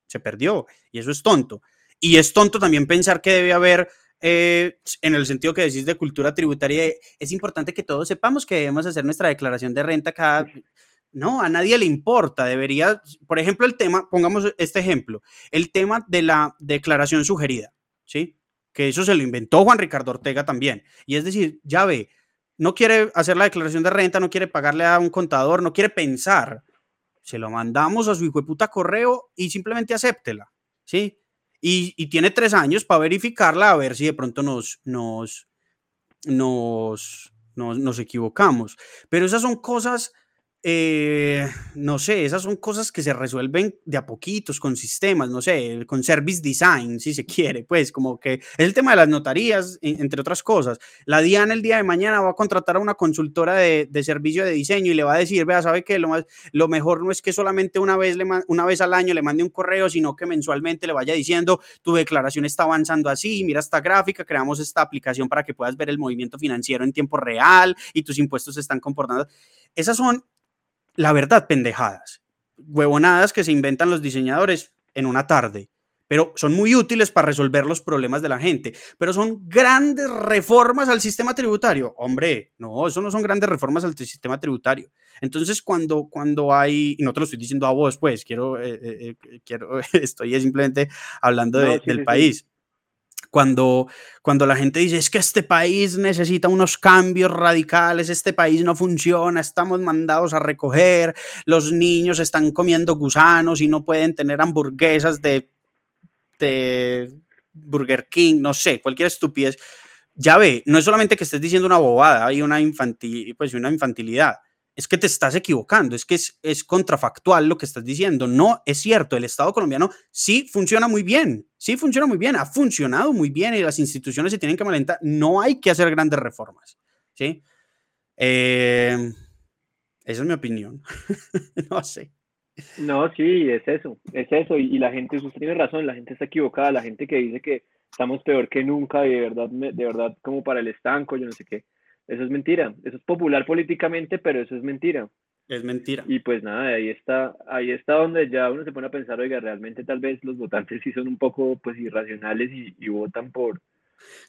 se perdió. Y eso es tonto. Y es tonto también pensar que debe haber eh, en el sentido que decís de cultura tributaria, es importante que todos sepamos que debemos hacer nuestra declaración de renta cada... No, a nadie le importa. Debería, por ejemplo, el tema, pongamos este ejemplo, el tema de la declaración sugerida, ¿sí? Que eso se lo inventó Juan Ricardo Ortega también. Y es decir, ya ve, no quiere hacer la declaración de renta, no quiere pagarle a un contador, no quiere pensar. Se lo mandamos a su hijo de puta correo y simplemente acéptela, ¿sí? Y, y tiene tres años para verificarla a ver si de pronto nos, nos, nos, nos, nos equivocamos. Pero esas son cosas eh, no sé, esas son cosas que se resuelven de a poquitos con sistemas, no sé, con service design, si se <laughs> quiere, pues como que es el tema de las notarías, entre otras cosas. La DIAN el día de mañana va a contratar a una consultora de, servicio de diseño y le va a decir, vea, sabe que lo, lo mejor no es que solamente una vez, una vez al año le mande un correo, sino que mensualmente le vaya diciendo, tu declaración está avanzando así, mira esta gráfica, creamos esta aplicación para que puedas ver el movimiento financiero en tiempo real y tus impuestos se están comportando. Esas son la verdad, pendejadas, huevonadas que se inventan los diseñadores en una tarde, pero son muy útiles para resolver los problemas de la gente. Pero son grandes reformas al sistema tributario. Hombre, no, eso no son grandes reformas al sistema tributario. Entonces, cuando, cuando hay, y no te lo estoy diciendo a vos, pues, quiero, eh, eh, eh, quiero <laughs> estoy simplemente hablando del país cuando, cuando la gente dice es que este país necesita unos cambios radicales, este país no funciona, estamos mandados a recoger, los niños están comiendo gusanos y no pueden tener hamburguesas de, de Burger King, no sé, cualquier estupidez. Ya ve, no es solamente que estés diciendo una bobada, hay una, infantil, pues una infantilidad es que te estás equivocando, es que es, contrafactual lo que estás diciendo. No es cierto, el Estado colombiano sí funciona muy bien, sí funciona muy bien, ha funcionado muy bien y las instituciones se tienen que malentar. No hay que hacer grandes reformas, ¿sí? Eh, esa es mi opinión. <laughs> no sé. No, sí, es eso, es eso. Y, la gente, usted tiene razón, la gente está equivocada, la gente que dice que estamos peor que nunca y de verdad, de verdad como para el estanco, yo no sé qué. Eso es mentira. Eso es popular políticamente, pero eso es mentira. Es mentira. Y pues nada, ahí está, ahí está donde ya uno se pone a pensar, oiga, realmente tal vez los votantes sí son un poco pues irracionales y, votan por...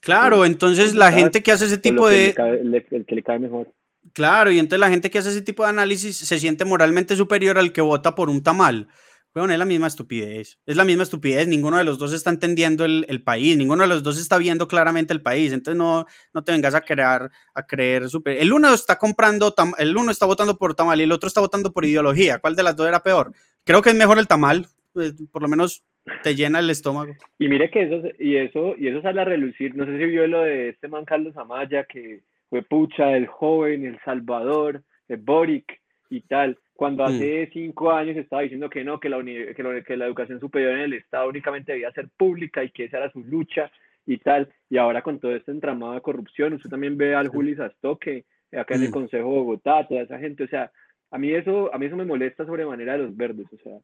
Claro, entonces la gente que hace ese tipo de... el que le cae mejor. Claro, y entonces la gente que hace ese tipo de análisis se siente moralmente superior al que vota por un tamal. Bueno, es la misma estupidez. Es la misma estupidez. Ninguno de los dos está entendiendo el, país. Ninguno de los dos está viendo claramente el país. Entonces no, no te vengas a crear, a creer super. El uno está comprando, el uno está votando por tamal y el otro está votando por ideología. ¿Cuál de las dos era peor? Creo que es mejor el tamal. Pues, por lo menos te llena el estómago. Y mire que eso, y eso, y eso sale a relucir. No sé si vio lo de este man Carlos Amaya que fue pucha, el joven, el Salvador, el Boric y tal, cuando mm. hace cinco años estaba diciendo que no, que la, que, la educación superior en el Estado únicamente debía ser pública y que esa era su lucha y tal, y ahora con todo este entramado de corrupción, usted también ve al Juli Sastoque, acá en el mm. Consejo de Bogotá, toda esa gente, o sea, a mí eso, a mí eso me molesta sobremanera de los verdes, o sea,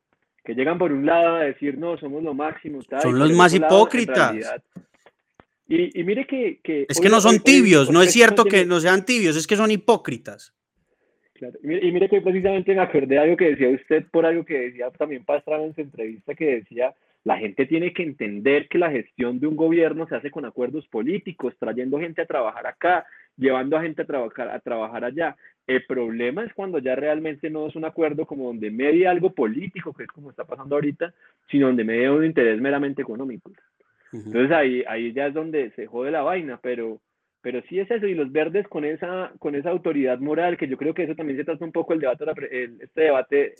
que llegan por un lado a decir, no, somos lo máximo, tal, son los más hipócritas. Y, mire que... es que no son tibios, no es cierto que no sean tibios, es que son hipócritas. Y, mire, que precisamente me acordé de algo que decía usted por algo que decía también Pastrana en su entrevista, que decía, la gente tiene que entender que la gestión de un gobierno se hace con acuerdos políticos, trayendo gente a trabajar acá, llevando a gente a trabajar, a trabajar allá. El problema es cuando ya realmente no es un acuerdo como donde media algo político, que es como está pasando ahorita, sino donde media un interés meramente económico. Entonces ahí, ahí ya es donde se jode la vaina, pero, pero sí es eso, y los verdes con esa, con esa autoridad moral, que yo creo que eso también se trata un poco el debate, este debate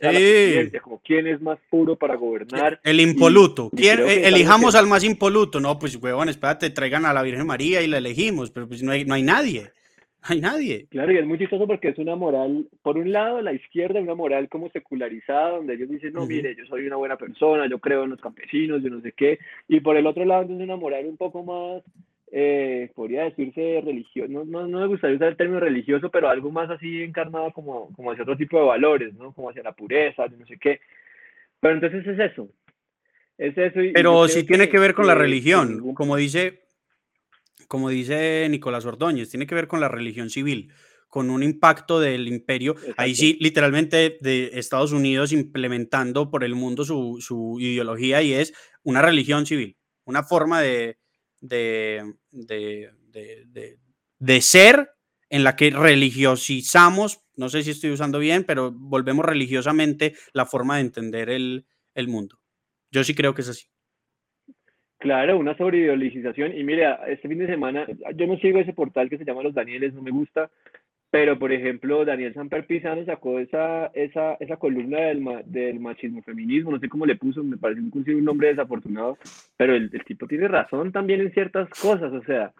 como quién es más puro para gobernar. El impoluto, ¿Quién, eh, elijamos al más impoluto, no, pues huevón, espérate, traigan a la Virgen María y la elegimos, pero pues no hay, no hay nadie hay nadie. Claro, y es muy chistoso porque es una moral, por un lado, la izquierda, una moral como secularizada, donde ellos dicen, no, mire, yo soy una buena persona, yo creo en los campesinos, yo no sé qué, y por el otro lado, es una moral un poco más, eh, podría decirse religioso, no, no, no, me gustaría usar el término religioso, pero algo más así encarnado como, como hacia otro tipo de valores, ¿no? Como hacia la pureza, no sé qué. Pero entonces es eso. Es eso. pero si tiene que ver con la religión, como dice como dice Nicolás Ordóñez, tiene que ver con la religión civil, con un impacto del imperio, ahí sí, literalmente de Estados Unidos implementando por el mundo su, ideología y es una religión civil, una forma de, de, de, ser en la que religiosizamos, no sé si estoy usando bien, pero volvemos religiosamente la forma de entender el, el mundo. Yo sí creo que es así. Claro, una sobreideologización. Y mira, este fin de semana, yo no sigo ese portal que se llama Los Danieles, no me gusta, pero por ejemplo, Daniel Samper Pizano sacó esa, esa, esa columna del, del machismo feminismo, no sé cómo le puso, me parece un nombre desafortunado, pero el, el tipo tiene razón también en ciertas cosas, o sea,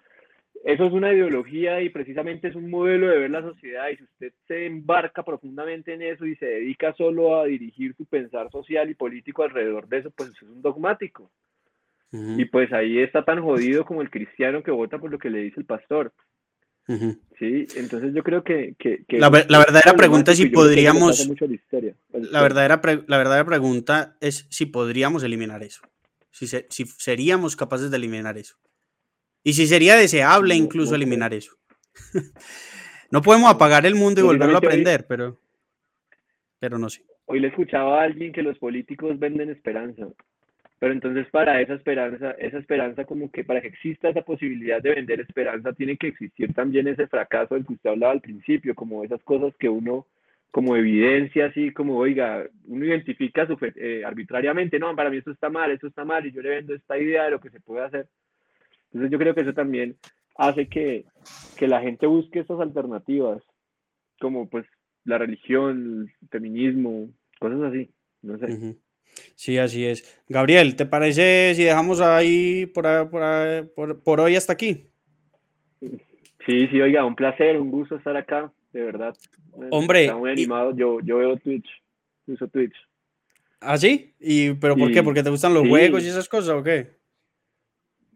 eso es una ideología y precisamente es un modelo de ver la sociedad y si usted se embarca profundamente en eso y se dedica solo a dirigir su pensar social y político alrededor de eso, pues eso es un dogmático. Y pues ahí está tan jodido como el cristiano que vota por lo que le dice el pastor. Sí, entonces yo creo que... la, verdadera pregunta es si podríamos... La, verdadera la verdadera pregunta es si podríamos eliminar eso. Si, si seríamos capaces de eliminar eso. Y si sería deseable incluso eliminar eso. <laughs> no podemos apagar el mundo y volverlo a aprender, pero, pero no sé. Hoy le escuchaba a alguien que los políticos venden esperanza. Pero entonces para esa esperanza, esa esperanza como que para que exista esa posibilidad de vender esperanza, tiene que existir también ese fracaso del que usted hablaba al principio, como esas cosas que uno como evidencia, así como, oiga, uno identifica su, eh, arbitrariamente, no, para mí esto está mal, esto está mal, y yo le vendo esta idea de lo que se puede hacer. Entonces yo creo que eso también hace que, que la gente busque estas alternativas, como pues la religión, el feminismo, cosas así, no sé. Sí, así es. Gabriel, ¿te parece si dejamos ahí por, por, por, hoy hasta aquí? Sí, sí, oiga, un placer, un gusto estar acá, de verdad. Hombre. Está muy animado, yo, yo veo Twitch, uso Twitch. ¿Ah, sí? ¿Y, ¿Pero por qué? ¿Porque te gustan los juegos y esas cosas o qué?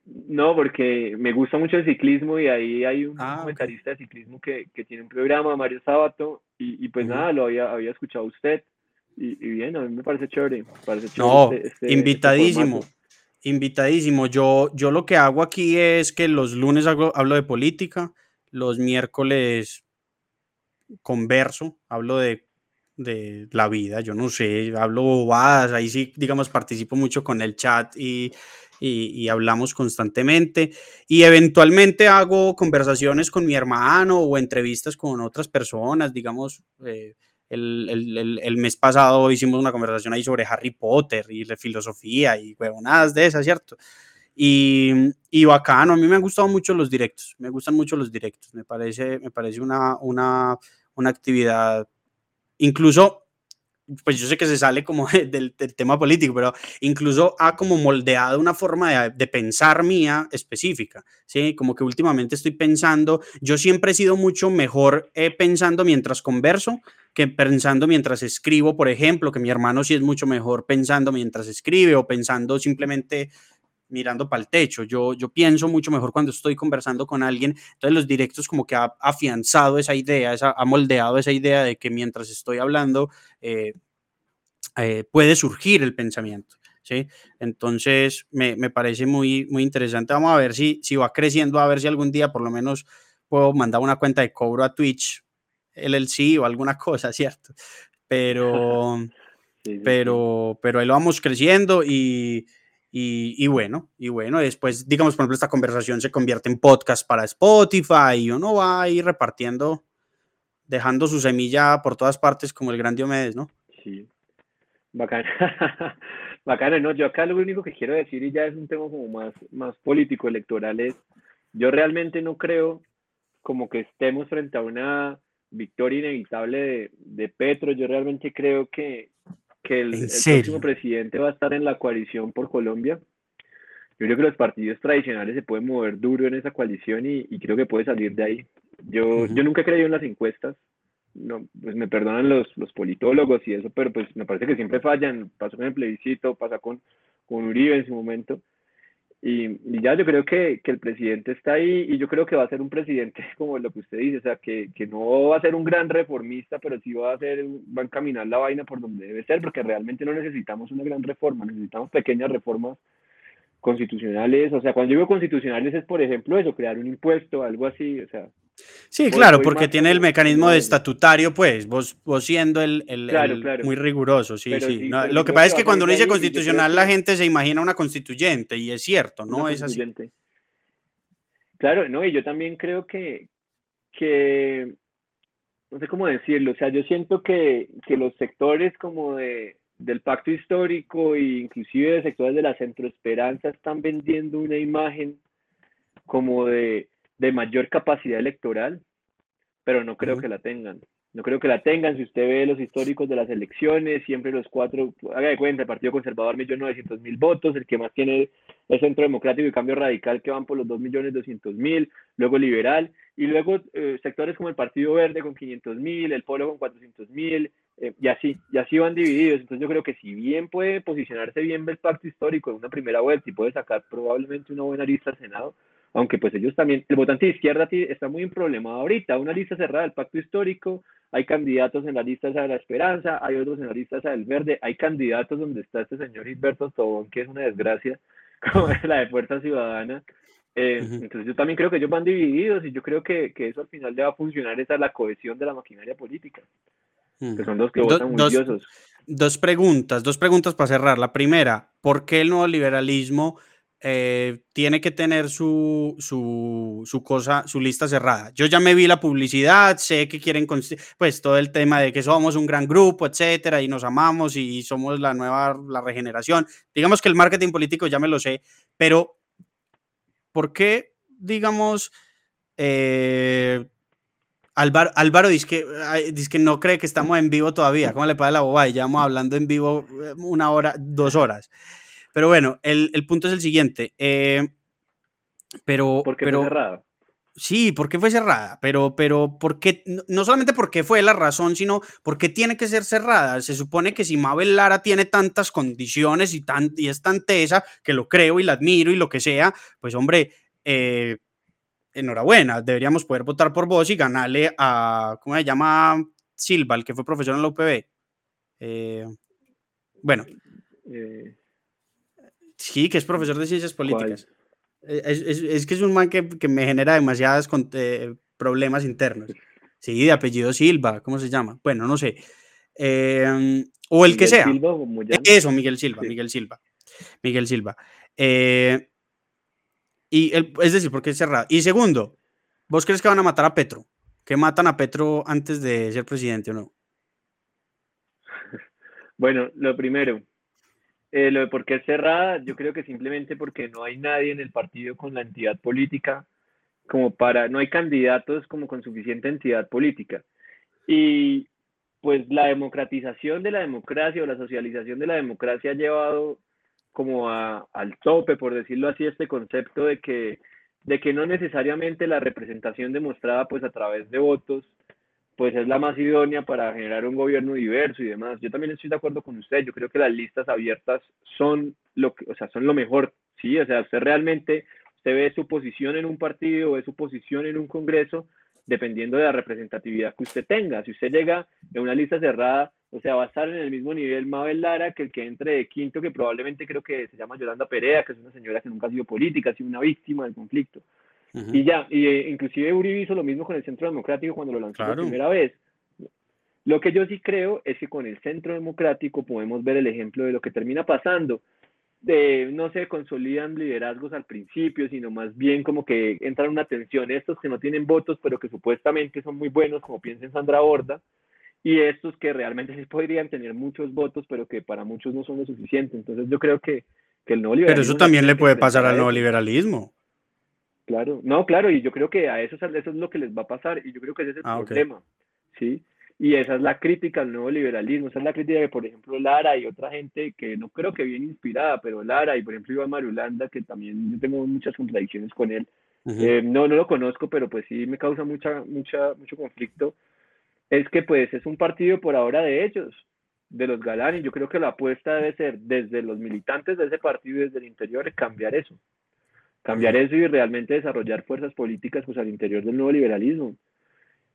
No, porque me gusta mucho el ciclismo y ahí hay un Ah, comentarista de ciclismo que, que tiene un programa, Mario Sábato, y, y pues nada, lo había, había escuchado usted. Y, y bien, a mí me parece chévere. parece chévere No, este- este- este invitadísimo. formato. Invitadísimo. Yo, yo lo que hago aquí es que los lunes hago- hablo de política, los miércoles converso, hablo de, de la vida, yo no sé, hablo bobadas, ahí sí, digamos, participo mucho con el chat y, y, y hablamos constantemente. Y eventualmente hago conversaciones con mi hermano o entrevistas con otras personas, digamos. eh, el, el- el- mes pasado hicimos una conversación ahí sobre Harry Potter y de filosofía y huevonadas de esas, ¿cierto? Y, y bacano, a mí me han gustado mucho los directos, me gustan mucho los directos, me parece, me parece una, una, una actividad, incluso, pues yo sé que se sale como <laughs> del, tema político, pero incluso ha como moldeado una forma de, de pensar mía específica, ¿sí? Como que últimamente estoy pensando, yo siempre he sido mucho mejor eh, pensando mientras converso que pensando mientras escribo, por ejemplo, que mi hermano sí es mucho mejor pensando mientras escribe o pensando simplemente mirando para el techo. Yo, yo pienso mucho mejor cuando estoy conversando con alguien. Entonces los directos como que ha afianzado esa idea, esa, ha moldeado esa idea de que mientras estoy hablando eh, eh, puede surgir el pensamiento. ¿sí? Entonces me, me, parece muy, muy interesante. Vamos a ver si, si va creciendo, a ver si algún día por lo menos puedo mandar una cuenta de cobro a Twitch, LLC o alguna <laughs> cosa, ¿cierto? <laughs> Pero, sí, sí, pero, pero ahí lo vamos creciendo y, y, bueno, y bueno, después, digamos, por ejemplo, esta conversación se convierte en podcast para Spotify y uno va ahí repartiendo, dejando su semilla por todas partes como el gran Diomedes, ¿no? Sí, bacano. <laughs> bacano, no, yo acá lo único que quiero decir y ya es un tema como más, más político, electoral, es, yo realmente no creo como que estemos frente a una victoria inevitable de, de Petro, yo realmente creo que, que el, el próximo presidente va a estar en la coalición por Colombia. Yo creo que los partidos tradicionales se pueden mover duro en esa coalición y, y creo que puede salir de ahí. Yo, uh -huh. yo nunca he creído en las encuestas, no, pues me perdonan los, los politólogos y eso, pero pues me parece que siempre fallan. Pasó con el plebiscito, pasa con, con Uribe en su momento. Y, ya yo creo que, que, el presidente está ahí y yo creo que va a ser un presidente <laughs> como lo que usted dice, o sea, que, que, no va a ser un gran reformista, pero sí va a, ser, va a encaminar la vaina por donde debe ser, porque realmente no necesitamos una gran reforma, necesitamos pequeñas reformas constitucionales, o sea, cuando digo constitucionales es, por ejemplo, eso, crear un impuesto, algo así, o sea. Sí, claro, porque tiene el mecanismo de estatutario, pues, vos, vos siendo el, el, claro, el claro. muy riguroso, sí, pero sí. sí no, pero lo que pasa es que cuando uno dice constitucional, la gente se imagina una constituyente, y es cierto, no es así. Claro, no, y yo también creo que, que, no sé cómo decirlo, o sea, yo siento que, que los sectores como de, del pacto histórico e inclusive de sectores de la centroesperanza están vendiendo una imagen como de, de mayor capacidad electoral, pero no creo que la tengan. No creo que la tengan. Si usted ve los históricos de las elecciones, siempre los cuatro, haga de cuenta, el Partido Conservador, 1.900.000 votos, el que más tiene es Centro Democrático y Cambio Radical, que van por los 2.200.000, luego Liberal, y luego eh, sectores como el Partido Verde con 500.000, el Polo con 400.000, eh, y así, y así van divididos. Entonces yo creo que si bien puede posicionarse bien el pacto histórico en una primera vuelta y puede sacar probablemente una buena lista al Senado, aunque pues ellos también, el votante de izquierda está muy problemado ahorita, una lista cerrada del pacto histórico, hay candidatos en la lista esa de la esperanza, hay otros en la lista esa del verde, hay candidatos donde está este señor Gilberto Tobón, que es una desgracia, <laughs> como es la de Fuerza Ciudadana. Eh. Entonces yo también creo que ellos van divididos y yo creo que, que eso al final le va a funcionar, esa es la cohesión de la maquinaria política, que son los que Do- votan dos- juiciosos. Dos preguntas, dos preguntas para cerrar. La primera, ¿por qué el nuevo liberalismo eh, tiene que tener su, su, su cosa, su lista cerrada? Yo ya me vi la publicidad, sé que quieren, pues todo el tema de que somos un gran grupo, etcétera, y nos amamos y somos la nueva, la regeneración. Digamos que el marketing político ya me lo sé, pero ¿por qué, digamos, eh, Álvaro, Álvaro dice que, dice que no cree que estamos en vivo todavía. ¿Cómo le pasa la boba? Y ya vamos hablando en vivo eh, una hora, dos horas. Pero bueno, el, el punto es el siguiente. eh, pero, Porque pero está cerrado. Sí, ¿por qué fue cerrada? Pero, pero, ¿por qué? No solamente porque fue la razón, sino porque tiene que ser cerrada. Se supone que si Mabel Lara tiene tantas condiciones y, tan, y es tan tesa, que lo creo y la admiro y lo que sea, pues hombre, eh, enhorabuena, deberíamos poder votar por vos y ganarle a, ¿cómo se llama? Silva, el que fue profesor en la UPB. Eh, bueno. Eh, sí, que es profesor de ciencias políticas. Es, que es un man que, me genera demasiados eh, problemas internos. Sí, de apellido Silva, ¿cómo se llama? Bueno, no sé. Em, o el que sea. Eso, Miguel Silva, Miguel Silva. Miguel Silva. Eh, y es decir, porque es cerrado. Y segundo, ¿vos crees que van a matar a Petro? ¿Que matan a Petro antes de ser presidente o no? <laughs> Bueno, lo primero, eh, lo de por qué es cerrada, yo creo que simplemente porque no hay nadie en el partido con la entidad política como para, no hay candidatos como con suficiente entidad política. Y pues la democratización de la democracia o la socialización de la democracia ha llevado como a, al tope, por decirlo así, este concepto de que, de que no necesariamente la representación demostrada pues a través de votos pues es la más idónea para generar un gobierno diverso y demás. Yo también estoy de acuerdo con usted, yo creo que las listas abiertas son lo que, o sea, son lo mejor, sí, o sea, usted realmente, usted ve su posición en un partido, ve su posición en un congreso, dependiendo de la representatividad que usted tenga. Si usted llega en una lista cerrada, o sea, va a estar en el mismo nivel Mabel Lara que el que entre de quinto, que probablemente creo que se llama Yolanda Perea, que es una señora que nunca ha sido política, ha sido una víctima del conflicto. Y ya, y eh, inclusive Uribe hizo lo mismo con el Centro Democrático cuando lo lanzó la primera vez. Lo que yo sí creo es que con el Centro Democrático podemos ver el ejemplo de lo que termina pasando. De, no se consolidan liderazgos al principio, sino más bien como que entran una tensión. Estos que no tienen votos, pero que supuestamente son muy buenos, como piensa en Sandra Borda, y estos que realmente sí podrían tener muchos votos, pero que para muchos no son lo suficiente. Entonces yo creo que, que el neoliberalismo... Pero eso también le puede pasar al neoliberalismo. Claro, no, claro, y yo creo que a eso, eso es lo que les va a pasar, y yo creo que ese es el ah, problema, ¿sí? Y esa es la crítica al nuevo liberalismo, esa es la crítica de, por ejemplo, Lara y otra gente que no creo que bien inspirada, pero Lara y, por ejemplo, Iván Marulanda, que también yo tengo muchas contradicciones con él, eh, no, no lo conozco, pero pues sí me causa mucha, mucha, mucho conflicto, es que pues es un partido por ahora de ellos, de los galanes, yo creo que la apuesta debe ser desde los militantes de ese partido y desde el interior cambiar eso, cambiar eso y realmente desarrollar fuerzas políticas pues al interior del nuevo liberalismo.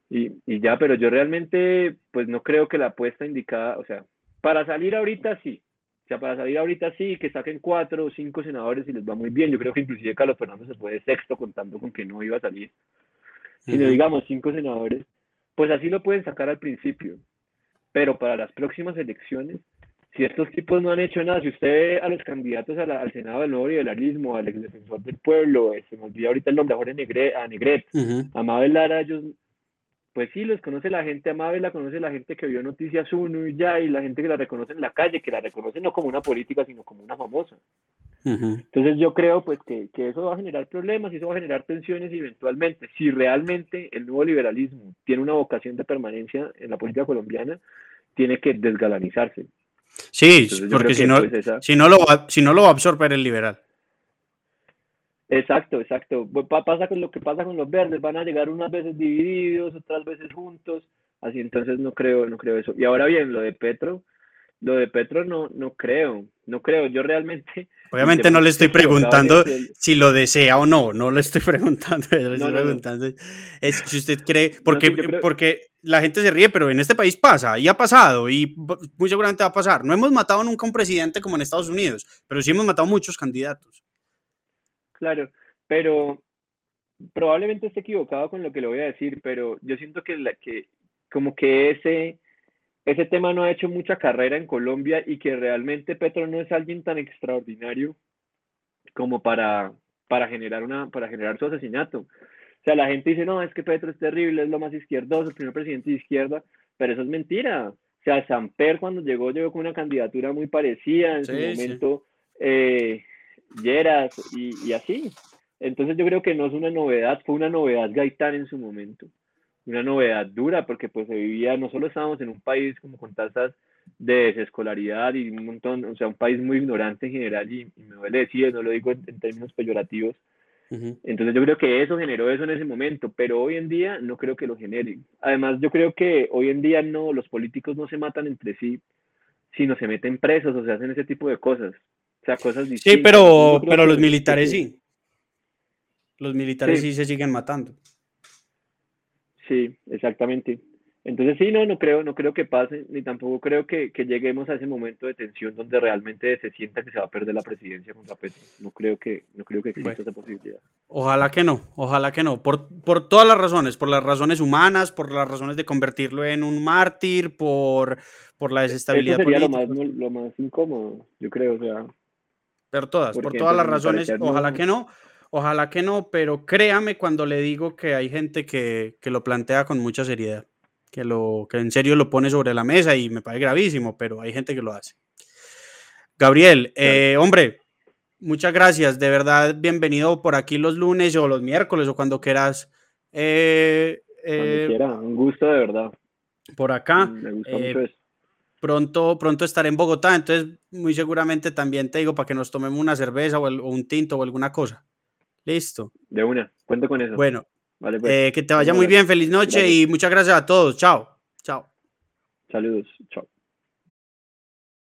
Y, y, ya, pero yo realmente pues no creo que la apuesta indicada, o sea, para salir ahorita sí, o sea, para salir ahorita sí, que saquen cuatro o cinco senadores y les va muy bien. Yo creo que inclusive Carlos Fernández se puede sexto contando con que no iba a salir. Si no digamos cinco senadores, pues así lo pueden sacar al principio. Pero para las próximas elecciones, si estos tipos no han hecho nada, si usted ve a los candidatos al Senado del Nuevo Liberalismo, al ex defensor del pueblo, eh, se me olvida ahorita el nombre, a Jorge Negret, a Negret, a Mabel Lara, ellos, pues sí, los conoce la gente, a Mabel la conoce la gente que vio Noticias 1 y ya, y la gente que la reconoce en la calle, que la reconoce no como una política, sino como una famosa. Entonces yo creo pues que, que, eso va a generar problemas y eso va a generar tensiones eventualmente. Si realmente el nuevo liberalismo tiene una vocación de permanencia en la política colombiana, tiene que desgalanizarse. Sí, porque si no, pues, si, no lo va, si no lo va a absorber el liberal. Exacto, exacto. Pasa con lo que pasa con los verdes, van a llegar unas veces divididos, otras veces juntos, así entonces no creo, no creo eso. Y ahora bien, lo de Petro, lo de Petro no, no creo, no creo. Yo realmente. Obviamente no le estoy preguntando si lo desea o no, no le estoy <laughs> preguntando. Le estoy preguntando es si usted cree, porque, porque la gente se ríe, pero en este país pasa y ha pasado y muy seguramente va a pasar. No hemos matado nunca a un presidente como en Estados Unidos, pero sí hemos matado muchos candidatos. Claro, pero probablemente esté equivocado con lo que le voy a decir, pero yo siento que, la, que como que ese ese tema no ha hecho mucha carrera en Colombia y que realmente Petro no es alguien tan extraordinario como para, para, generar, una, para generar su asesinato. O sea, la gente dice, no, es que Petro es terrible, es lo más izquierdoso, el primer presidente de izquierda, pero eso es mentira. O sea, Samper cuando llegó, llegó con una candidatura muy parecida, en su momento, eh, Lleras y, y así. Entonces yo creo que no es una novedad, fue una novedad Gaitán en su momento una novedad dura, porque pues se vivía, no solo estábamos en un país como con tasas de desescolaridad y un montón, o sea, un país muy ignorante en general, y, me duele decir, no lo digo en, términos peyorativos, Entonces yo creo que eso generó eso en ese momento, pero hoy en día no creo que lo genere. Además, yo creo que hoy en día no, los políticos no se matan entre sí, sino se meten presos o se hacen ese tipo de cosas. O sea, cosas distintas. Sí, pero, pero los militares sí. Los militares sí se siguen matando. Sí, exactamente. Entonces sí, no, no creo, no creo que pase, ni tampoco creo que, lleguemos a ese momento de tensión donde realmente se sienta que se va a perder la presidencia contra Petro. No creo que, no creo que exista esa posibilidad. Ojalá que no, ojalá que no, por, por todas las razones, por las razones humanas, por las razones de convertirlo en un mártir, por, por la desestabilidad Eso sería Lo, más, lo más incómodo, yo creo, o sea. Pero todas, por todas las razones, ojalá que no. Ojalá que no, pero créame cuando le digo que hay gente que, que lo plantea con mucha seriedad que, lo, que en serio lo pone sobre la mesa y me parece gravísimo, pero hay gente que lo hace. Gabriel, eh, hombre, muchas gracias, de verdad, bienvenido por aquí los lunes o los miércoles o cuando quieras. Eh, eh un gusto de verdad. Por acá. Me gusta mucho eso. Pronto, pronto estaré en Bogotá, entonces muy seguramente también te digo para que nos tomemos una cerveza o, o un tinto o alguna cosa. Listo. De una, cuento con eso. Bueno, Vale, pues. Eh, que te vaya muy bien, feliz noche y muchas gracias a todos. Chao. Chao. Saludos. Chao.